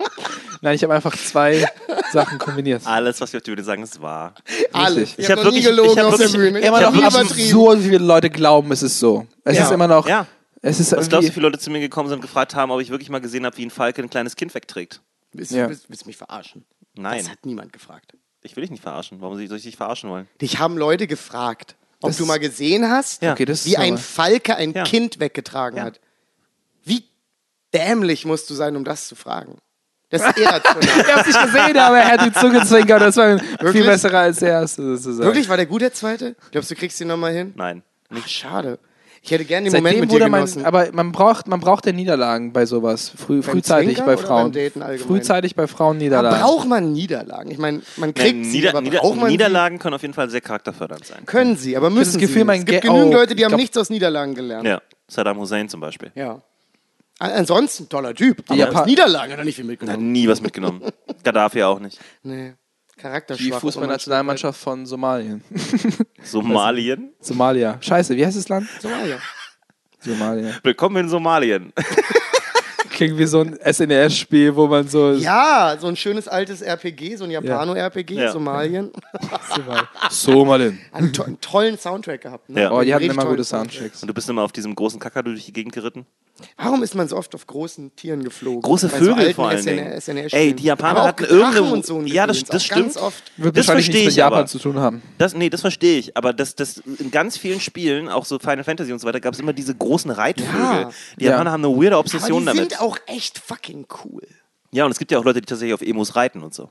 nein, ich habe einfach zwei Sachen kombiniert. Alles, was wir auf die Bühne sagen, ist wahr. Alles. Ich Ich hab habe noch nie wirklich- gelogen ich hab auf der wirklich- Bühne. Ich Immer hab noch nie absurd, wie viele Leute glauben, es ist so. Es Ja. ist immer noch. Ja. Es ist Was glaubst du, wie viele Leute zu mir gekommen sind und gefragt haben, ob ich wirklich mal gesehen habe, wie ein Falke ein kleines Kind wegträgt? Willst, Ja. willst, willst du mich verarschen? Nein, Das hat niemand gefragt. ich will dich nicht verarschen. Warum soll ich dich verarschen wollen? Dich haben Leute gefragt, ob Das du mal gesehen hast, Ja. Okay, das wie ein Falke ein Ja. Kind weggetragen Ja. hat. Wie dämlich musst du sein, um das zu fragen? Das ist irrational. ich habe nicht gesehen, aber er hat die gezwinkert. Das war viel Wirklich? besserer als der erste, sozusagen. Wirklich, war der gut, der zweite? Glaubst du, kriegst ihn nochmal hin? Nein. Ach, schade. Ich hätte gerne den Moment Seitdem mit dir wurde man, genossen. aber man braucht, man braucht ja Niederlagen bei sowas. Früh, frühzeitig Zwinkern bei oder Frauen. beim Daten allgemein? Frühzeitig bei Frauen aber Niederlagen. braucht man Niederlagen? Ich meine, man Nein, kriegt sie, Nieder aber Nieder braucht man Niederlagen können auf jeden Fall sehr charakterfördernd sein. sie? Können sie, aber müssen das Gefühl, sie. mein Es gibt Ge- genügend oh, Leute, die haben glaub- nichts aus Niederlagen gelernt. Ja, Saddam Hussein zum Beispiel. Ja. An- Ansonsten toller Typ. Aber Japa- aus Niederlagen hat er nicht viel Hat mitgenommen. nie was mitgenommen. Gaddafi auch nicht. Nee. Die Charakterschwach. Fußballnationalmannschaft von Somalien. Somalien? Somalia. Scheiße, wie heißt das Land? Somalia. Somalia. Willkommen in Somalien. Klingt wie so ein SNES-Spiel, wo man so. Ja, so ein schönes altes RPG, so ein Japano-RPG, Ja. Somalien. Somalien. Hat einen, to einen tollen Soundtrack gehabt. Ne? Ja. Oh, die hatten immer gute Soundtrack. Soundtracks. Und du bist immer auf diesem großen Kakadu durch die Gegend geritten? Warum ist man so oft auf großen Tieren geflogen? Große Bei Vögel alten vor allen SNR Dingen. SNR Ey, die Japaner Aber hatten irgendeine- und so ein Ja, das- das stimmt. oft. Wird Das wahrscheinlich verstehe nichts mit ich Japan aber. zu tun haben. Das, nee, das verstehe ich. Aber das, das, in ganz vielen Spielen, auch so Final Fantasy und so weiter, gab es immer diese großen Reitvögel. Ja. Die Ja. Japaner haben eine weirde Aber Obsession die damit. sind auch auch echt fucking cool. Ja, und es gibt ja auch Leute, die tatsächlich auf Emos reiten und so.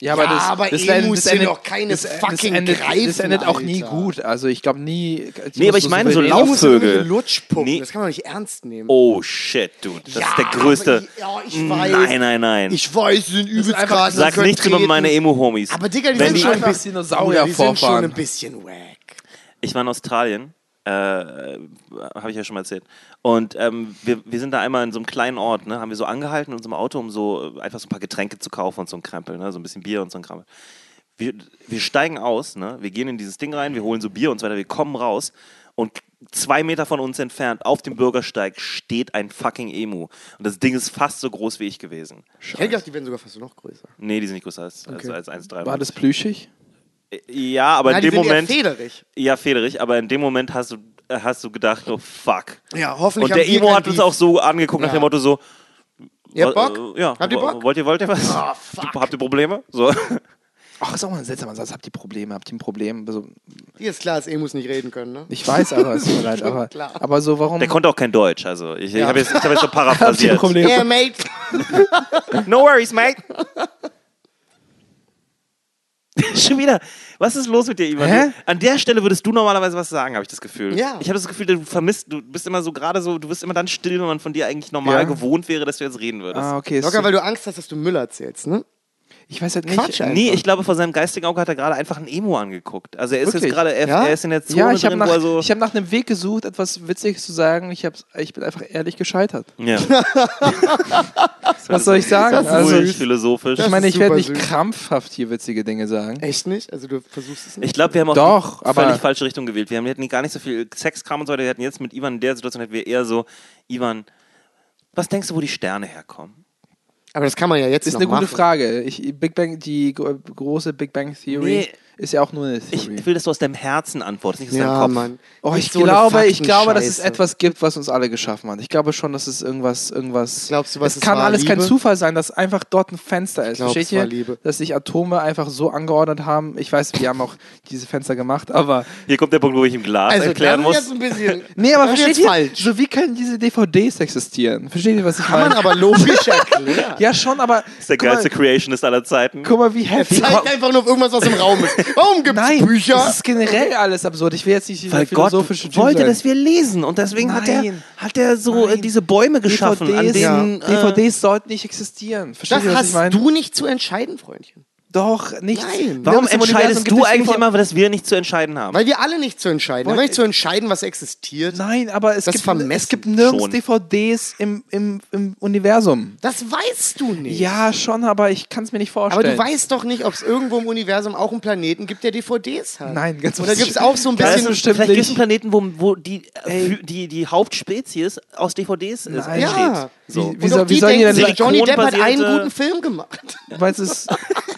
Ja, aber, Ja, das, aber das, Emus das sind endet- doch keine das, fucking das endet, Greifen, Das endet auch nie Alter. gut. Also ich glaube nie. Nee, aber ich meine so sind Laufvögel. Lutschpuppen. Nee. Das kann man nicht ernst nehmen. Oh shit, dude. Das ist der größte. Aber, ja, ich weiß. Nein, nein, nein. Ich weiß, sie sind übelst krass. Sag nichts über meine Emo-Homies. Aber Digga, die Wenn sind die- schon einfach einfach Dinosaurier die sind schon ein bisschen wack. Ich war in Australien, äh, habe ich ja schon mal erzählt. Und ähm, wir, wir sind da einmal in so einem kleinen Ort, ne, haben wir so angehalten in unserem Auto, um so äh, einfach so ein paar Getränke zu kaufen und so ein Krempel, ne, so ein bisschen Bier und so ein Krempel. Wir, wir steigen aus, ne, wir gehen in dieses Ding rein, wir holen so Bier und so weiter, wir kommen raus und zwei Meter von uns entfernt auf dem Bürgersteig steht ein fucking Emu. Und das Ding ist fast so groß wie ich gewesen. Ich hätte gedacht, die werden sogar fast noch größer. Nee, die sind nicht größer als, Okay. als, als 1,3. War das plüschig? Ja, aber Na, in die dem Moment. eher federig. Ja, federig, aber in dem Moment hast du, hast du gedacht, oh fuck. Ja, hoffentlich Und der Emo hat uns Beef. auch so angeguckt nach Ja. dem Motto so, Ihr habt Bock? äh, Ja. Habt ihr Bock? Wollt ihr, wollt ihr was? Oh, fuck. Habt ihr Probleme? So. Ach, ist auch mal ein seltsamer Satz. Habt ihr Probleme? Habt ihr ein Problem? Also, Dir ist klar, dass Emus nicht reden können, ne? ich weiß aber, es tut mir leid. Aber, Klar. aber so, warum. Der konnte auch kein Deutsch, also ich, ich Ja. habe jetzt, ich hab jetzt so Habt ihr paraphrasiert. Probleme? Yeah, mate. No worries, mate. Schon wieder. Was ist los mit dir, Ivan? Hä? An der Stelle würdest du normalerweise was sagen, habe ich das Gefühl. Ja. Ich habe das Gefühl, du vermisst, du bist immer so gerade so, du bist immer dann still, wenn man von dir eigentlich normal Ja. gewohnt wäre, dass du jetzt reden würdest. Ah, okay. Locker, weil du Angst hast, dass du Müll erzählst, ne? Ich weiß halt nicht. Quatsch, Alter. Nee, ich glaube, vor seinem geistigen Auge hat er gerade einfach ein Emo angeguckt. Also er ist Wirklich? jetzt gerade, er, Ja? er ist in der Zone Ja, ich habe drin, nach, wo er so... ich hab nach einem Weg gesucht, etwas Witziges zu sagen. Ich, hab's, ich bin einfach ehrlich gescheitert. ja. Was soll ich sagen? das ist Also, Ruhig, ich philosophisch. Das meine, ich werde nicht süß. krampfhaft hier witzige Dinge sagen. Echt nicht? Also du versuchst es nicht? Ich glaube, wir haben auch Doch, die aber- völlig falsche Richtung gewählt. Wir haben, wir hatten gar nicht so viel Sexkram und so weiter. Wir hatten jetzt mit Ivan in der Situation hätten wir eher so, Ivan, was denkst du, wo die Sterne herkommen? Aber das kann man ja jetzt Ist noch eine gute. Frage. Ich, Big Bang, die gro- große Big Bang Theory Nee. Ist ja auch nur eine Ich Theory. will, dass du aus deinem Herzen antwortest, nicht aus deinem Ja, Kopf. Mann. Oh, ich so glaube, ich glaube, dass es etwas gibt, was uns alle geschaffen hat. Ich glaube schon, dass es irgendwas, irgendwas. Glaubst du, was es es kann war? alles kein Liebe? Zufall sein, dass einfach dort ein Fenster ist. Versteht ihr? Liebe. Dass sich Atome einfach so angeordnet haben. Ich weiß, wir haben auch diese Fenster gemacht, aber Hier kommt der Punkt, wo ich im Glas Also erklären muss. jetzt ein bisschen. nee, aber das ist versteht ihr? falsch. So wie können diese DVDs existieren? Versteht ihr, was ich Kann man meine? aber logisch erklären. Ja, schon, aber Das ist der mal, geilste Creationist aller Zeiten. guck mal, wie heftig. Zeigt einfach nur auf irgendwas, was im Raum ist. Warum gibt's Nein, Bücher? das ist generell alles absurd. Ich will jetzt nicht dieser Weil Gott philosophische Typ wollte, sein. dass wir lesen und deswegen hat er, hat er so äh, Nein. diese Bäume geschaffen, an DVDs, denen... ja. Äh, DVDs sollten nicht existieren. Versteht Das ihr, was ich hast meine? du nicht zu entscheiden, Freundchen. Doch, nichts. Nein. warum entscheidest du eigentlich immer, dass wir nicht zu entscheiden haben? Weil wir alle nicht zu entscheiden. Wollt- Aber nicht zu entscheiden, was existiert. Nein, aber es Das gibt, vermessen es gibt nirgends schon. DVDs im, im, im Universum. Das weißt du nicht. Ja, schon, aber ich kann es mir nicht Aber vorstellen. du weißt doch nicht, ob es irgendwo im Universum auch einen Planeten gibt, der DVDs hat. Nein, ganz Oder gibt es auch so ein bisschen. bestimmt Vielleicht gibt es nicht. einen Planeten, wo, wo die, äh, fü- die, die Hauptspezies aus DVDs ist, Nein. entsteht. Ja. So. Wie- wie soll- die wie sollen die denn Johnny Depp hat einen guten Film gemacht. Weißt es,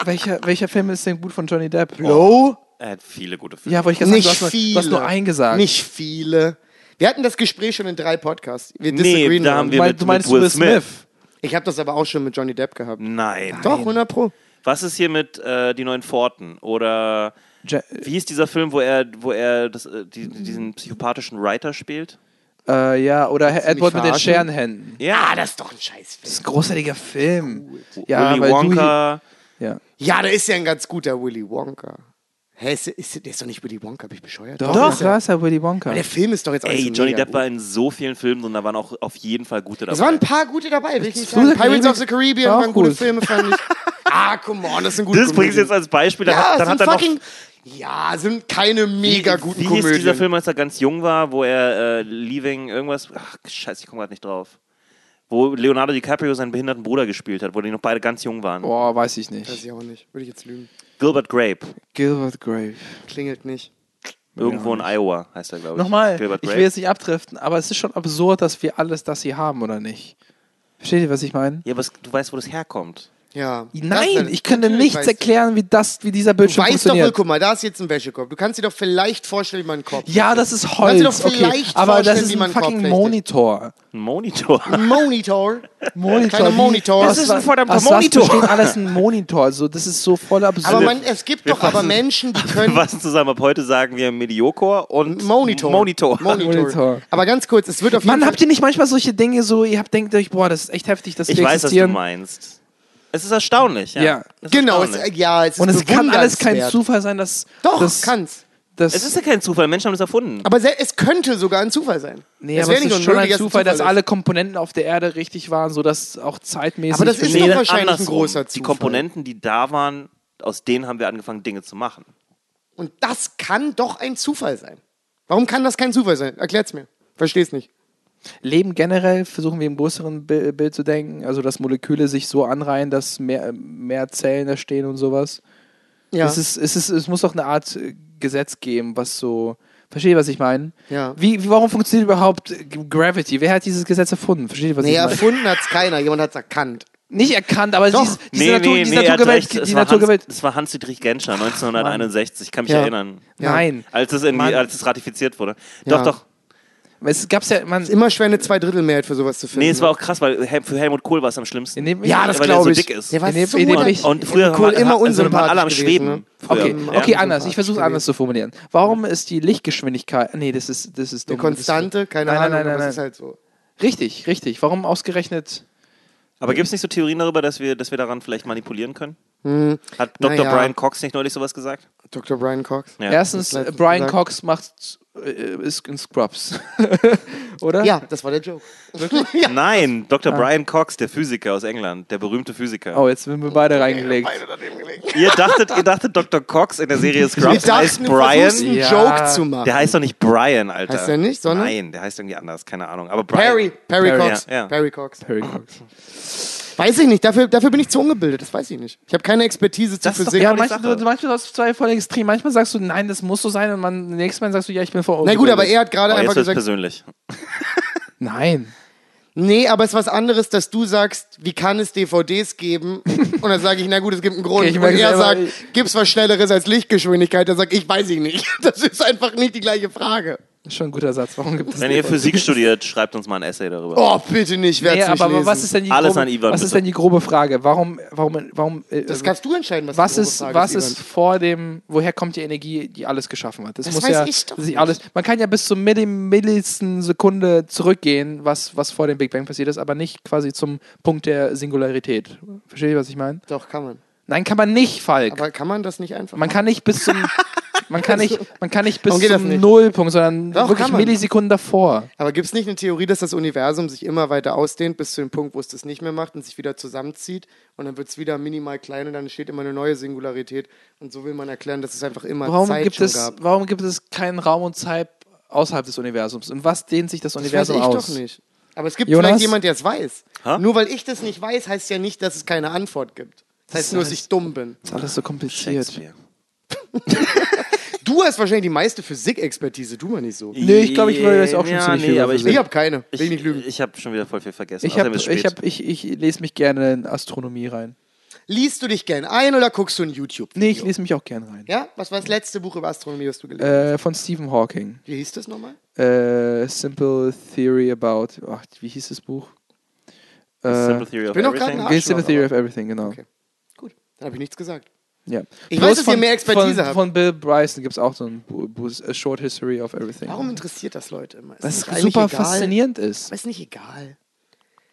welcher, welcher Film ist denn gut von Johnny Depp? Blow? Er hat viele gute Filme. Ja, wollte ich gerade sagen, Nicht du hast, nur, viele. du hast nur einen gesagt. Nicht viele. Wir hatten das Gespräch schon in drei Podcasts. Wir Nee, disagreeen da haben wir Weil mit, du meinst mit Will Will Smith. Smith. Ich habe das aber auch schon mit Johnny Depp gehabt. Nein. Doch, 100 Pro. Was ist hier mit äh, Die Neuen Pforten? Oder Ja, wie hieß dieser Film, wo er, wo er das, äh, die, diesen psychopathischen Writer spielt? äh, ja, oder Edward mit den verarschen? Scherenhänden. Ja, das ist doch ein Scheißfilm. Das ist ein großartiger Film. Ja, Willy weil Wonka. Du, ja. Ja, da ist ja ein ganz guter Willy Wonka. Hä, ist, ist, der ist doch nicht Willy Wonka, bin ich bescheuert? Doch, ist da ist ja Willy Wonka. Aber der Film ist doch jetzt auch Ey, so Johnny Depp war in so vielen Filmen und da waren auch auf jeden Fall gute dabei. Es waren ein paar gute dabei, will ich nicht Fluch sagen. der Pirates of the Caribbean waren gute gut. Filme, fand ich. ah, come on, das sind gute das bringst du jetzt als Beispiel. Dann, Ja, hat, dann sind hat er noch fucking... Ja, sind keine mega guten Wie hieß Komödien. dieser Film, als er ganz jung war, wo er äh, Leaving irgendwas. Ach, scheiße, ich komme gerade nicht drauf. Wo Leonardo DiCaprio seinen behinderten Bruder gespielt hat, wo die noch beide ganz jung waren. Boah, weiß ich Weiß nicht. ich auch nicht. Würde ich jetzt lügen. Gilbert Grape. Gilbert Grave. Klingelt nicht. Irgendwo in Iowa heißt er, glaube ich. Nochmal, Gilbert ich Grape. will jetzt nicht abdriften, aber es ist schon absurd, dass wir alles das hier haben, oder nicht? Versteht ihr, was ich meine? Ja, aber es, du weißt, wo das herkommt. Ja. Nein, Das- ich könnte nichts weißt du. erklären, wie das, wie dieser Du Bildschirm weißt doch wohl, funktioniert. guck mal, da ist jetzt ein Wäschekorb. Du kannst dir doch vielleicht vorstellen, wie man einen Korb ja, das ist Kannst Holz. du doch okay. vielleicht Aber das ist wie ein fucking. Monitor. Ein Monitor. Ein Monitor. Monitor. Kleiner wie- Monitor. Das ist ein verdammter Monitor. Was besteht alles ein Monitor? Also, das ist so voll absurd. Aber man, es gibt doch aber Menschen, die können. Was zusammen ab heute sagen wir Mediocre und Monitor. Monitor. Monitor. Monitor. Aber ganz kurz, es wird auf jeden Mann, Fall. habt ihr nicht manchmal solche Dinge so, ihr habt denkt euch, boah, das ist echt heftig, dass Ich die weiß, was du existieren. meinst. Es ist erstaunlich. Ja. Ja. Es ist genau, es, erstaunlich. ja, es ist Und es kann alles kein. Zufall sein, dass. Doch, dass, kann's. Dass, Es ist ja kein Zufall, Menschen haben das erfunden. Aber es könnte sogar ein Zufall sein. nee, es aber wäre es nicht ist schon ein es Zufall, dass ist. alle Komponenten auf der Erde richtig waren, sodass auch zeitmäßig. Aber das ist doch wahrscheinlich ein großer Die Zufall. Komponenten, die da waren, aus denen haben wir angefangen, Dinge zu machen. Und das kann doch ein Zufall sein. Warum kann das kein Zufall sein? Erklärt's mir. Versteh's nicht. Leben generell versuchen wir im größeren Bi- Bild zu denken, also dass Moleküle sich so anreihen, dass mehr, mehr Zellen da stehen und sowas. Ja. Es, ist, es, ist, es muss doch eine Art äh, Gesetz geben, was so. Versteht ihr, was ich meine? Ja. Wie, wie, warum funktioniert überhaupt Gravity? Wer hat dieses Gesetz erfunden? Versteht ihr, was nee, ich meine? erfunden hat's keiner. Jemand hat's erkannt. Nicht erkannt, aber Doch. diese, diese, Natur, diese er hat Naturgewalt. Die, Es die war Naturgewalt. Hans, das war Hans-Dietrich Genscher, 1961. Ich kann mich Ja. erinnern. Ja. Nein. Als es, in, Mann. als es ratifiziert wurde. Ja. Doch, doch. Es gab's ja. Man, Ist immer schwer, eine Zweidrittelmehrheit für sowas zu finden. Nee, es war auch krass, weil Hel- für Helmut Kohl war es am schlimmsten. in dem, ja, das weil er glaube so ich. dick ist. Der war In dem- so in dem ich- Und früher Kohl war, immer also waren unsympathisch alle am gewesen, Schweben. ne? Früher. Okay, Ähm, okay, ja. anders. Ich versuche es anders zu formulieren. Warum ist die Lichtgeschwindigkeit. Nee, das ist, das ist Eine dumm. Konstante, keine Nein, nein, Ahnung, nein, aber nein, es ist nein. halt so. Richtig, richtig. Warum ausgerechnet. Aber gibt es nicht so Theorien darüber, dass wir, dass wir daran vielleicht manipulieren können? Hat Dr. Naja. Brian Cox nicht neulich sowas gesagt? Dr. Brian Cox. Ja. Erstens, Brian gesagt. Cox macht äh, ist in Scrubs. Oder? Ja, das war der Joke. ja. Nein, Dr. Brian Cox, der Physiker aus England, der berühmte Physiker. Oh, jetzt sind wir beide reingelegt. Ihr dachtet, ihr dachtet Dr. Cox in der Serie Scrubs heißt Brian. einen Ja. Joke zu machen. Der heißt doch nicht Brian, Alter. Heißt der nicht, sondern? Nein, der heißt irgendwie anders, keine Ahnung. Aber Brian. Perry, Perry, Perry, Cox. ja, ja. Perry Cox. Perry Cox. Weiß ich nicht, dafür, dafür bin ich zu ungebildet, das weiß ich nicht. Ich habe keine Expertise zu Das doch Physik. Ja, manchmal, du, manchmal hast du zwei voll extrem. Manchmal sagst du, nein, das muss so sein. Und man, nächstes Mal sagst du, ja, ich bin vor Na gut, aber er hat gerade Oh, einfach gesagt, persönlich. Nein. nee, aber es ist was anderes, dass du sagst, wie kann es DVDs geben? Und dann sage ich, na gut, es gibt einen Grund. Okay, ich und er sagt, ich- gibt's was Schnelleres als Lichtgeschwindigkeit? Dann sag ich, weiß ich nicht. Das ist einfach nicht die gleiche Frage. Das ist schon ein guter Satz. Warum gibt es Wenn ihr Physik studiert, schreibt uns mal ein Essay darüber. Oh, bitte nicht, werd's Nee, aber lesen. was ist denn die Alles grobe, an Ivan, was ist bitte. denn die grobe Frage? Warum, warum, warum? Äh, Das kannst du entscheiden, was, was die grobe ist, Frage was Ivan. ist vor dem? Woher kommt die Energie, die alles geschaffen hat? Das, Das muss weiß ja ich doch sich nicht. alles. Man kann ja bis zur Milli millisten Sekunde zurückgehen, was was vor dem Big Bang passiert ist, aber nicht quasi zum Punkt der Singularität. Versteht ihr, was ich meine? Doch, kann man. Nein, kann man nicht, Falk. Aber kann man das nicht einfach man kann nicht bis zum man kann nicht, man kann nicht bis zum nicht? Nullpunkt, sondern Doch, wirklich. Millisekunden davor. Aber gibt es nicht eine Theorie, dass das Universum sich immer weiter ausdehnt bis zu dem Punkt, wo es das nicht mehr macht und sich wieder zusammenzieht und dann wird es wieder minimal klein und dann entsteht immer eine neue Singularität und so will man erklären, dass es einfach immer Warum Zeit gibt schon es gab. warum gibt es keinen Raum und Zeit außerhalb des Universums? Und was dehnt sich das Das weiß Universum ich aus? doch nicht. Aber es gibt Jonas? vielleicht jemand, der es weiß. Ha? Nur weil ich das nicht weiß, heißt ja nicht, dass es keine Antwort gibt. Das heißt nur, dass ich dumm bin. Das ist alles so kompliziert. Du hast wahrscheinlich die meiste Physikexpertise, du mal nicht so. Nee, ich glaube, ich würde das auch schon ja, ziemlich nee, viel aber ich. Ich habe keine, will ich, ich nicht lügen. ich habe schon wieder voll viel vergessen. Ich, hab, ich, hab, ich, ich lese mich gerne in Astronomie rein. Liest du dich gern ein oder guckst du ein YouTube? Nee, ich lese mich auch gerne rein. Ja? Was war das letzte Buch über Astronomie, das du gelesen hast? Äh, von Stephen Hawking. Wie hieß das nochmal? Äh, Simple Theory About. Ach, wie hieß das Buch? Äh, Simple Theory of bin doch gerade Everything. Simple Theory of Everything, genau. Okay. Dann habe ich nichts gesagt. Ja. Ich Bloß weiß, dass ihr mehr Expertise von, habt. Von Bill Bryson gibt es auch so ein A Short History of Everything. Warum interessiert das Leute immer? Weil es eigentlich super egal? faszinierend ist. Aber ist nicht egal.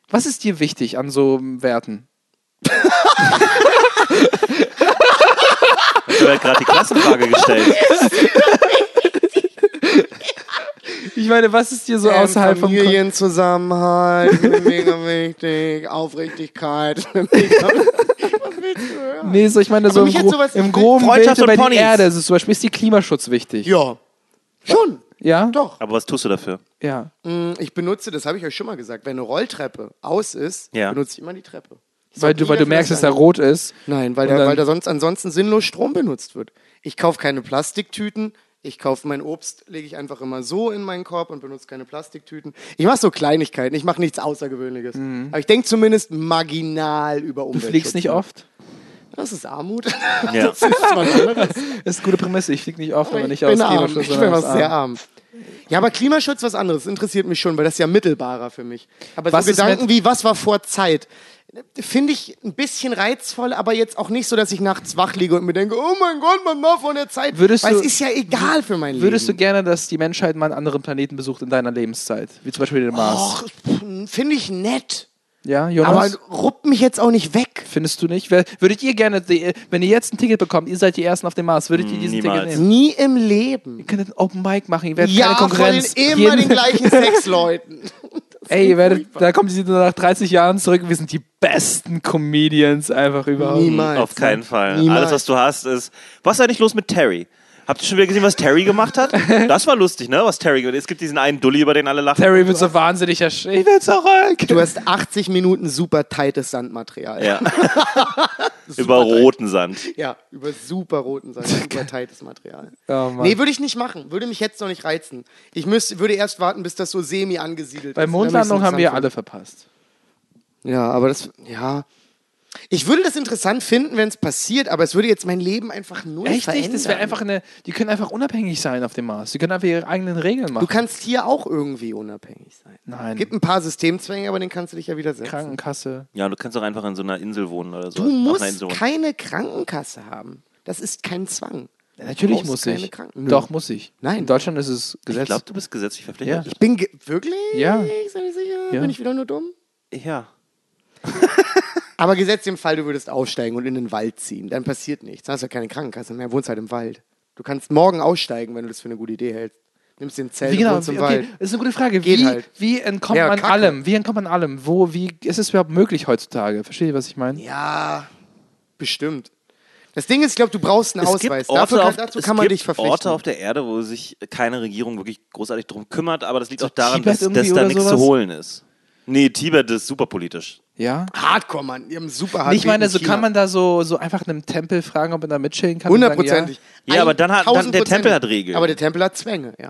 Was ist dir wichtig an so Werten? Ich habe gerade die Klassenfrage gestellt. Ich meine, was ist dir so Ähm, außerhalb vom Familienzusammenhalt, mega wichtig, Aufrichtigkeit. Hören? Nee, so ich meine, so im, Gro im groben Bild Freundschaft und über die. Erde. Also zum Beispiel ist die Klimaschutz wichtig. Ja, schon, Ja? doch. Aber was tust du dafür? Ja. Mm, Ich benutze, das habe ich euch schon mal gesagt, wenn eine Rolltreppe aus ist, Ja. benutze ich immer die Treppe. Ich Weil du, weil du merkst, dass er rot ist. Nein, weil da, dann- weil da sonst ansonsten sinnlos Strom benutzt wird. Ich kaufe keine Plastiktüten, Ich kaufe mein Obst, lege ich einfach immer so in meinen Korb und benutze keine Plastiktüten. Ich mache so Kleinigkeiten, ich mache nichts Außergewöhnliches. Aber ich denke zumindest marginal über Du Umwelt. fliegst nicht oft? Das ist Armut. Ja. Das ist was anderes. Das ist eine gute Prämisse. Ich fliege nicht oft, aber ich nicht aus bin arm. Klimaschutz, Ich bin was sehr Arm. Ja, aber Klimaschutz was anderes. Interessiert mich schon, weil das ist ja mittelbarer für mich. Aber Was so Gedanken wie, was war vor Zeit? Finde ich ein bisschen reizvoll, aber jetzt auch nicht so, dass ich nachts wach liege und mir denke, oh mein Gott, man war von der Zeit. Würdest weil du- es ist ja egal für mein Würdest du Leben. gerne, dass die Menschheit mal einen anderen Planeten besucht in deiner Lebenszeit? Wie zum Beispiel den Mars. Och, finde ich nett. Ja, Aber Jonas? ruppt mich jetzt auch nicht weg. Findest du nicht? Würdet ihr gerne, wenn ihr jetzt ein Ticket bekommt, ihr seid die Ersten auf dem Mars, würdet ihr diesen Niemals. Ticket nehmen? Nie im Leben. Ihr könntet Open Mic machen, ihr werdet Ja, keine von den, Konkurrenz. immer Jeden- den gleichen sechs Leuten. Ey, ihr werdet, da kommen sie nach 30 Jahren zurück. Wir sind die besten Comedians einfach überhaupt. Niemals. Auf keinen Fall. Niemals. Alles, was du hast, ist. Was ist eigentlich los mit Terry? Habt ihr schon wieder gesehen, was Terry gemacht hat? Das war lustig, ne? Was Terry gemacht hat. Es gibt diesen einen Dulli, über den alle lachen. Terry wird so wahnsinnig ersch- Ich will zurück. Du hast 80 Minuten super tightes Sandmaterial. Ja. über roten Sand. Ja, über super roten Sand, super tightes Material. Oh, Mann. nee, würde ich nicht machen. Würde mich jetzt noch nicht reizen. Ich müsste, würde erst warten, bis das so semi angesiedelt Bei ist. Mondlandung Damit haben wir alle verpasst. Ja, aber das, ja. Ich würde das interessant finden, wenn es passiert, aber es würde jetzt mein Leben einfach null Echt verändern. nicht? Das wäre einfach eine. Die können einfach unabhängig sein auf dem Mars. Die können einfach ihre eigenen Regeln machen. Du kannst hier auch irgendwie unabhängig sein. Nein. Gibt ein paar Systemzwänge, aber den kannst du dich ja widersetzen. Krankenkasse. Ja, du kannst doch einfach in so einer Insel wohnen oder so. Du musst keine Krankenkasse haben. Das ist kein Zwang. Ja, natürlich muss ich. Doch, muss ich. Nein. In Deutschland ist es Ich Gesetz. glaube, du bist gesetzlich verpflichtet. Ja. Ich bin ge wirklich? Ja. Ist nicht sicher? Ja. Bin ich wieder nur dumm? ja. Aber gesetzt im Fall, du würdest aufsteigen und in den Wald ziehen, dann passiert nichts. Dann hast du ja keine Krankenkasse mehr, wohnst halt im Wald. Du kannst morgen aussteigen, wenn du das für eine gute Idee hältst. Nimmst den Zelt Wie und genau? im Wie, okay, Wald. das ist eine gute Frage. Geht wie, halt. wie entkommt Ja, man Kacke. allem? Wie entkommt man allem? Wo, wie ist es überhaupt möglich heutzutage? Versteht ihr, was ich meine? Ja, bestimmt. Das Ding ist, ich glaube, du brauchst einen Es Ausweis. gibt Orte, Dafür kann, auf, dazu es kann man gibt dich verpflichten. Orte auf der Erde, wo sich keine Regierung wirklich großartig drum kümmert, aber das liegt So auch daran, dass, dass da nichts sowas? zu holen ist. Nee, Tibet ist super politisch. Ja? Hardcore, Mann. Die haben super hart. ich meine, so kann man da so, so einfach einem Tempel fragen, ob man da mitchillen kann. Hundertprozentig. Ja, aber dann hat- dann- der 1000%. Tempel hat Regeln. Aber der Tempel hat Zwänge, ja.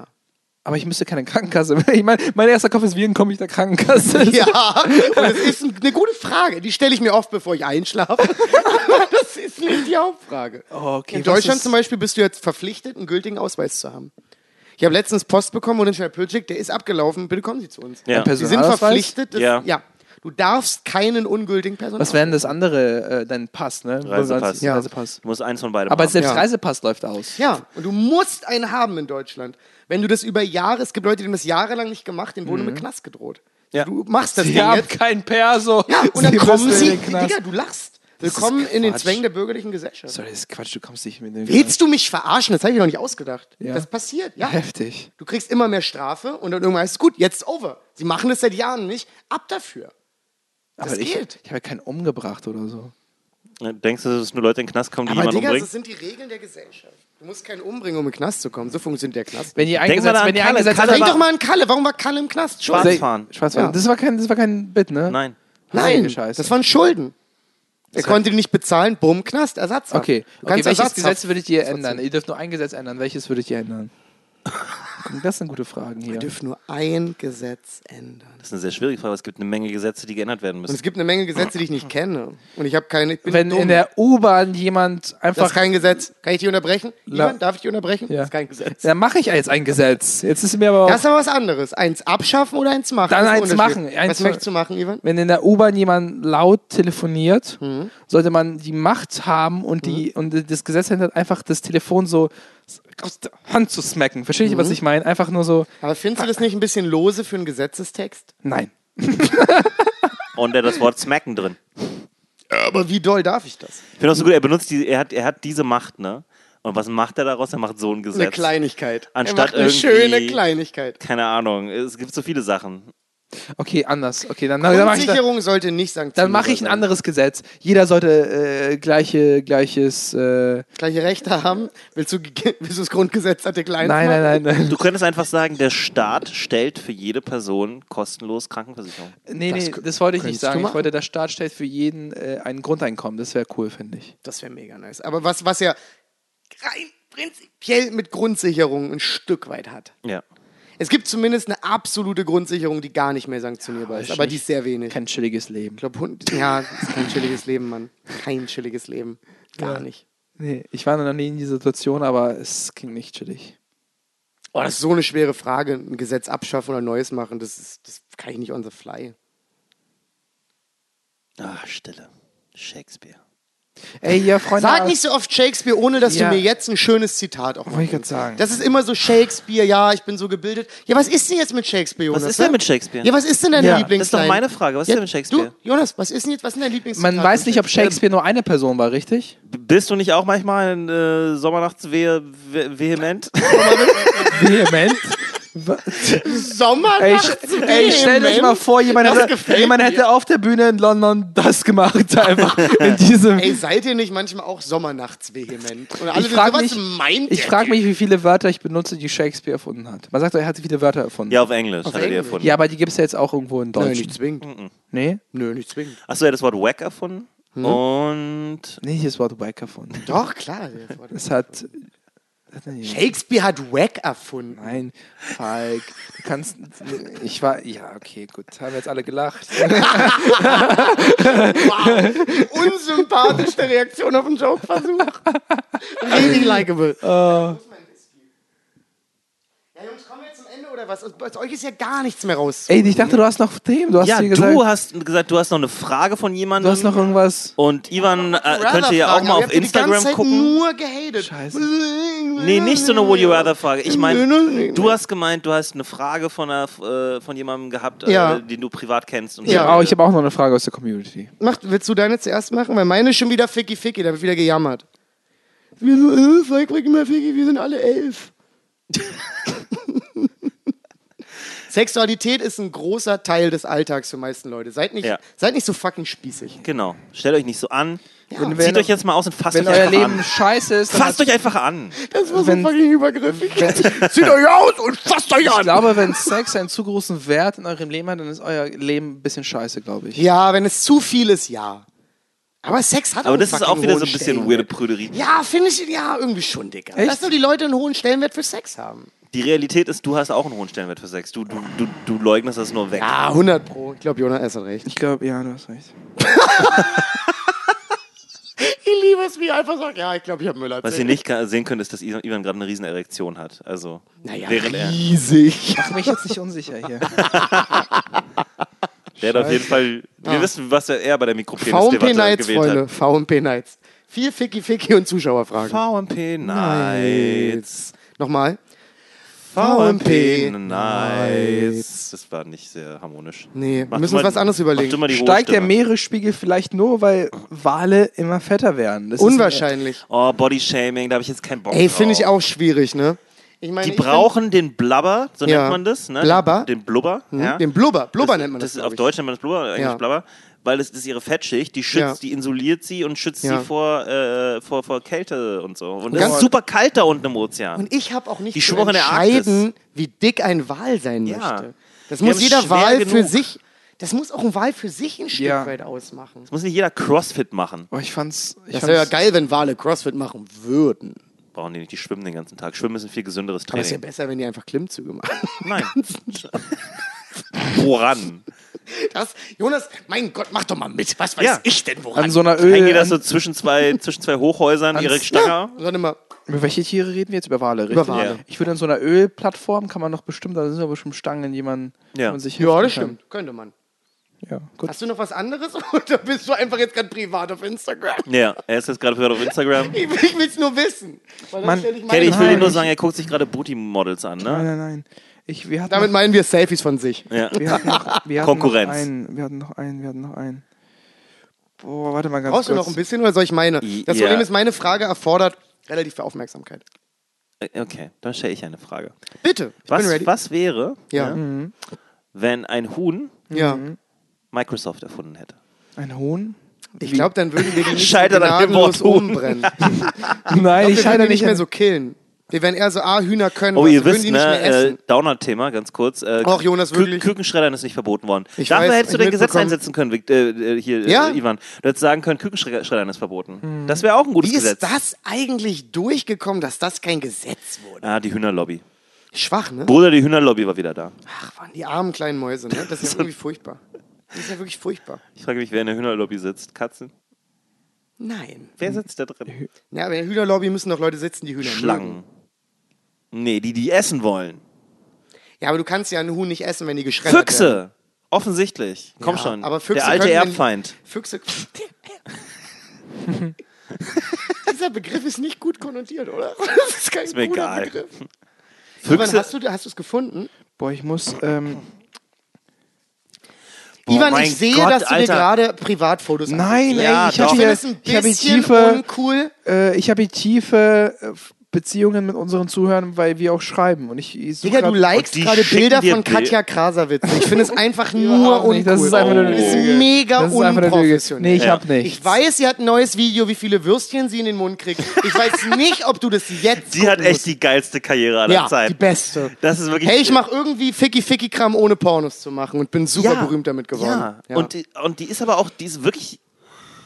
Ja, aber ich müsste keine Krankenkasse. Ich meine, mein erster Kopf ist, wie entkomme ich der Krankenkasse? Ja, und das ist eine gute Frage. Die stelle ich mir oft, bevor ich einschlafe. Aber das ist nicht die Hauptfrage. Oh, okay, In Deutschland zum Beispiel bist du jetzt verpflichtet, einen gültigen Ausweis zu haben. Ich habe letztens Post bekommen und in Schwerpülschik, der ist abgelaufen, bitte kommen Sie zu uns. Ja. Wir sind Personalausweis? verpflichtet, das, Ja. ja. Du darfst keinen ungültigen Personalausweis. Was wäre denn das andere? Äh, dein Pass, ne? Reisepass. Ja. Reisepass. Du musst eins von beiden Aber machen. selbst Ja. Reisepass läuft aus. Ja, und du musst einen haben in Deutschland. Wenn du das über Jahre, es gibt Leute, die haben das jahrelang nicht gemacht, denen wurde mit Knast gedroht. Ja. Du machst das Sie Ding haben jetzt. kein Perso. Ja, und dann Sie kommen sie, in den Knast. Digga, du lachst. Willkommen in den. Zwängen der bürgerlichen Gesellschaft. Sorry, das ist Quatsch, du kommst nicht mit dem Willst du mich verarschen? Das habe ich noch nicht ausgedacht. Ja. Das passiert, ja. Heftig. Du kriegst immer mehr Strafe und dann irgendwann ist es gut, jetzt ist over. Sie machen das seit Jahren nicht. Ab dafür. Das Aber ich, geht. ich habe ja keinen umgebracht oder so. Denkst du, dass nur Leute in den Knast kommen, die Aber jemanden Digga, umbringen? das sind die Regeln der Gesellschaft. Du musst keinen umbringen, um in den Knast zu kommen. So funktioniert der Knast. Wenn ihr eingesetzt, wenn ihr Kalle. eingesetzt Kalle Denk doch mal an Kalle. Warum war Kalle im Knast? Schuld. Schwarz fahren. Schwarzfahren. Ja. Das, war kein, das war kein Bit, ne? Nein. Nein, Scheiße. das waren Schulden. Er konnte die nicht bezahlen, bumm, Knast, Ersatzhaft. Okay, okay welches Ersatzhaft- Gesetz würdet ihr ändern? Ihr dürft nur ein Gesetz ändern. Welches würdet ihr ändern? Das sind gute Fragen hier. Wir dürfen nur ein Gesetz ändern. Das ist eine sehr schwierige Frage. Es gibt eine Menge Gesetze, die geändert werden Und müssen. es gibt eine Menge Gesetze, die ich nicht kenne. Und ich habe keine. Ich bin Wenn dumm. in der U-Bahn jemand das einfach. ist kein Gesetz. Kann ich dich unterbrechen? Ivan, darf ich dich unterbrechen? Ja. Das ist kein Gesetz. Dann mache ich jetzt ein Gesetz. Jetzt ist mir aber Das ist aber was anderes. Eins abschaffen oder eins machen? Dann Das eins machen. Eins was möchtest du machen, Ivan? wenn in der U-Bahn jemand laut telefoniert, Mhm. sollte man die Macht haben und die und das Gesetz ändert einfach das Telefon so aus der Hand zu smacken. Versteht ihr, was Mhm. ich meine? Einfach nur so, Aber findest du das nicht ein bisschen lose für einen Gesetzestext? Nein. Und er hat das Wort smacken drin. Aber wie doll darf ich das? Ich finde auch so gut, er benutzt die, er hat, er hat diese Macht, ne? Und was macht er daraus? Er macht so ein Gesetz. Eine Kleinigkeit. Anstatt er macht eine irgendwie- schöne Kleinigkeit. Keine Ahnung. Es gibt so viele Sachen. Okay, anders. Okay, dann, dann mache ich, da, Grundsicherung sollte nicht sanktioniert dann mach ich ein anderes Gesetz. Jeder sollte äh, gleiche, gleiches. Äh, Gleiche Rechte haben. Willst du, willst du das Grundgesetz Artikel 1 nein, machen? nein, nein, nein. Du könntest einfach sagen, der Staat stellt für jede Person kostenlos Krankenversicherung. Nee, Das nee, das wollte ich nicht sagen. Ich wollte, der Staat stellt für jeden äh, ein Grundeinkommen. Das wäre cool, finde ich. Das wäre mega nice. Aber was, was ja rein prinzipiell mit Grundsicherung ein Stück weit hat. Ja. Es gibt zumindest eine absolute Grundsicherung, die gar nicht mehr sanktionierbar ist, aber die ist sehr wenig. Kein chilliges Leben. Ich glaube, Hund- ja, ist kein chilliges Leben, Mann. Kein chilliges Leben. Gar nicht. Nee, ich war noch nie in dieser Situation, aber es ging nicht chillig. Oh, das ist so eine schwere Frage. Ein Gesetz abschaffen oder Neues machen, das, ist, das kann ich nicht on the fly. Ah, Stille. Shakespeare. Ey, ja, Freunde. Sag nicht so oft Shakespeare, ohne dass Ja. du mir jetzt ein schönes Zitat auch Wollte ich gerade sagen. Das ist immer so Shakespeare, ja, ich bin so gebildet. Ja, was ist denn jetzt mit Shakespeare, Jonas? Was ist denn ne? mit Shakespeare? Ja, was ist denn deine Ja, Lieblingsline? das ist doch meine Frage. Was ist ja, denn mit Shakespeare? Du, Jonas, was ist denn jetzt, was ist denn dein Lieblingszitat? Man weiß nicht, ob Shakespeare nur eine Person war, richtig? Bist du nicht auch manchmal in äh, Sommernachtswehe ve vehement? Vehement. Sommer Ey, stellt euch mal vor, jemand, Das hätte, jemand hätte auf der Bühne in London das gemacht. Einfach in diesem. Ey, seid ihr nicht manchmal auch sommernachtsvehement? Und alle ich frage mich, was meint ich frag mich, wie viele Wörter ich benutze, die Shakespeare erfunden hat. Man sagt, er hat viele Wörter erfunden. ja, auf Englisch hat er die erfunden. Ja, aber die gibt es ja jetzt auch irgendwo in Nein, Deutsch. nicht zwingend. Nee? Nö, nicht zwingend. Achso, er hat das Wort wack erfunden. Hm? Und Nee, hier ist Wort Wack erfunden. Doch, klar. Es hat. hat Shakespeare hat Wack erfunden. Nein, Falk, du kannst. Ich war. Ja, okay, gut. Haben wir jetzt alle gelacht. Wow. Unsympathischste Reaktion auf einen Joke-Versuch. Really likable. Oh. Ja, Jungs, oder was? Bei euch ist ja gar nichts mehr raus. Ey, ich dachte, du hast noch Themen. Du hast ja, hier gesagt, du hast gesagt, du hast noch eine Frage von jemandem. du hast noch irgendwas. und Ivan äh, könnt ihr ja auch mal auf ihr habt die ganze Instagram Zeit gucken. nur gehatet. Scheiße. Nee, nicht so eine Would You Rather Frage. Ich meine, du hast gemeint, du hast eine Frage von, einer, äh, von jemandem gehabt, Ja. äh, den du privat kennst. Und Ja. so. Ich habe auch noch eine Frage aus der Community. Mach, willst du deine zuerst machen? Weil meine ist schon wieder Ficky Ficky, da wird wieder gejammert. Wir sind bring immer Ficky, wir sind alle elf. Sexualität ist ein großer Teil des Alltags für meisten Leute. Seid nicht, Ja. seid nicht so fucking spießig. Genau. Stellt euch nicht so an. Wenn- Zieht wenn- euch jetzt mal aus und fasst Wenn euch euer einfach Leben an. scheiße ist, Fasst euch einfach an. Das war Wenn- so fucking übergriffig. Zieht euch aus und fasst euch ich an. glaube, wenn Sex einen zu großen Wert in eurem Leben hat, dann ist euer Leben ein bisschen scheiße, glaube ich. Ja, wenn es zu viel ist, ja. Aber Sex hat Aber einen das ist auch wieder so ein bisschen weirde Prüderie. Ja, finde ich, ja, irgendwie schon, Digga. Echt? Lass nur die Leute einen hohen Stellenwert für Sex haben. Die Realität ist, du hast auch einen hohen Stellenwert für Sex. Du, du, du, du leugnest das nur weg. Ja, 100 pro. Ich glaube, Jonas hat recht. Ich glaube, ja, du hast recht. Ich liebe es, wie er einfach sagt, ja, ich glaube, ich habe Müller Was ihr nicht sehen könnt, ist, dass Ivan gerade eine riesen Erektion hat. Also, Naja, während er, riesig. Mach mich jetzt nicht unsicher hier. der hat auf jeden Fall, wir wissen, was er eher bei der Mikropenis-Debatte Nights, gewählt Freunde. hat. VMP Nights. Viel Ficky Ficky und Zuschauerfragen. VMP Nights. Nochmal. VMP Nights. Das war nicht sehr harmonisch. Nee, wir müssen uns mal- was anderes überlegen. Steigt der. Meeresspiegel vielleicht nur, weil Wale immer fetter werden? Das ist- Unwahrscheinlich. Oh, Bodyshaming, da habe ich jetzt keinen Bock Ey, finde ich auch schwierig, ne? Ich meine, Die brauchen den Blubber, so Ja. nennt man das. Ne? Blubber? Den Blubber. Ja. Den Blubber. Blubber nennt man das. das auf. Deutsch nennt man das Blubber, Englisch Ja. Blubber, weil das, das ist ihre Fettschicht, die schützt, Ja. die insuliert sie und schützt Ja. sie vor, äh, vor, vor Kälte und so. Und es ganz- ist super kalt da unten im Ozean. Und ich habe auch nicht Die zu entscheiden, wie dick ein Wal sein Ja. möchte. Das Die muss jeder Wal für genug. sich, das muss auch ein Wal für sich ein Stück Ja. weit ausmachen. Es muss nicht jeder Crossfit machen. Oh, ich fand's. Ich Das wäre ja geil, wenn Wale Crossfit machen würden. Brauchen die nicht, die schwimmen den ganzen Tag. Schwimmen ist ein viel gesünderes Aber es ist ja Training. besser, wenn die einfach Klimmzüge machen. Nein. Woran? Das, Jonas, mein Gott, mach doch mal mit. Was weiß Ja. ich denn woran? An so einer Hängen die Öl. das so zwischen zwei, zwischen zwei Hochhäusern, ihre ja, Stanger? warte mal. über welche Tiere reden wir jetzt? Über Wale, richtig? Über Wale. Ja. Ich würde an so einer Ölplattform, kann man noch bestimmt, da sind ja bestimmt Stangen, die man, Ja. die man sich Ja, das kann. stimmt. Könnte man. Ja, gut. Hast du noch was anderes oder bist du einfach jetzt gerade privat auf Instagram? Ja, er ist jetzt gerade wieder auf Instagram. Ich, ich will es nur wissen. Weil dann Mann, stell ich Kenny, meine ich will dir Nein, nur ich- sagen, er guckt sich gerade Booty-Models an, Nein, ne? nein, nein. Ich, wir hatten Damit noch, meinen wir Selfies von sich. Ja. wir hatten noch, wir hatten Konkurrenz. Noch einen, wir hatten noch einen, wir hatten noch einen. Boah, warte mal ganz Brauchst du kurz. noch ein bisschen oder soll ich meine? I- Das ja. Problem ist, meine Frage erfordert relativ viel Aufmerksamkeit. Äh, Okay, dann stelle ich eine Frage. Bitte, ich Was, bin ready. was wäre, Ja. ne, wenn ein Huhn Ja. Microsoft erfunden hätte? Ein Huhn? Ich glaube, dann würden wir die nicht Scheitert so an dem Wort umbrennen. Nein, ich wir scheitere nicht mehr so killen. Wir werden eher so, ah, Hühner können Oh, ihr wir würden wisst, die nicht ne, mehr äh, essen. Downer-Thema, ganz kurz. Äh, Och, Jonas, Kü- wirklich? Kükenschreddern ist nicht verboten worden. Ich Dafür weiß, hättest du dein Gesetz einsetzen können, äh, äh, hier, Ja? äh, Ivan. Du hättest sagen können, Kükenschreddern ist verboten. Das wäre auch ein gutes Wie ist Gesetz. das eigentlich durchgekommen, dass das kein Gesetz wurde? Ah, die Hühnerlobby. Schwach, ne? Bruder, die Hühnerlobby war wieder da. Ach, waren die armen kleinen Mäuse, ne? Das ist ja irgendwie furchtbar. Das ist ja wirklich furchtbar. Ich frage mich, wer in der Hühnerlobby sitzt. Katzen? Nein. Wer sitzt da drin? Ja, aber in der Hühnerlobby müssen doch Leute sitzen, die Hühner mögen. Schlangen. Nee, die, die essen wollen. Ja, aber du kannst ja ein Huhn nicht essen, wenn die geschreddert werden. Füchse! Offensichtlich. Komm Ja, schon. aber Füchse der alte Erbfeind. Füchse. Dieser Begriff ist nicht gut konnotiert, oder? Das ist kein mir guter egal. Begriff. Füchse. hast du hast du es gefunden? Boah, ich muss. Ähm, Boah, Ivan, ich sehe, Gott, dass du dir Alter. gerade Privatfotos nein, Ja, ey, ich habe hier, ein ich habe hier bisschen tiefe, uncool. äh, ich habe hier tiefe äh, Beziehungen mit unseren Zuhörern, weil wir auch schreiben. Und ich, ich Digga, du likest die gerade Bilder von Bild- Katja Krasavitz. Ich finde es einfach nur uncool. das ist einfach nur eine Das ist Lüge. mega Das ist einfach eine Lüge. unprofessionell. Nee, ich Ja. hab nicht. Ich weiß, sie hat ein neues Video, wie viele Würstchen sie in den Mund kriegt. Ich weiß nicht, ob du das jetzt Die hat echt die geilste Karriere aller ja, die Zeiten. beste. Das ist wirklich. Hey, ich mache irgendwie Ficky-Ficky-Kram ohne Pornos zu machen und bin super berühmt damit geworden. Ja. Und, die, und die ist aber auch, die ist wirklich,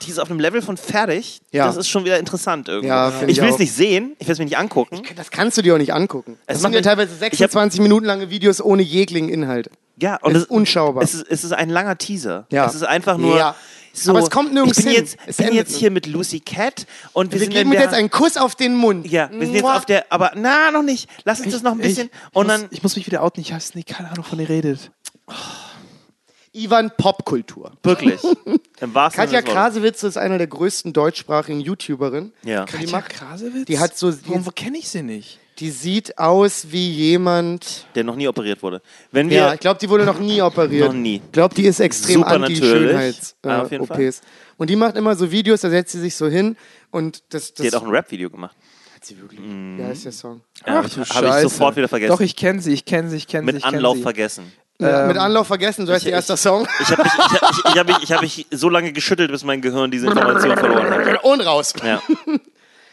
die ist auf einem Level von fertig. Ja. Das ist schon wieder interessant irgendwie. Ja, ich ich will es nicht sehen, ich will es mir nicht angucken. das kannst du dir auch nicht angucken. Es Das sind ja teilweise ich hab- 26 Minuten lange Videos ohne jeglichen Inhalt. Ja, und Es ist unschaubar. Es ist, es ist ein langer Teaser. Ja. Es ist einfach nur. Ja. So, Aber es kommt nirgends ich bin hin. Jetzt, Es bin jetzt hier mit Lucy Cat und wir, Wir sind geben der, jetzt einen Kuss auf den Mund. Ja, wir sind jetzt auf der. Aber na, noch nicht. Lass uns das noch ein bisschen. Ich, ich, und muss, dann. ich muss mich wieder outen. Ich habe nicht keine Ahnung, von ihr redet. Ivan Popkultur. Wirklich. Im wahrsten Katja Sinne des Wortes. Krasewitz ist einer der größten deutschsprachigen YouTuberinnen. Ja. Die, Katja macht, Krasewitz? die hat so- Warum kenne ich sie nicht? die sieht aus wie jemand. Der noch nie operiert wurde. Wenn wir. Ja, ich glaube, die wurde noch nie operiert. Noch nie. Ich glaube, die ist extrem Super natürlich. anti-Schönheits-OPs. Ah, auf jeden OPs. Und die macht immer so Videos, da setzt sie sich so hin und das. das die hat auch ein Rap-Video gemacht. Sie wirklich. Ja, ist der Song. Ja, habe ich, hab ich sofort wieder vergessen. Doch, ich kenne sie, ich kenne sie, ich kenne sie. Mit Anlauf sie. vergessen. Ja, mit Anlauf vergessen, so heißt ihr erster Song. Ich habe mich, ich, hab- ich, ich hab mich, ich hab mich so lange geschüttelt, bis mein Gehirn diese Information verloren hat. Und raus. Ja.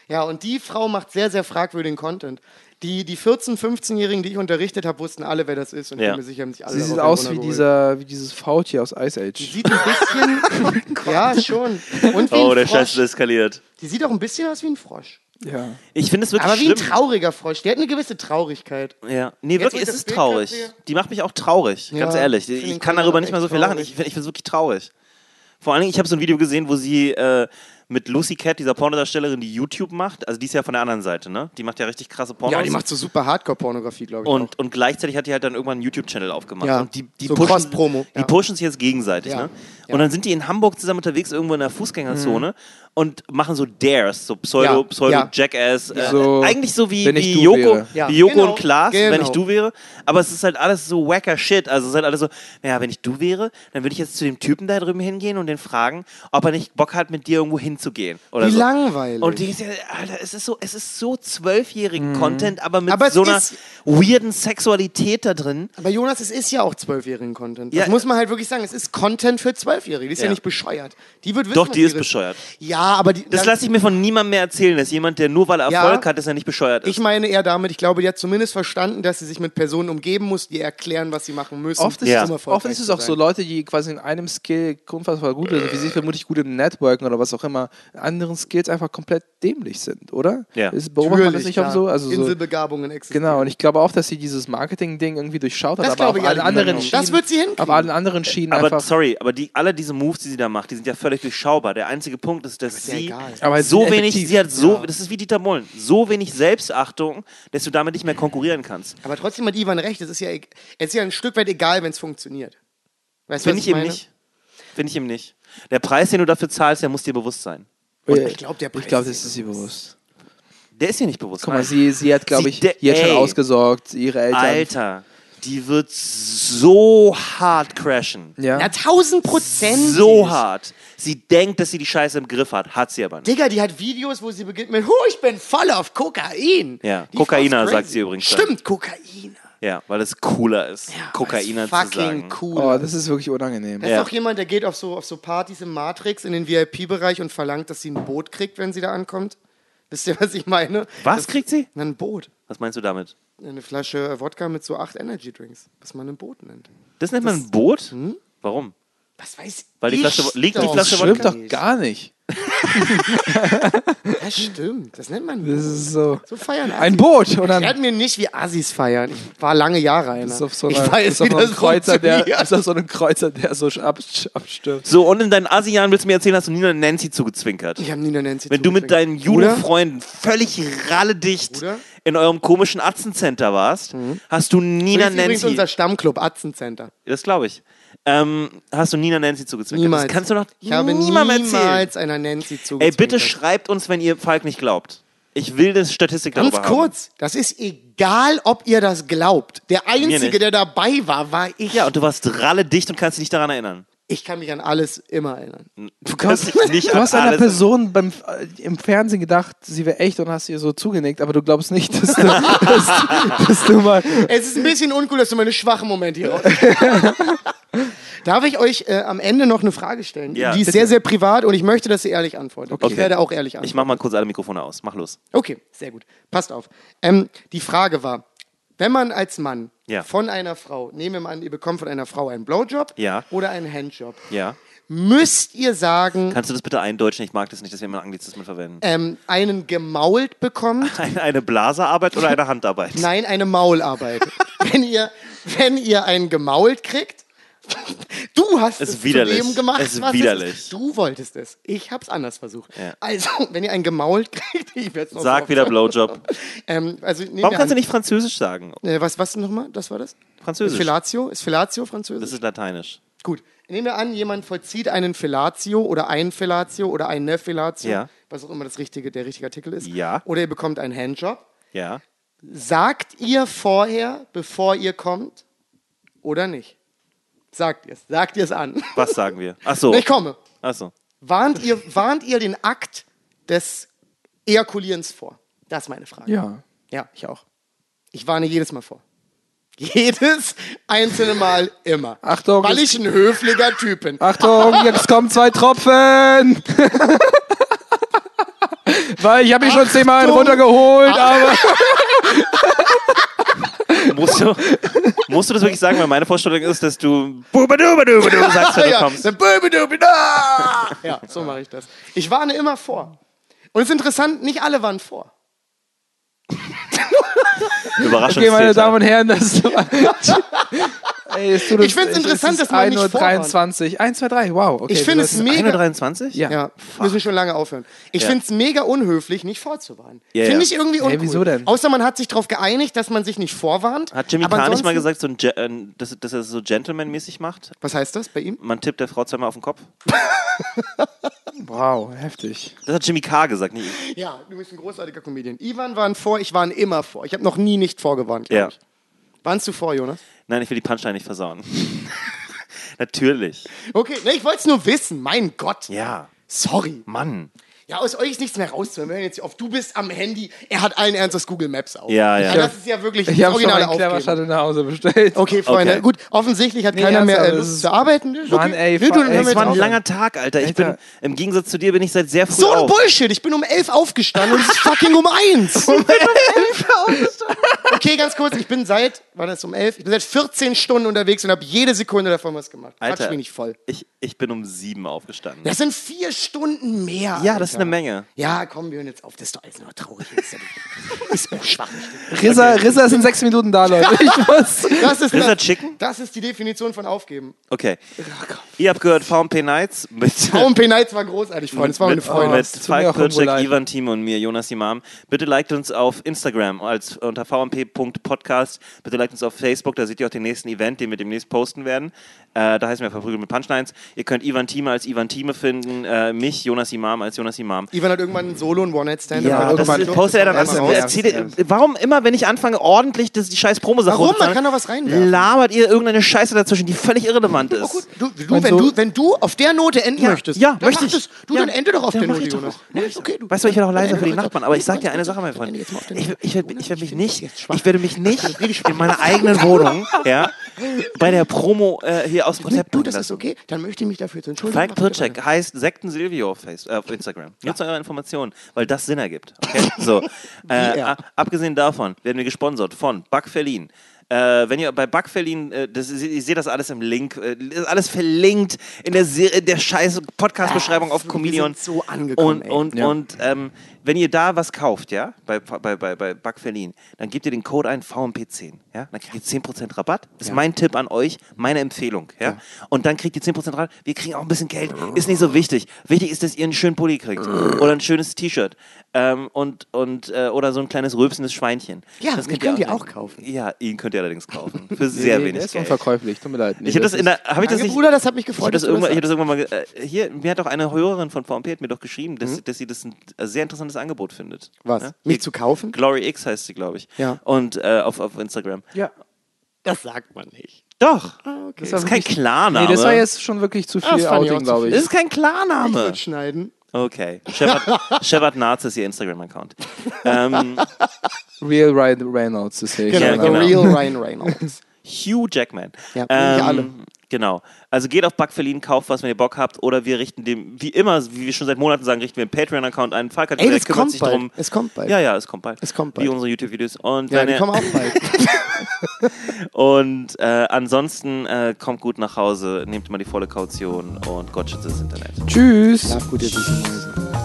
Ja, und die Frau macht sehr, sehr fragwürdigen Content. Die, die 14-, 15-Jährigen, die ich unterrichtet habe, wussten alle, wer das ist. Und Ja. bin mir sicher, haben sich alle Sie sieht aus wie, dieser, wie dieses Faultier aus Ice Age. Sieht ein bisschen. ja, schon. Und wie Oh, ein der Frosch. Scheiß ist eskaliert. Die sieht auch ein bisschen aus wie ein Frosch. Ja. Ich finde es wirklich Aber wie ein schlimm. trauriger Frosch. Die hat eine gewisse Traurigkeit. Ja. Nee, Jetzt, wirklich, ich es ist Bild traurig. sehe. Die macht mich auch traurig, ganz Ja, ehrlich. ich Ich kann darüber nicht mehr so viel lachen. traurig. Ich, finde es wirklich traurig. Vor allen Dingen, ich habe so ein Video gesehen, wo sie äh, mit Lucy Cat, dieser Pornodarstellerin, die YouTube macht, also die ist ja von der anderen Seite, ne? Die macht ja richtig krasse Pornos. Ja, die macht so super Hardcore-Pornografie, glaube ich. auch. und, und gleichzeitig hat die halt dann irgendwann einen YouTube-Channel aufgemacht. Ja, Und die, die so pushen, Cross-Promo, Die ja. pushen sich jetzt gegenseitig. Ja, Ne? ja. Und dann sind die in Hamburg zusammen unterwegs, irgendwo in der Fußgängerzone und machen so Dares, so Pseudo, Ja, Pseudo ja. Jackass. Äh, So, eigentlich so wie, wenn wie Joko. Ja, wie Joko genau, und Klaas, wenn genau. ich du wäre. Aber es ist halt alles so wacker Shit. Also es ist halt alles so, naja, wenn ich du wäre, dann würde ich jetzt zu dem Typen da drüben hingehen und den fragen, ob er nicht Bock hat, mit dir irgendwo hinzugehen. Oder Wie so. langweilig. Und die ist ja, Alter, es ist so, es ist so zwölfjährigen Content, aber mit Mhm. Aber so einer weirden Sexualität da drin. Aber Jonas, es ist ja auch zwölfjährigen Content. Das Ja. muss man halt wirklich sagen. Es ist Content für Zwölfjährige. Die ist ja. Ja. nicht bescheuert. Die wird wissen, Doch, die ist bescheuert. Ja, aber die, Das lasse ich mir von niemandem mehr erzählen, dass jemand, der nur weil er Ja. Erfolg hat, dass er nicht bescheuert ist. ich meine eher damit, ich glaube, die hat zumindest verstanden, dass sie sich mit Personen umgeben muss, die erklären, was sie machen müssen. Oft ist, Ja. es, oft ist es auch so. Leute, die quasi in einem Skill unfassbar gut sind, wie sie vermutlich gut im Networken oder was auch immer, in anderen Skills einfach komplett dämlich sind, oder? Ja. Ist, beobachtet man das nicht auch so? Also so Inselbegabungen existieren. genau, und ich glaube auch, dass sie dieses Marketing-Ding irgendwie durchschaut hat, Das aber glaube auf ich allen alle anderen. Schienen, Das wird sie hinkriegen. auf allen anderen Schienen aber einfach. sorry, aber die, alle diese Moves, die sie da macht, die sind ja völlig durchschaubar. Der einzige Punkt ist, dass ist ja sie egal. Aber sie so wenig, effektiv. sie hat so, das ist wie Dieter Mullen, so wenig Selbstachtung, dass du damit nicht mehr konkurrieren kannst. Aber trotzdem hat Ivan recht. Es ist ja, e- es ist ja ein Stück weit egal, wenn es funktioniert. Weißt du, Finde ich eben meine? nicht. Finde ich eben nicht. Der Preis, den du dafür zahlst, der muss dir bewusst sein. Und ich glaub, der Preis ich glaube, ist das ist ihr bewusst. Der ist dir nicht bewusst. Guck mal, sie, sie hat, glaube Sie ich, jetzt schon ausgesorgt, ihre Eltern. Alter, die wird so hart crashen. Ja. Na, tausend Prozent. So hart. Sie denkt, dass sie die Scheiße im Griff hat. Hat sie aber nicht. Digga, die hat Videos, wo sie beginnt mit, hu, ich bin voll auf Kokain. Ja, Die Kokainer, sagt sie übrigens. Stimmt, Kokainer. Ja, weil es cooler ist, Kokainer zu fucking sagen. cool. Oh, das ist wirklich unangenehm. Das Ja. ist auch jemand, der geht auf so, auf so Partys im Matrix in den VIP-Bereich und verlangt, dass sie ein Boot kriegt, wenn sie da ankommt. Wisst ihr, was ich meine? Was Das- kriegt sie? Ein Boot. Was meinst du damit? Eine Flasche Wodka mit so acht Energy Drinks, was man ein Boot nennt. Das nennt man ein Boot? Warum? Was weiß Weil die ich Flasche- liegt die doch. Flasche Stimmt Wodka? doch gar nicht. Ja, stimmt. Das nennt man Das ist so. So feiern Assis. Ein Boot. Und dann Erklärt mir nicht, wie Assis feiern. Ich war lange Jahre einer. ist auf so ich einer, weiß, ist auf wie so einem das Kreuzer, der, funktioniert. ist auf so einem Kreuzer, der so ab, abstürzt. So, und in deinen Asi-Jahren willst du mir erzählen, hast du Nina und Nancy zugezwinkert. Ich habe Nina Nancy Wenn du mit deinen Bruder? Judo-Freunden völlig ralledicht Bruder? in eurem komischen Atzencenter warst, hast du Nina Das ist übrigens Nancy. unser Stammclub, Atzencenter. Das glaube ich. Ähm, hast du Nina Nancy zugezwinkert? Niemals. Das kannst du noch Ich habe niemandem erzählen. niemals einer Nancy zugezwinkert. Ey, bitte schreibt uns, wenn ihr Falk nicht glaubt. Ich will das Statistik Ganz darüber haben. kurz, das ist egal, ob ihr das glaubt. Der Einzige, nicht. der dabei war, war ich. Ja, und du warst ralledicht und kannst dich daran erinnern. Ich kann mich an alles immer erinnern. Du kannst dich nicht Du an hast einer alles Person beim, äh, im Fernsehen gedacht, sie wäre echt und hast ihr so zugenickt, aber du glaubst nicht, dass du, dass, dass du mal. Es ist ein bisschen uncool, dass du meine schwachen Momente hier. Darf ich euch äh, am Ende noch eine Frage stellen? Ja, Die ist bitte. sehr, sehr privat und ich möchte, dass ihr ehrlich antwortet. Ich Okay. werde auch ehrlich antworten. Ich mach mal kurz alle Mikrofone aus. Mach los. Okay, sehr gut. Passt auf. Ähm, die Frage war, wenn man als Mann Ja. von einer Frau, nehmen wir mal an, ihr bekommt von einer Frau einen Blowjob Ja. oder einen Handjob, Ja. müsst ihr sagen, Kannst du das bitte eindeutschen? Ich mag das nicht, dass wir immer Anglizismen verwenden. ähm, einen gemault bekommt? Eine, eine Blaserarbeit oder eine Handarbeit? Nein, eine Maularbeit. wenn, ihr, wenn ihr einen gemault kriegt, du hast Es es, widerlich. zu dem gemacht, Es ist was widerlich. ist. Du wolltest es. Ich hab's anders versucht. Ja. Also, wenn ihr einen gemault kriegt, ich werde es noch Sag wieder Blowjob. Ähm, also, nehmen Warum kannst du nicht Französisch sagen? Äh, was, was nochmal? Das war das? Französisch. Fellatio? Ist Fellatio französisch? Das ist lateinisch. Gut. Nehmen wir an, jemand vollzieht einen Fellatio oder ein Fellatio oder ein ne Fellatio, Ja. was auch immer das richtige, der richtige Artikel ist. Ja. Oder ihr bekommt einen Handjob. Ja. Sagt ihr vorher, bevor ihr kommt oder nicht? Sagt ihr es. Sagt ihr es an. Was sagen wir? Ach so. Ich komme. Ach so. Warnt ihr, warnt ihr den Akt des Ejakulierens vor? Das ist meine Frage. Ja. Ja, ich auch. Ich warne jedes Mal vor. Jedes einzelne Mal immer. Achtung, Weil ich ein höflicher Typ bin. Achtung, jetzt kommen zwei Tropfen! Weil ich habe mich schon zehnmal runtergeholt, aber. Musst du, musst du das wirklich sagen? Weil meine Vorstellung ist, dass du Bubadubadubadu sagst, wenn du ja, kommst. ja, so mache ich das. Ich warne immer vor. Und es ist interessant, nicht alle waren vor. Überraschung. Okay, meine Damen und Herren, das. Ey, es tut uns- Ich find's es interessant, dass man nicht 1.23 1, 2, 3, wow. Okay, Ich wir finde es mega. 123? Ja. Ja, müssen schon lange aufhören. Ich Ja. finde es mega unhöflich, nicht vorzuwarnen. Ja, finde ich irgendwie uncool. wieso denn? Außer man hat sich darauf geeinigt, dass man sich nicht vorwarnt. Hat Jimmy Carr nicht mal gesagt, so äh, dass, dass er es so Gentleman-mäßig macht? Was heißt das bei ihm? Man tippt der Frau zweimal auf den Kopf? Wow, heftig. Das hat Jimmy Carr gesagt, nicht ich. Ja, du bist ein großartiger Comedian. Ivan war ein vor, ich war ein immer vor. Ich habe noch nie nicht vorgewarnt. glaub Ja. Ich. Warnst du vor, Jonas? Nein, ich will die Punchline nicht versauen. Natürlich. Okay, ne, ich wollte es nur wissen. Mein Gott. Ja. Sorry. Mann. Ja, aus euch ist nichts mehr rauszuhören. Wir hören jetzt auf. Du bist am Handy. Er hat allen Ernstes Google Maps auf. Ja, ja. Also das ist ja wirklich Ich habe schon originale einen Clever Aufgabe. Shuttle nach Hause bestellt. Okay, Freunde. Okay. Gut, offensichtlich hat Nee, keiner mehr äh, Lust das zu arbeiten. Das ist Mann, okay. ey, Nee, du, ey, es war ein auf. langer Tag, Alter. Ich Alter. bin, im Gegensatz zu dir bin ich seit sehr früh So ein auf. Bullshit. Ich bin um elf aufgestanden und es ist fucking um eins. okay, ganz kurz. Ich bin seit, war das um elf? Ich bin seit 14 Stunden unterwegs und habe jede Sekunde davon was gemacht. Quatsch Alter. mich nicht voll. Ich, ich bin um sieben aufgestanden. Das sind vier Stunden mehr. Ja, das ist eine Menge. Ja, komm, wir hören jetzt auf. Das ist doch alles nur traurig. Das ist, mir schwach. Rissa, Rissa ist in sechs Minuten da, Leute. Ich muss. Das ist, Rissa das, Chicken? das ist die Definition von aufgeben. Okay. Ihr habt gehört VMP Nights mit, VMP Nights war großartig, Freunde. Das war meine mit, Freunde. mit Es tut mir Falk auch leid. Ivan Team und mir, Jonas Imam. Bitte liked uns auf Instagram als unter vmp.podcast. Bitte liked uns auf Facebook, da seht ihr auch den nächsten Event, den wir demnächst posten werden. Äh, da heißen wir Verprügelt mit Punchlines. Ihr könnt Ivan Thieme als Ivan Thieme finden, äh, mich, Jonas Imam als Jonas Imam. Ivan hat irgendwann ein Solo, ein One-Night-Stand. Ja, das postet er dann ernst, Erzählt. Warum immer, wenn ich anfange, ordentlich das, die scheiß Promo-Sache Warum? Man kann doch was reinwerfen. labert ihr irgendeine Scheiße dazwischen, die völlig irrelevant ist. Oh, gut. Du, du, wenn, so- du, wenn du auf der Note enden Ja, möchtest, ja, dann möchte ich. das. Du, Ja. dann ende doch auf der Note, Jonas. Ja, okay, du- Weißt du, ich werde auch leiser für die Nachbarn, aber ich sag dir eine Sache, mein Freund. Ich, werde mich nicht, ich werde mich nicht in meiner eigenen Wohnung, ja, bei der Promo äh, hier aus Konzept Du, bringen das ist lassen. okay. Dann möchte ich mich dafür zu entschuldigen. Falk Pircek heißt Sekten Silvio auf, Face, äh, auf Instagram. Nutzt eure Informationen, weil das Sinn ergibt. Okay? So. äh, abgesehen davon werden wir gesponsert von Buck Verlin. Äh, wenn ihr bei Buck Verlin, äh, das, ihr seht das alles im Link, äh, ist alles verlinkt in der, Serie, der scheiß Podcast-Beschreibung auf wir Comedian. so angekommen, Und, ey. und, Ja. und ähm, wenn ihr da was kauft, ja, bei, bei, bei, bei Verlin, dann gebt ihr den Code ein VMP10, ja, dann kriegt ihr 10% Rabatt. Das ist mein Tipp an euch, meine Empfehlung, ja. Und dann kriegt ihr 10% Rabatt. Wir kriegen auch ein bisschen Geld, ist nicht so wichtig. Wichtig ist, dass ihr einen schönen Pulli kriegt oder ein schönes T-Shirt ähm, und, und, äh, oder so ein kleines rülpsendes Schweinchen. Ja, das könnt könnt ihr auch kaufen. Ja, ihn könnt ihr allerdings kaufen. Für sehr nee, wenig der ist Geld. unverkäuflich, tut mir leid. Nee, Ich habe das in der, habe ich das nicht, Bruder, das hat mich ich habe gefreut. das, ich hab sagst. das irgendwann mal, äh, hier, mir hat auch eine Hörerin von VMP hat mir doch geschrieben, dass, dass sie das ein äh, sehr interessantes Angebot findet. Was? Ja? Mich zu kaufen? Glory X heißt sie, glaube ich. Ja. Und äh, auf, auf Instagram. Ja. Das sagt man nicht. Doch. Ah, okay. Das ist kein Klarname. Nee, das war jetzt schon wirklich zu Ah, viel das ich auch Outing, glaube das ich. ist kein Ich Klarname. würde schneiden. Okay. Shepard, Shepard Narz ist ihr Instagram-Account. ähm, Real Ryan Reynolds, das sehe ich. Genau, genau. real Ryan Reynolds. Hugh Jackman. Ja, ähm, alle. Genau. Also geht auf Buck Verlien, kauft was, wenn ihr Bock habt. Oder wir richten dem, wie immer, wie wir schon seit Monaten sagen, richten wir einen Patreon-Account ein. Falk hat Ey, kümmert kommt sich bald. drum. Es kommt bald. Ja, ja, es kommt bald. Es kommt Wie bald. unsere YouTube-Videos. Und, Ja, wenn die kommen auch bald. und äh, ansonsten äh, kommt gut nach Hause, nehmt immer die volle Kaution und Gott schütze das Internet. Tschüss. Schlaf gut, ihr süßen Mäuse.